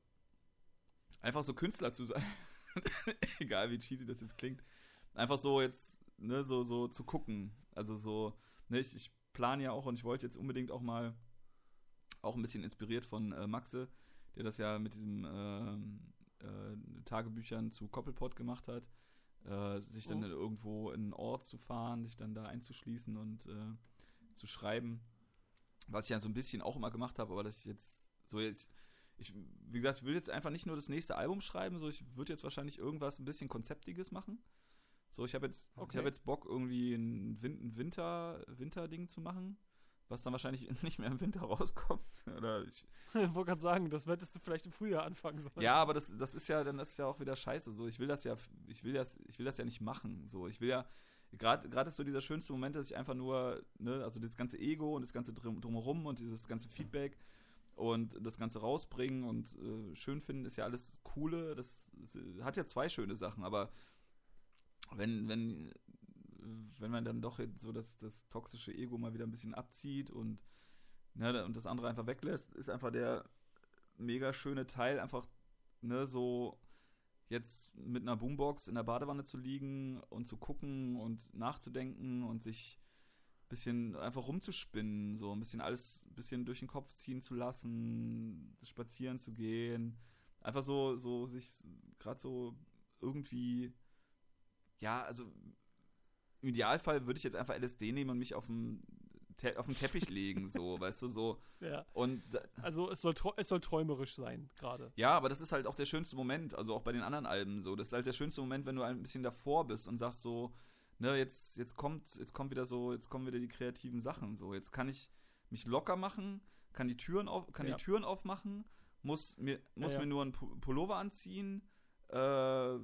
einfach so Künstler zu sein, egal wie cheesy das jetzt klingt, einfach so jetzt, ne, so, so zu gucken. Also so, ne, ich, ich plane ja auch und ich wollte jetzt unbedingt auch mal, auch ein bisschen inspiriert von äh, Maxe, der das ja mit diesem äh, äh, Tagebüchern zu Koppelpot gemacht hat, äh, sich dann Oh. irgendwo in einen Ort zu fahren, sich dann da einzuschließen und äh, zu schreiben. Was ich ja so ein bisschen auch immer gemacht habe, aber dass ich jetzt so jetzt, ich, wie gesagt, ich will jetzt einfach nicht nur das nächste Album schreiben, so ich würde jetzt wahrscheinlich irgendwas ein bisschen Konzeptiges machen. So, ich habe jetzt, ich Okay. habe jetzt Bock, irgendwie ein, Win ein Winter, Winterding zu machen, was dann wahrscheinlich nicht mehr im Winter rauskommt. Oder ich, Ich wollte gerade sagen, das hättest du vielleicht im Frühjahr anfangen sollen. ja, aber das, das ist ja, dann ist ja auch wieder scheiße. So, ich will das ja, ich will das, ich will das ja nicht machen. So, ich will ja, gerade ist so dieser schönste Moment, dass ich einfach nur, ne, also das ganze Ego und das ganze drumherum und dieses ganze Feedback und das Ganze rausbringen und äh, schön finden ist ja alles coole. Das, das, hat ja zwei schöne Sachen, aber wenn, wenn, wenn man dann doch so das, das toxische Ego mal wieder ein bisschen abzieht und, ne, und das andere einfach weglässt, ist einfach der mega schöne Teil, einfach ne, so jetzt mit einer Boombox in der Badewanne zu liegen und zu gucken und nachzudenken und sich ein bisschen einfach rumzuspinnen, so ein bisschen alles ein bisschen durch den Kopf ziehen zu lassen, spazieren zu gehen, einfach so, so sich gerade so irgendwie, ja, also im Idealfall würde ich jetzt einfach LSD nehmen und mich auf dem auf den Teppich legen, so, weißt du, so. Ja. Und also es soll, es soll träumerisch sein, gerade. Ja, aber das ist halt auch der schönste Moment, also auch bei den anderen Alben so. Das ist halt der schönste Moment, wenn du ein bisschen davor bist und sagst so, ne, jetzt, jetzt kommt, jetzt kommt wieder so, jetzt kommen wieder die kreativen Sachen, so. Jetzt kann ich mich locker machen, kann die Türen auf, kann ja. die Türen aufmachen, muss mir, muss ja, ja. mir nur einen Pullover anziehen, äh,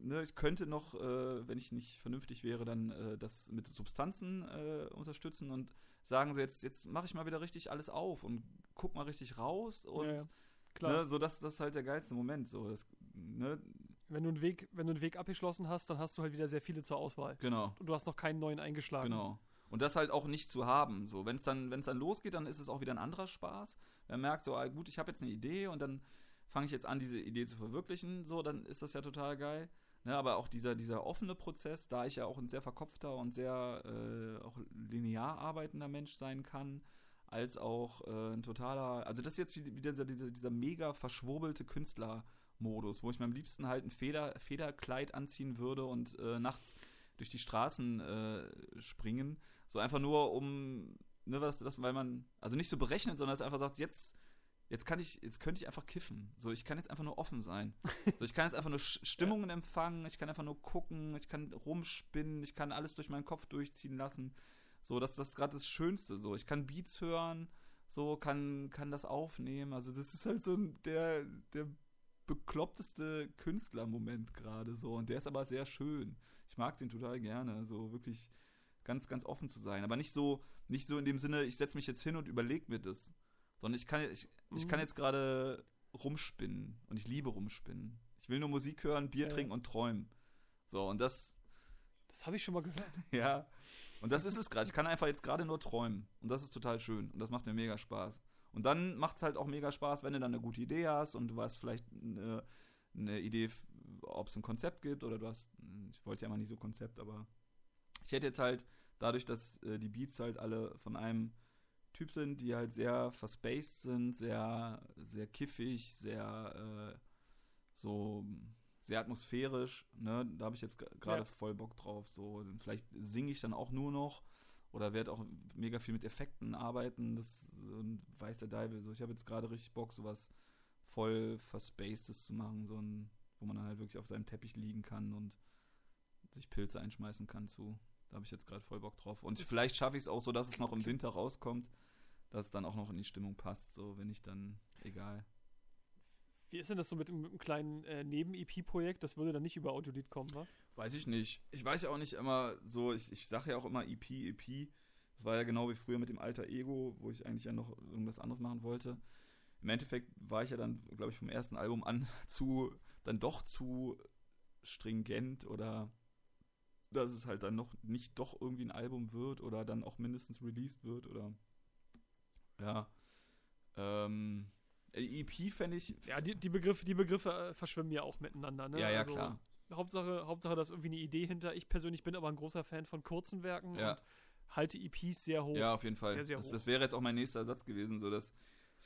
ne, ich könnte noch, äh, wenn ich nicht vernünftig wäre, dann äh, das mit Substanzen äh, unterstützen und sagen so, jetzt, jetzt mache ich mal wieder richtig alles auf und guck mal richtig raus und ja, ja. Klar. Ne, so das, das ist halt der geilste Moment. So, das, ne? wenn, du einen Weg, wenn du einen Weg abgeschlossen hast, dann hast du halt wieder sehr viele zur Auswahl. Genau. Und du hast noch keinen neuen eingeschlagen. Genau. Und das halt auch nicht zu haben. So, wenn es dann, dann losgeht, dann ist es auch wieder ein anderer Spaß. Man merkt so, ah, gut, ich habe jetzt eine Idee und dann fange ich jetzt an, diese Idee zu verwirklichen. So, dann ist das ja total geil. Ne, aber auch dieser, dieser offene Prozess, da ich ja auch ein sehr verkopfter und sehr äh, auch linear arbeitender Mensch sein kann, als auch äh, ein totaler, also das ist jetzt wieder dieser, dieser, dieser mega verschwurbelte Künstlermodus, wo ich mir am liebsten halt ein Feder, Federkleid anziehen würde und äh, nachts durch die Straßen äh, springen. So einfach nur um, ne, was, das, weil man, also nicht so berechnet, sondern es einfach sagt, jetzt jetzt kann ich, jetzt könnte ich einfach kiffen. So, ich kann jetzt einfach nur offen sein. So, ich kann jetzt einfach nur Stimmungen ja. empfangen, ich kann einfach nur gucken, ich kann rumspinnen, ich kann alles durch meinen Kopf durchziehen lassen. So, das, das ist gerade das Schönste. So, ich kann Beats hören, so, kann, kann das aufnehmen. Also, das ist halt so der, der bekloppteste Künstlermoment gerade so. Und der ist aber sehr schön. Ich mag den total gerne. So wirklich ganz, ganz offen zu sein. Aber nicht so, nicht so in dem Sinne, ich setze mich jetzt hin und überlege mir das. Sondern ich kann, ich, ich kann mhm. jetzt gerade rumspinnen und ich liebe rumspinnen. Ich will nur Musik hören, Bier ja. trinken und träumen. So, und das. Das habe ich schon mal gehört. ja. Und das ist es gerade. Ich kann einfach jetzt gerade nur träumen. Und das ist total schön. Und das macht mir mega Spaß. Und dann macht es halt auch mega Spaß, wenn du dann eine gute Idee hast und du hast vielleicht eine, eine Idee, ob es ein Konzept gibt oder du hast. Ich wollte ja mal nicht so Konzept, aber ich hätte jetzt halt dadurch, dass äh, die Beats halt alle von einem Typ sind, die halt sehr verspaced sind, sehr, sehr kiffig, sehr äh, so sehr atmosphärisch. Ne? Da habe ich jetzt gerade ja. voll Bock drauf. So, vielleicht singe ich dann auch nur noch oder werde auch mega viel mit Effekten arbeiten. Das und weiß der Deibel. So, ich habe jetzt gerade richtig Bock, sowas voll verspacedes zu machen, so ein, wo man dann halt wirklich auf seinem Teppich liegen kann und sich Pilze einschmeißen kann zu. Da habe ich jetzt gerade voll Bock drauf. Und vielleicht schaffe ich es auch so, dass es noch im Winter rauskommt dass es dann auch noch in die Stimmung passt, so wenn ich dann, egal. Wie ist denn das so mit, mit einem kleinen äh, Neben-EP-Projekt? Das würde dann nicht über Audiolied kommen, wa? Weiß ich nicht. Ich weiß ja auch nicht immer so, ich, ich sage ja auch immer EP, EP. Das war ja genau wie früher mit dem Alter Ego, wo ich eigentlich ja noch irgendwas anderes machen wollte. Im Endeffekt war ich ja dann, glaube ich, vom ersten Album an zu, dann doch zu stringent oder dass es halt dann noch nicht doch irgendwie ein Album wird oder dann auch mindestens released wird oder ja. Ähm, EP fände ich. Ja, die, die, Begriffe, die Begriffe äh, verschwimmen ja auch miteinander, ne? Ja, ja, also, klar. Hauptsache, Hauptsache, da ist irgendwie eine Idee hinter. Ich persönlich bin aber ein großer Fan von kurzen Werken ja. und halte EPs sehr hoch. Ja, auf jeden Fall. Sehr, sehr das, das, wäre jetzt auch mein nächster Satz gewesen, so dass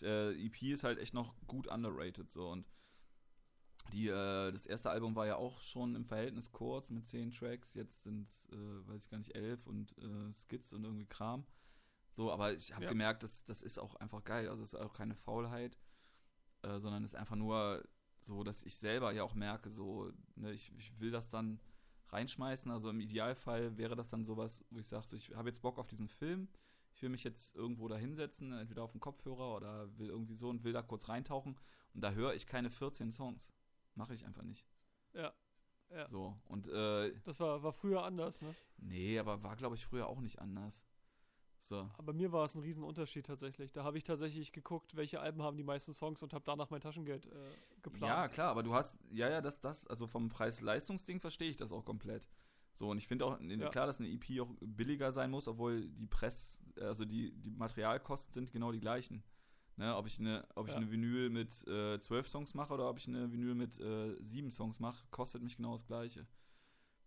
äh, EP ist halt echt noch gut underrated so und die, äh, das erste Album war ja auch schon im Verhältnis kurz mit zehn Tracks. Jetzt sind es, äh, weiß ich gar nicht, elf und äh, Skits und irgendwie Kram. So, aber ich habe ja. gemerkt, das, das ist auch einfach geil. Also es ist auch keine Faulheit, äh, sondern es ist einfach nur so, dass ich selber ja auch merke, so, ne, ich, ich will das dann reinschmeißen. Also im Idealfall wäre das dann sowas, wo ich sage, so, ich habe jetzt Bock auf diesen Film. Ich will mich jetzt irgendwo da hinsetzen, entweder auf den Kopfhörer oder will irgendwie so und will da kurz reintauchen. Und da höre ich keine 14 Songs. Mache ich einfach nicht. Ja. Ja. So, und äh, Das war, war früher anders, ne? Nee, aber war, glaube ich, früher auch nicht anders. So. Aber mir war es ein Riesenunterschied tatsächlich. Da habe ich tatsächlich geguckt, welche Alben haben die meisten Songs und habe danach mein Taschengeld äh, geplant. Ja, klar, aber du hast, ja, ja, das, das, also vom Preis-Leistungs-Ding verstehe ich das auch komplett. So, und ich finde auch, ja. klar, dass eine EP auch billiger sein muss, obwohl die Press, also die, die Materialkosten sind genau die gleichen. Ne, ob ich eine, ob ich ja. eine Vinyl mit äh, zwölf Songs mache oder ob ich eine Vinyl mit äh, sieben Songs mache, kostet mich genau das Gleiche.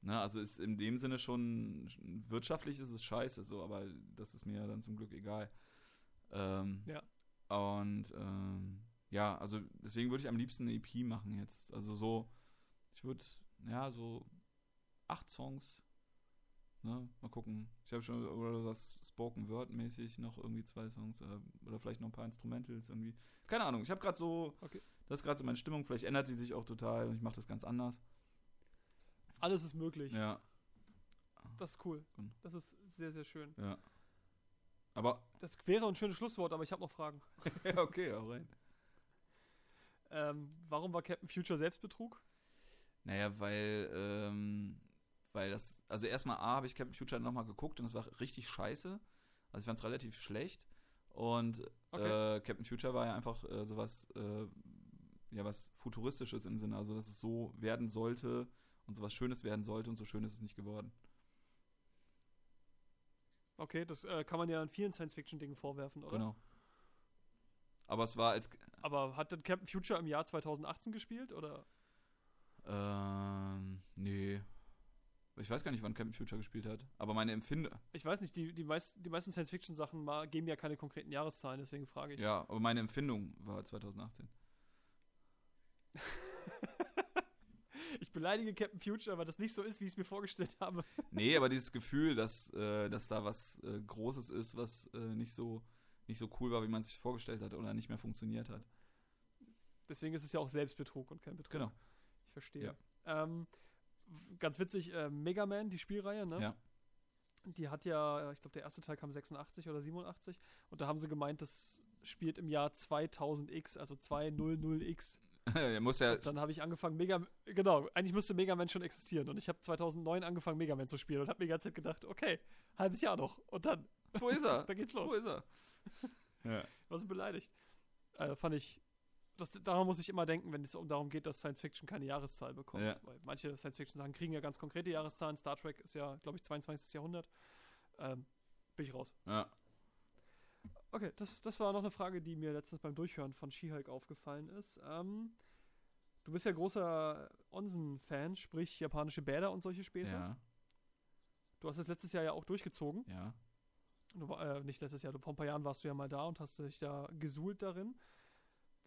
Ne, also ist in dem Sinne schon wirtschaftlich ist es scheiße, so, aber das ist mir dann zum Glück egal. Ähm, ja. Und ähm, ja, also deswegen würde ich am liebsten eine EP machen jetzt. Also so, ich würde, ja, so acht Songs Ne? Mal gucken. Ich habe schon oder das Spoken Word mäßig noch irgendwie zwei Songs äh, oder vielleicht noch ein paar Instrumentals irgendwie. Keine Ahnung. Ich habe gerade so, okay. das ist gerade so meine Stimmung. Vielleicht ändert die sich auch total und ich mache das ganz anders. Alles ist möglich. Ja. Das ist cool. Das ist sehr, sehr schön. Ja. Aber. Das wäre ein schönes Schlusswort, aber ich habe noch Fragen. okay, auch rein. Ähm, warum war Captain Future Selbstbetrug? Naja, weil ähm, weil das, also erstmal A, habe ich Captain Future nochmal geguckt und das war richtig scheiße. Also ich fand es relativ schlecht. Und okay. äh, Captain Future war ja einfach äh, sowas, äh, ja, was Futuristisches im Sinne, also dass es so werden sollte und sowas Schönes werden sollte und so schön ist es nicht geworden. Okay, das äh, kann man ja an vielen Science-Fiction-Dingen vorwerfen, oder? Genau. Aber es war als. Aber hat denn Captain Future im Jahr 2018 gespielt, oder? Ähm, nee. Ich weiß gar nicht, wann Captain Future gespielt hat, aber meine Empfinde. Ich weiß nicht, die, die, meist, die meisten Science-Fiction-Sachen geben ja keine konkreten Jahreszahlen, deswegen frage ich. Ja, aber meine Empfindung war 2018. beleidige Captain Future, weil das nicht so ist, wie ich es mir vorgestellt habe. nee, aber dieses Gefühl, dass, äh, dass da was äh, Großes ist, was äh, nicht, so, nicht so cool war, wie man sich vorgestellt hat oder nicht mehr funktioniert hat. Deswegen ist es ja auch Selbstbetrug und kein Betrug. Genau. Ich verstehe. Ja. Ähm, ganz witzig, äh, Mega Man, die Spielreihe, ne? Ja. Die hat ja, ich glaube, der erste Teil kam 86 oder 87 und da haben sie gemeint, das spielt im Jahr 2000X, also 200X. ja, muss ja. Und dann habe ich angefangen, Mega, genau, eigentlich müsste Mega Man schon existieren und ich habe 2009 angefangen, Mega Man zu spielen und habe mir die ganze Zeit gedacht, okay, halbes Jahr noch und dann. Wo ist er? da geht's los. Wo ist er? ja. War so beleidigt. Äh, fand ich das, daran muss ich immer denken, wenn es darum geht, dass Science Fiction keine Jahreszahl bekommt. Ja. Weil manche Science Fiction-Sachen kriegen ja ganz konkrete Jahreszahlen. Star Trek ist ja, glaube ich, 22. Jahrhundert. Ähm, bin ich raus. Ja. Okay, das, das war noch eine Frage, die mir letztens beim Durchhören von She-Hulk aufgefallen ist. Ähm, du bist ja großer Onsen-Fan, sprich japanische Bäder und solche Späße. Ja. Du hast es letztes Jahr ja auch durchgezogen. Ja. Du, äh, nicht letztes Jahr, du, vor ein paar Jahren warst du ja mal da und hast dich da gesuhlt darin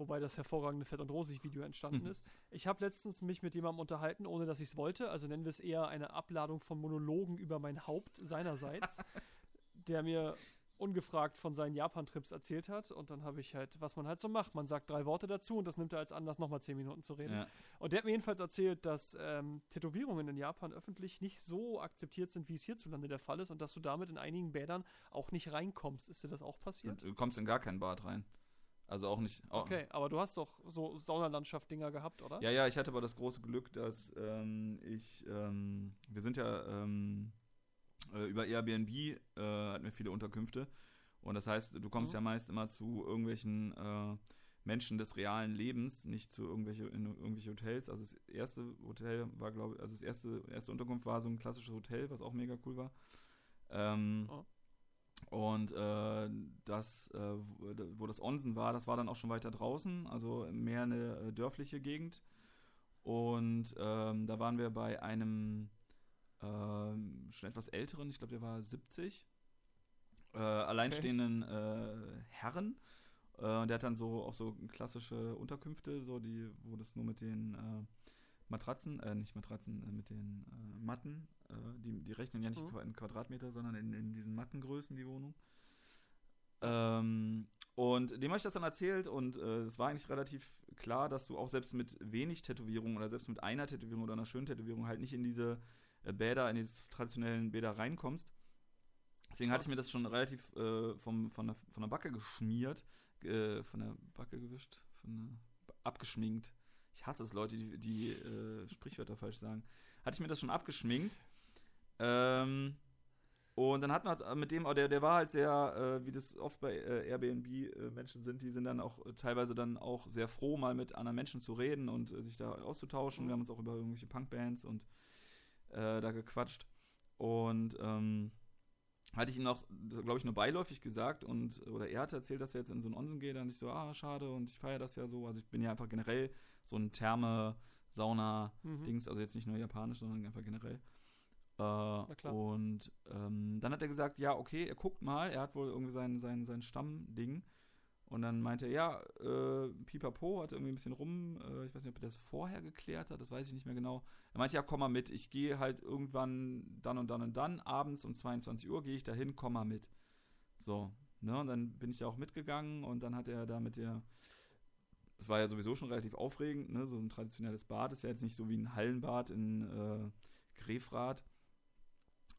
wobei das hervorragende Fett und Rosig Video entstanden mhm. ist. Ich habe letztens mich mit jemandem unterhalten, ohne dass ich es wollte, also nennen wir es eher eine Abladung von Monologen über mein Haupt seinerseits, der mir ungefragt von seinen Japan-Trips erzählt hat. Und dann habe ich halt, was man halt so macht, man sagt drei Worte dazu und das nimmt er als Anlass, nochmal zehn Minuten zu reden. Ja. Und der hat mir jedenfalls erzählt, dass ähm, Tätowierungen in Japan öffentlich nicht so akzeptiert sind, wie es hierzulande der Fall ist und dass du damit in einigen Bädern auch nicht reinkommst. Ist dir das auch passiert? Du kommst in gar kein Bad rein. Also auch nicht. Auch okay, aber du hast doch so Saunalandschaft-Dinger gehabt, oder? Ja, ja, ich hatte aber das große Glück, dass ähm, ich, ähm, wir sind ja ähm, äh, über Airbnb, äh, hatten wir viele Unterkünfte. Und das heißt, du kommst mhm. ja meist immer zu irgendwelchen äh, Menschen des realen Lebens, nicht zu irgendwelche, in irgendwelche Hotels. Also das erste Hotel war, glaube ich, also das erste, erste Unterkunft war so ein klassisches Hotel, was auch mega cool war. Ähm, oh. Und äh, das, äh, wo das Onsen war, das war dann auch schon weiter draußen, also mehr eine äh, dörfliche Gegend. Und ähm, da waren wir bei einem ähm, schon etwas älteren, ich glaube, der war 70, äh, alleinstehenden okay. Äh, Herren. Äh, der hat dann so auch so klassische Unterkünfte, so die, wo das nur mit den Matratzen, äh, nicht Matratzen, äh, mit den äh, Matten, äh, die, die rechnen ja nicht mhm. in Quadratmeter, sondern in, in diesen Mattengrößen, die Wohnung. Ähm, und dem habe ich das dann erzählt und es äh, war eigentlich relativ klar, dass du auch selbst mit wenig Tätowierung oder selbst mit einer Tätowierung oder einer schönen Tätowierung halt nicht in diese äh, Bäder, in diese traditionellen Bäder reinkommst. Deswegen hatte ich mir das schon relativ vom, von, der, von der Backe geschmiert, von der Backe gewischt, von der, abgeschminkt ich hasse es, Leute, die, die äh, Sprichwörter falsch sagen, hatte ich mir das schon abgeschminkt. Ähm, und dann hat man mit dem, der, der war halt sehr, äh, wie das oft bei äh, Airbnb-Menschen sind, die sind dann auch äh, teilweise dann auch sehr froh, mal mit anderen Menschen zu reden und äh, sich da auszutauschen. Mhm. Wir haben uns auch über irgendwelche Punkbands und äh, da gequatscht. Und ähm, hatte ich ihm noch, glaube ich, nur beiläufig gesagt und oder er hatte erzählt, dass er jetzt in so einen Onsen geht, dann ich so, ah, schade und ich feiere das ja so. Also ich bin ja einfach generell so ein Therme, Sauna, mhm. Dings, also jetzt nicht nur japanisch, sondern einfach generell. Äh, und ähm, dann hat er gesagt, ja, okay, er guckt mal, er hat wohl irgendwie sein, sein, sein Stammding. Und dann meinte er, ja, äh, Pipapo hat irgendwie ein bisschen rum, äh, ich weiß nicht, ob er das vorher geklärt hat, das weiß ich nicht mehr genau. Er meinte, ja, komm mal mit, ich gehe halt irgendwann dann und dann und dann, abends um 22 Uhr gehe ich dahin, komm mal mit. So, ne, und dann bin ich ja auch mitgegangen und dann hat er da mit der, das war ja sowieso schon relativ aufregend, ne, so ein traditionelles Bad, ist ja jetzt nicht so wie ein Hallenbad in äh, Grefrath,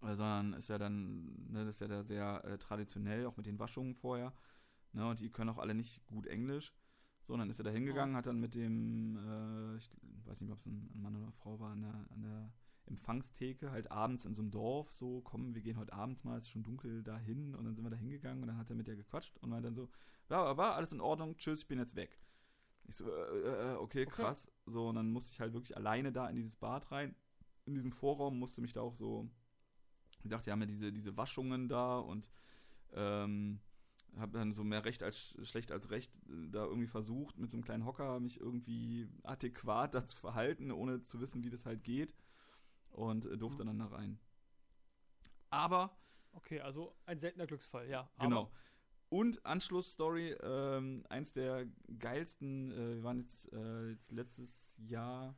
sondern ist ja dann, ne, das ist ja da sehr äh, traditionell, auch mit den Waschungen vorher. Ne, und die können auch alle nicht gut Englisch. So, dann ist er da hingegangen, hat dann mit dem, äh, ich weiß nicht, ob es ein, Mann oder eine Frau war, an der, an der Empfangstheke, halt abends in so einem Dorf, so, komm, wir gehen heute Abend mal, es ist schon dunkel, dahin. Und dann sind wir da hingegangen und dann hat er mit der gequatscht und meinte dann so, ja, war alles in Ordnung, tschüss, ich bin jetzt weg. Ich so, äh, äh, äh okay, krass. Okay. So, und dann musste ich halt wirklich alleine da in dieses Bad rein, in diesem Vorraum, musste mich da auch so, wie gesagt, die haben ja diese, diese Waschungen da und ähm, habe dann so mehr recht als schlecht als recht äh, da irgendwie versucht, mit so einem kleinen Hocker mich irgendwie adäquat dazu verhalten, ohne zu wissen, wie das halt geht. Und äh, durfte mhm. dann da rein. Aber. Okay, also ein seltener Glücksfall, ja. Genau. Und Anschlussstory, ähm, eins der geilsten, äh, wir waren jetzt, äh, jetzt letztes Jahr,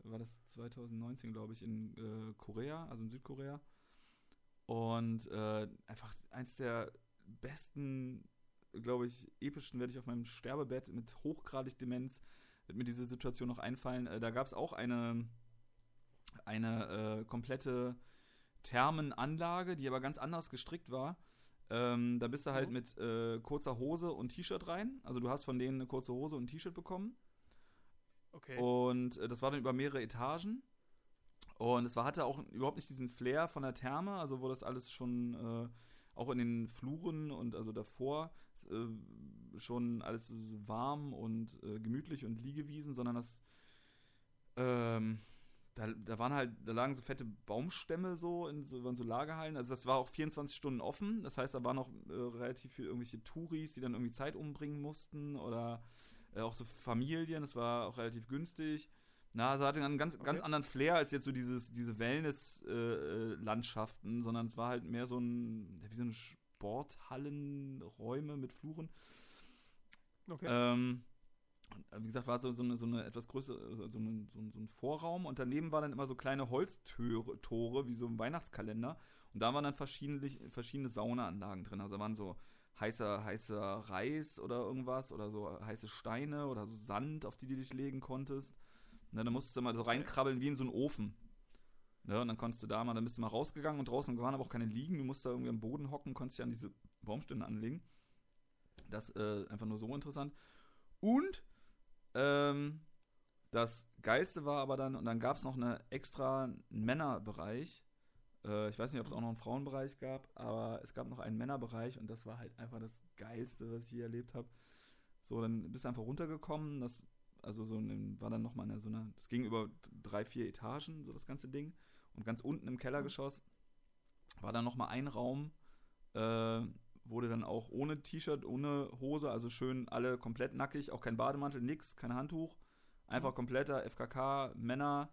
war das 2019, glaube ich, in äh, Korea, also in Südkorea. Und äh, einfach eins der besten, glaube ich, epischen werde ich auf meinem Sterbebett mit hochgradig Demenz, wird mir diese Situation noch einfallen. Äh, da gab es auch eine, eine äh, komplette Thermenanlage, die aber ganz anders gestrickt war. Ähm, da bist du halt mit äh, kurzer Hose und T-Shirt rein. Also du hast von denen eine kurze Hose und ein T-Shirt bekommen. Okay. Und äh, das war dann über mehrere Etagen. Und es war, hatte auch überhaupt nicht diesen Flair von der Therme, also wo das alles schon äh, auch in den Fluren und also davor äh, schon alles warm und äh, gemütlich und Liegewiesen, sondern das ähm, da, da waren halt, da lagen so fette Baumstämme so in so, waren so Lagerhallen. Also das war auch 24 Stunden offen. Das heißt, da waren noch äh, relativ viel irgendwelche Touris, die dann irgendwie Zeit umbringen mussten oder äh, auch so Familien. Das war auch relativ günstig. Na, also hatte einen ganz, okay. ganz anderen Flair als jetzt so dieses, diese Wellness-Landschaften, äh, sondern es war halt mehr so ein, wie so eine Sporthallenräume mit Fluren. Okay. Ähm, wie gesagt, war so, so, eine, so eine etwas größere, so, eine, so, ein, so ein Vorraum und daneben waren dann immer so kleine Holztore, Tore, wie so ein Weihnachtskalender. Und da waren dann verschiedene, verschiedene Saunaanlagen drin. Also da waren so heißer, heißer Reis oder irgendwas oder so heiße Steine oder so Sand, auf die du dich legen konntest. Ne, dann musstest du mal so reinkrabbeln wie in so einen Ofen. Ne, und dann konntest du da mal, dann bist du mal rausgegangen und draußen waren aber auch keine Liegen. Du musst da irgendwie am Boden hocken, konntest dich an diese Baumstämme anlegen. Das äh, einfach nur so interessant. Und ähm, das Geilste war aber dann, und dann gab es noch eine extra Männerbereich. Äh, ich weiß nicht, ob es auch noch einen Frauenbereich gab, aber es gab noch einen Männerbereich und das war halt einfach das Geilste, was ich je erlebt habe. So, dann bist du einfach runtergekommen. Das also so ein, war dann nochmal eine, so eine, das ging über drei, vier Etagen, so das ganze Ding. Und ganz unten im Kellergeschoss war dann nochmal ein Raum, äh, wurde dann auch ohne T-Shirt, ohne Hose, also schön alle komplett nackig, auch kein Bademantel, nix, kein Handtuch. Einfach kompletter FKK Männer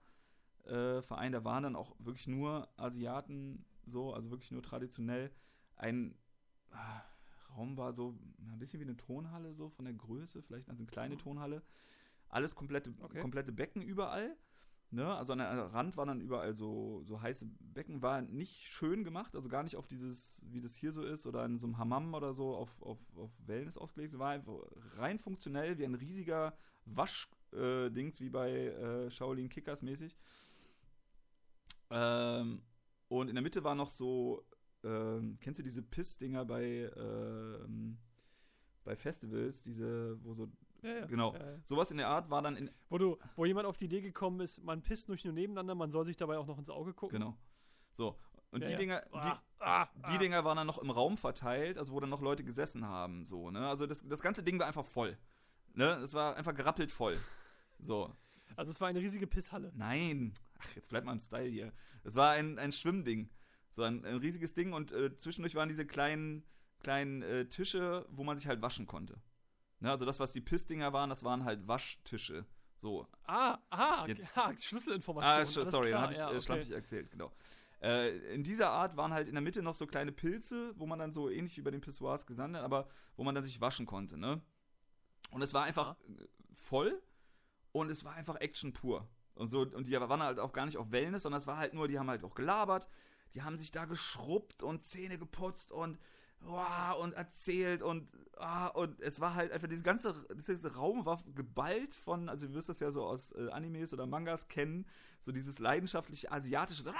äh, Verein, da waren dann auch wirklich nur Asiaten so, also wirklich nur traditionell. Ein ah, Raum war so ein bisschen wie eine Tonhalle so von der Größe, vielleicht also eine kleine mhm. Tonhalle. Alles komplette, okay. komplette Becken überall. Ne? Also an der Rand waren dann überall so, so heiße Becken. War nicht schön gemacht, also gar nicht auf dieses, wie das hier so ist, oder in so einem Hammam oder so auf, auf, auf Wellness ausgelegt. War einfach rein funktionell, wie ein riesiger Waschdings, äh, wie bei äh, Shaolin Kickers mäßig. Ähm, und in der Mitte war noch so, ähm, kennst du diese Piss-Dinger bei, ähm, bei Festivals, diese, wo so Ja, ja. Genau. Ja, Sowas in der Art war dann in. Wo du, wo jemand auf die Idee gekommen ist, man pisst nicht nur nebeneinander, man soll sich dabei auch noch ins Auge gucken. Genau. So. Und die Dinger, die, ah, ah, die ah. Dinger waren dann noch im Raum verteilt, also wo dann noch Leute gesessen haben, so, ne? Also das, das ganze Ding war einfach voll. Ne? Es war einfach gerappelt voll. So. Also es war eine riesige Pisshalle. Nein. Ach, jetzt bleibt mal im Style hier. Es war ein, ein Schwimmding. So ein, ein riesiges Ding und äh, zwischendurch waren diese kleinen, kleinen äh, Tische, wo man sich halt waschen konnte. Ne, also das, was die Pissdinger waren, das waren halt Waschtische. So. Ah, ah, Jetzt. ah Schlüsselinformation. Ah, sorry, dann habe ich ja, äh, okay. schlampig erzählt, genau. Äh, in dieser Art waren halt in der Mitte noch so kleine Pilze, wo man dann so ähnlich wie bei den Pissoirs gesandet, aber wo man dann sich waschen konnte, ne? Und es war einfach ja. voll und es war einfach Action pur. Und so, und die waren halt auch gar nicht auf Wellness, sondern es war halt nur, die haben halt auch gelabert, die haben sich da geschrubbt und Zähne geputzt und wow, und erzählt und ah, und es war halt einfach, dieser ganze, dieser Raum war geballt von, also ihr wirst das ja so aus äh, Animes oder Mangas kennen, so dieses leidenschaftliche asiatische, so,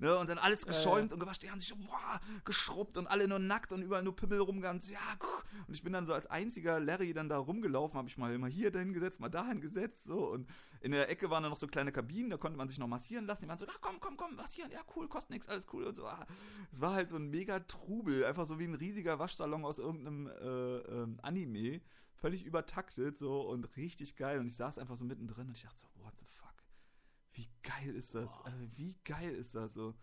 ne, und dann alles geschäumt äh, und gewaschen, die haben sich boah, geschrubbt und alle nur nackt und überall nur Pimmel rumgegangen, ja, und ich bin dann so als einziger Larry dann da rumgelaufen, habe ich mal immer hier dahin gesetzt, mal dahin gesetzt, so, und in der Ecke waren dann noch so kleine Kabinen, da konnte man sich noch massieren lassen, die waren so, ach komm, komm, komm, massieren, ja, cool, kostet nichts, alles cool und so, ah. es war halt so ein mega Trubel, einfach so wie ein riesiger Waschsalon aus irgendeinem äh, äh, Anime, völlig übertaktet, so, und richtig geil, und ich saß einfach so mittendrin und ich dachte so, what the fuck, wie geil ist das? Äh, wie geil ist das so?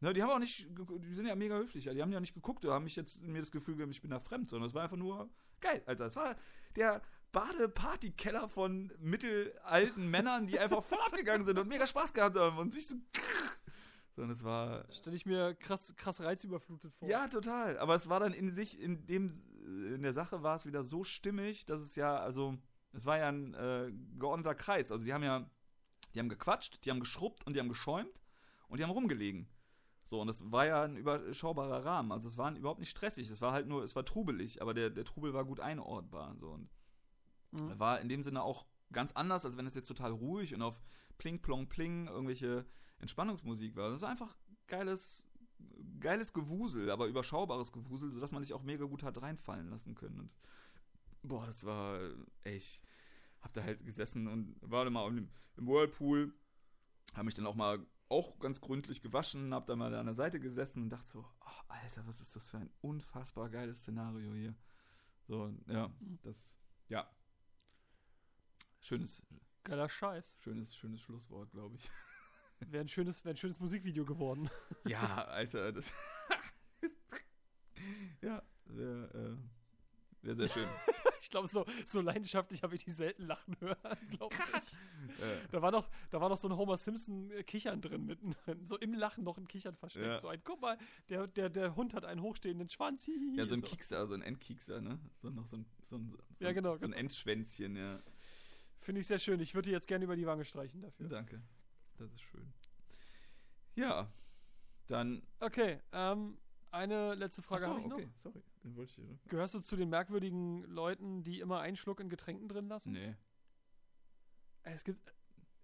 Ne, die haben auch nicht, die sind ja mega höflich, die haben ja nicht geguckt oder haben mich jetzt mir das Gefühl gegeben, ich bin da fremd, sondern es war einfach nur geil, Alter. Es war der Bade-Party-Keller von mittelalten Männern, die einfach voll abgegangen sind und mega Spaß gehabt haben und sich so. Sondern es war. Stelle ich mir krass, krass reizüberflutet vor. Ja, total. Aber es war dann in sich, in dem, in der Sache war es wieder so stimmig, dass es ja, also, es war ja ein äh, geordneter Kreis. Also die haben ja die haben gequatscht, die haben geschrubbt und die haben geschäumt und die haben rumgelegen. So, und das war ja ein überschaubarer Rahmen. Also es war überhaupt nicht stressig. Es war halt nur, es war trubelig, aber der, der Trubel war gut einordbar. So. Und mhm. war in dem Sinne auch ganz anders, als wenn es jetzt total ruhig und auf Pling, Plong, Pling irgendwelche Entspannungsmusik war. Das war einfach geiles, geiles Gewusel, aber überschaubares Gewusel, sodass man sich auch mega gut hat reinfallen lassen können. Und boah, das war echt hab da halt gesessen und war dann mal im, im Whirlpool, habe mich dann auch mal auch ganz gründlich gewaschen, hab da mal an der Seite gesessen und dachte so, oh, Alter, was ist das für ein unfassbar geiles Szenario hier. So, ja, das, ja. Schönes. Geiler Scheiß. Schönes, schönes Schlusswort, glaube ich. Wäre ein schönes, wär ein schönes Musikvideo geworden. Ja, Alter, das. ja, wäre äh, wär sehr schön. ich glaube, so, so leidenschaftlich habe ich die selten lachen hören, glaube ich. Äh. Da, war noch, da war noch so ein Homer Simpson-Kichern drin, mittendrin. So im Lachen noch ein Kichern versteckt. Ja. So ein, guck mal, der, der, der Hund hat einen hochstehenden Schwanz. Hihi, ja, so ein Kiekser, so ein Endkiekser, ne? So noch so ein, so ein, so ja, genau, so ein genau. Endschwänzchen, ja. Finde ich sehr schön. Ich würde dir jetzt gerne über die Wange streichen dafür. Danke. Das ist schön. Ja, dann. Okay, ähm, eine letzte Frage so, habe ich noch. Okay, sorry. Gehörst du zu den merkwürdigen Leuten, die immer einen Schluck in Getränken drin lassen? Nee. Es gibt.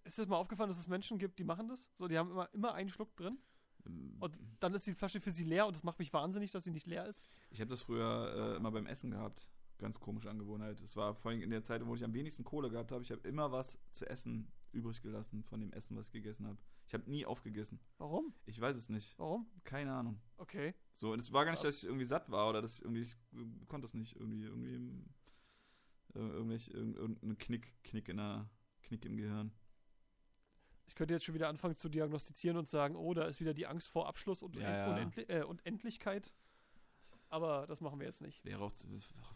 Ist dir das mal aufgefallen, dass es Menschen gibt, die machen das? So, die haben immer, immer einen Schluck drin? Ähm, und dann ist die Flasche für sie leer und das macht mich wahnsinnig, dass sie nicht leer ist. Ich habe das früher äh, immer beim Essen gehabt. Ganz komische Angewohnheit. Es war vor allem in der Zeit, wo ich am wenigsten Kohle gehabt habe. Ich habe immer was zu essen übrig gelassen von dem Essen, was ich gegessen habe. Ich habe nie aufgegessen. Warum? Ich weiß es nicht. Warum? Keine Ahnung. Okay. So, und es war gar nicht, dass ich irgendwie satt war oder dass ich irgendwie, ich konnte das nicht irgendwie, irgendwie, äh, irgendwelche, irgendein Knick, Knick in der, Knick im Gehirn. Ich könnte jetzt schon wieder anfangen zu diagnostizieren und sagen, oh, da ist wieder die Angst vor Abschluss und, ja, ja. Äh, und Endlichkeit. Aber das machen wir jetzt nicht. Wäre auch, zu,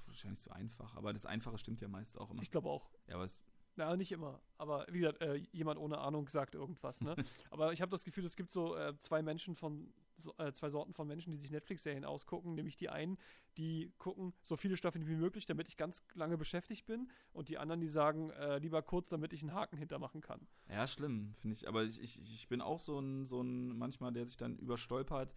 wahrscheinlich zu einfach. Aber das Einfache stimmt ja meist auch immer. Ich glaube auch. Ja, aber es na, nicht immer. Aber wie gesagt, äh, jemand ohne Ahnung sagt irgendwas. Ne? Aber ich habe das Gefühl, es gibt so äh, zwei Menschen von so, äh, zwei Sorten von Menschen, die sich Netflix-Serien ausgucken. Nämlich die einen, die gucken so viele Staffeln wie möglich, damit ich ganz lange beschäftigt bin. Und die anderen, die sagen, äh, lieber kurz, damit ich einen Haken hintermachen kann. Ja, schlimm, finde ich. Aber ich, ich, ich bin auch so ein, so ein manchmal, der sich dann überstolpert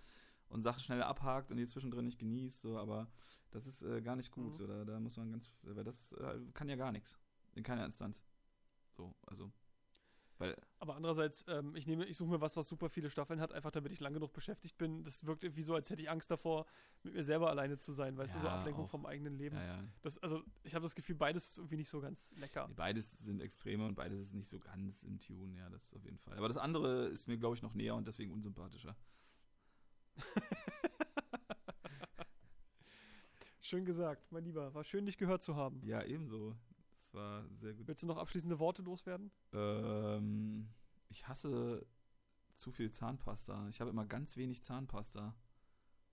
und Sachen schnell abhakt und die zwischendrin nicht genießt. So, aber das ist äh, gar nicht gut. Mhm. Oder da muss man ganz, weil das äh, kann ja gar nichts. In keiner Instanz. So, also. Weil, aber andererseits, ähm, ich nehme, ich suche mir was, was super viele Staffeln hat, einfach damit ich lang genug beschäftigt bin. Das wirkt irgendwie so, als hätte ich Angst davor, mit mir selber alleine zu sein, weißt Ja, du, so Ablenkung auch. vom eigenen Leben. ja, ja. Das, also, ich habe das Gefühl, beides ist irgendwie nicht so ganz lecker. Nee, beides sind Extreme und beides ist nicht so ganz im Tune, ja, das auf jeden Fall. Aber das andere ist mir, glaube ich, noch näher und deswegen unsympathischer. Schön gesagt, mein Lieber. War schön, dich gehört zu haben. Ja, ebenso. War sehr gut. Willst du noch abschließende Worte loswerden? Ähm, ich hasse zu viel Zahnpasta. Ich habe immer ganz wenig Zahnpasta.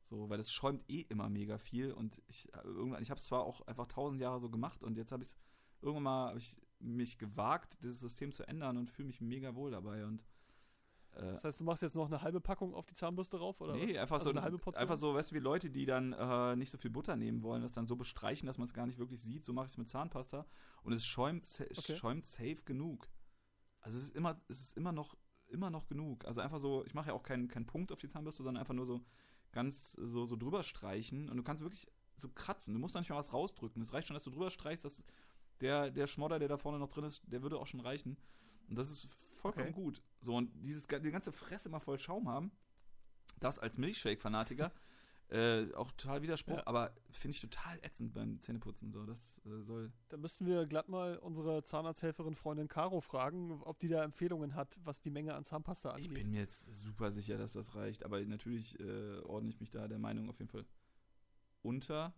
So, weil das schäumt eh immer mega viel und ich äh, irgendwann, ich habe es zwar auch einfach tausend Jahre so gemacht und jetzt habe ich es irgendwann mal hab ich mich gewagt, dieses System zu ändern und fühle mich mega wohl dabei und Das heißt, du machst jetzt noch eine halbe Packung auf die Zahnbürste rauf? Oder nee, was? einfach also so eine halbe Portion? einfach so, weißt du, wie Leute, die dann äh, nicht so viel Butter nehmen wollen, das dann so bestreichen, dass man es gar nicht wirklich sieht, so mache ich es mit Zahnpasta und es schäumt Okay. schäumt safe genug. Also es ist immer es ist immer noch immer noch genug. Also einfach so, ich mache ja auch keinen keinen Punkt auf die Zahnbürste, sondern einfach nur so ganz so so drüber streichen und du kannst wirklich so kratzen. Du musst da nicht mal was rausdrücken. Es reicht schon, dass du drüber streichst, dass der der Schmodder, der da vorne noch drin ist, der würde auch schon reichen. Und das ist vollkommen Okay. gut. So und dieses die ganze Fresse mal voll Schaum haben, das als Milchshake-Fanatiker äh, auch total Widerspruch, Ja. aber finde ich total ätzend beim Zähneputzen. So, das äh, soll. Da müssten wir glatt mal unsere Zahnarzthelferin Freundin Caro fragen, ob die da Empfehlungen hat, was die Menge an Zahnpasta Ich angeht. bin mir jetzt super sicher, dass das reicht, aber natürlich äh, ordne ich mich da der Meinung auf jeden Fall unter.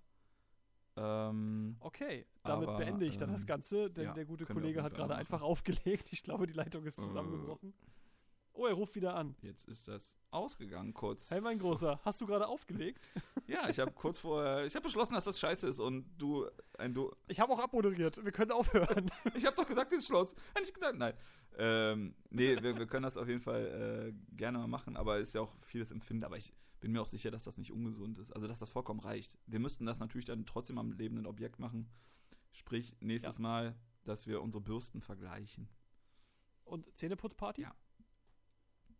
Ähm, Okay, damit Aber, beende ich dann das ähm, Ganze, denn ja, der gute Kollege hat gerade einfach aufgelegt. Ich glaube, die Leitung ist Äh. zusammengebrochen. Oh, er ruft wieder an. jetzt ist das ausgegangen kurz. Hey, mein Großer, hast du gerade aufgelegt? Ja, ich habe kurz vorher, ich habe beschlossen, dass das scheiße ist und du, ein du, Ich habe auch abmoderiert. Wir können aufhören. ich habe doch gesagt, das ist Schluss. Hätte ich gesagt, nein. Ähm, nee, wir, wir können das auf jeden Fall äh, gerne mal machen, aber ist ja auch vieles Empfinden. Aber ich bin mir auch sicher, dass das nicht ungesund ist. Also, dass das vollkommen reicht. Wir müssten das natürlich dann trotzdem am lebenden Objekt machen. Sprich, nächstes Mal, dass wir unsere Bürsten vergleichen. Und Zähneputzparty? Ja.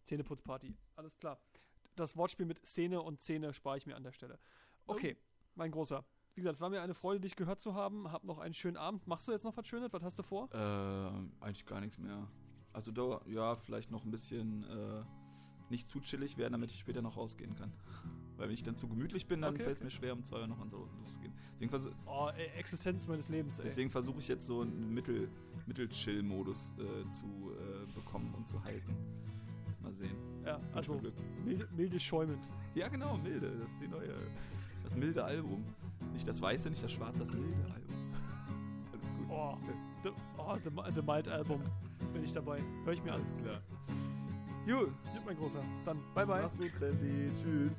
Zähneputzparty, alles klar. Das Wortspiel mit Szene und Szene spare ich mir an der Stelle. Okay, mein Großer. Wie gesagt, es war mir eine Freude, dich gehört zu haben. Hab noch einen schönen Abend. Machst du jetzt noch was Schönes? Was hast du vor? Ähm, eigentlich gar nichts mehr. Also, ja, vielleicht noch ein bisschen äh, nicht zu chillig werden, damit ich später noch rausgehen kann. Weil wenn ich dann zu gemütlich bin, dann Okay, fällt es okay. mir schwer, um zwei Uhr noch an so loszugehen. Deswegen, Oh, ey, Existenz meines Lebens, ey. deswegen versuche ich jetzt so einen Mittel, Mittel-Chill-Modus äh, zu äh, bekommen und zu halten. Mal sehen. ja, Wünsch also milde, milde schäumend. Ja, genau, milde. Das ist die neue. Das milde Album. Nicht das weiße, nicht das schwarze, das milde Album. Alles gut. Oh, the, oh, the, the Mild Album. Bin ich dabei. Hör ich mir an. Alles klar. Gut, gut, mein Großer. Dann bye bye. Mach's gut, Clancy. Tschüss.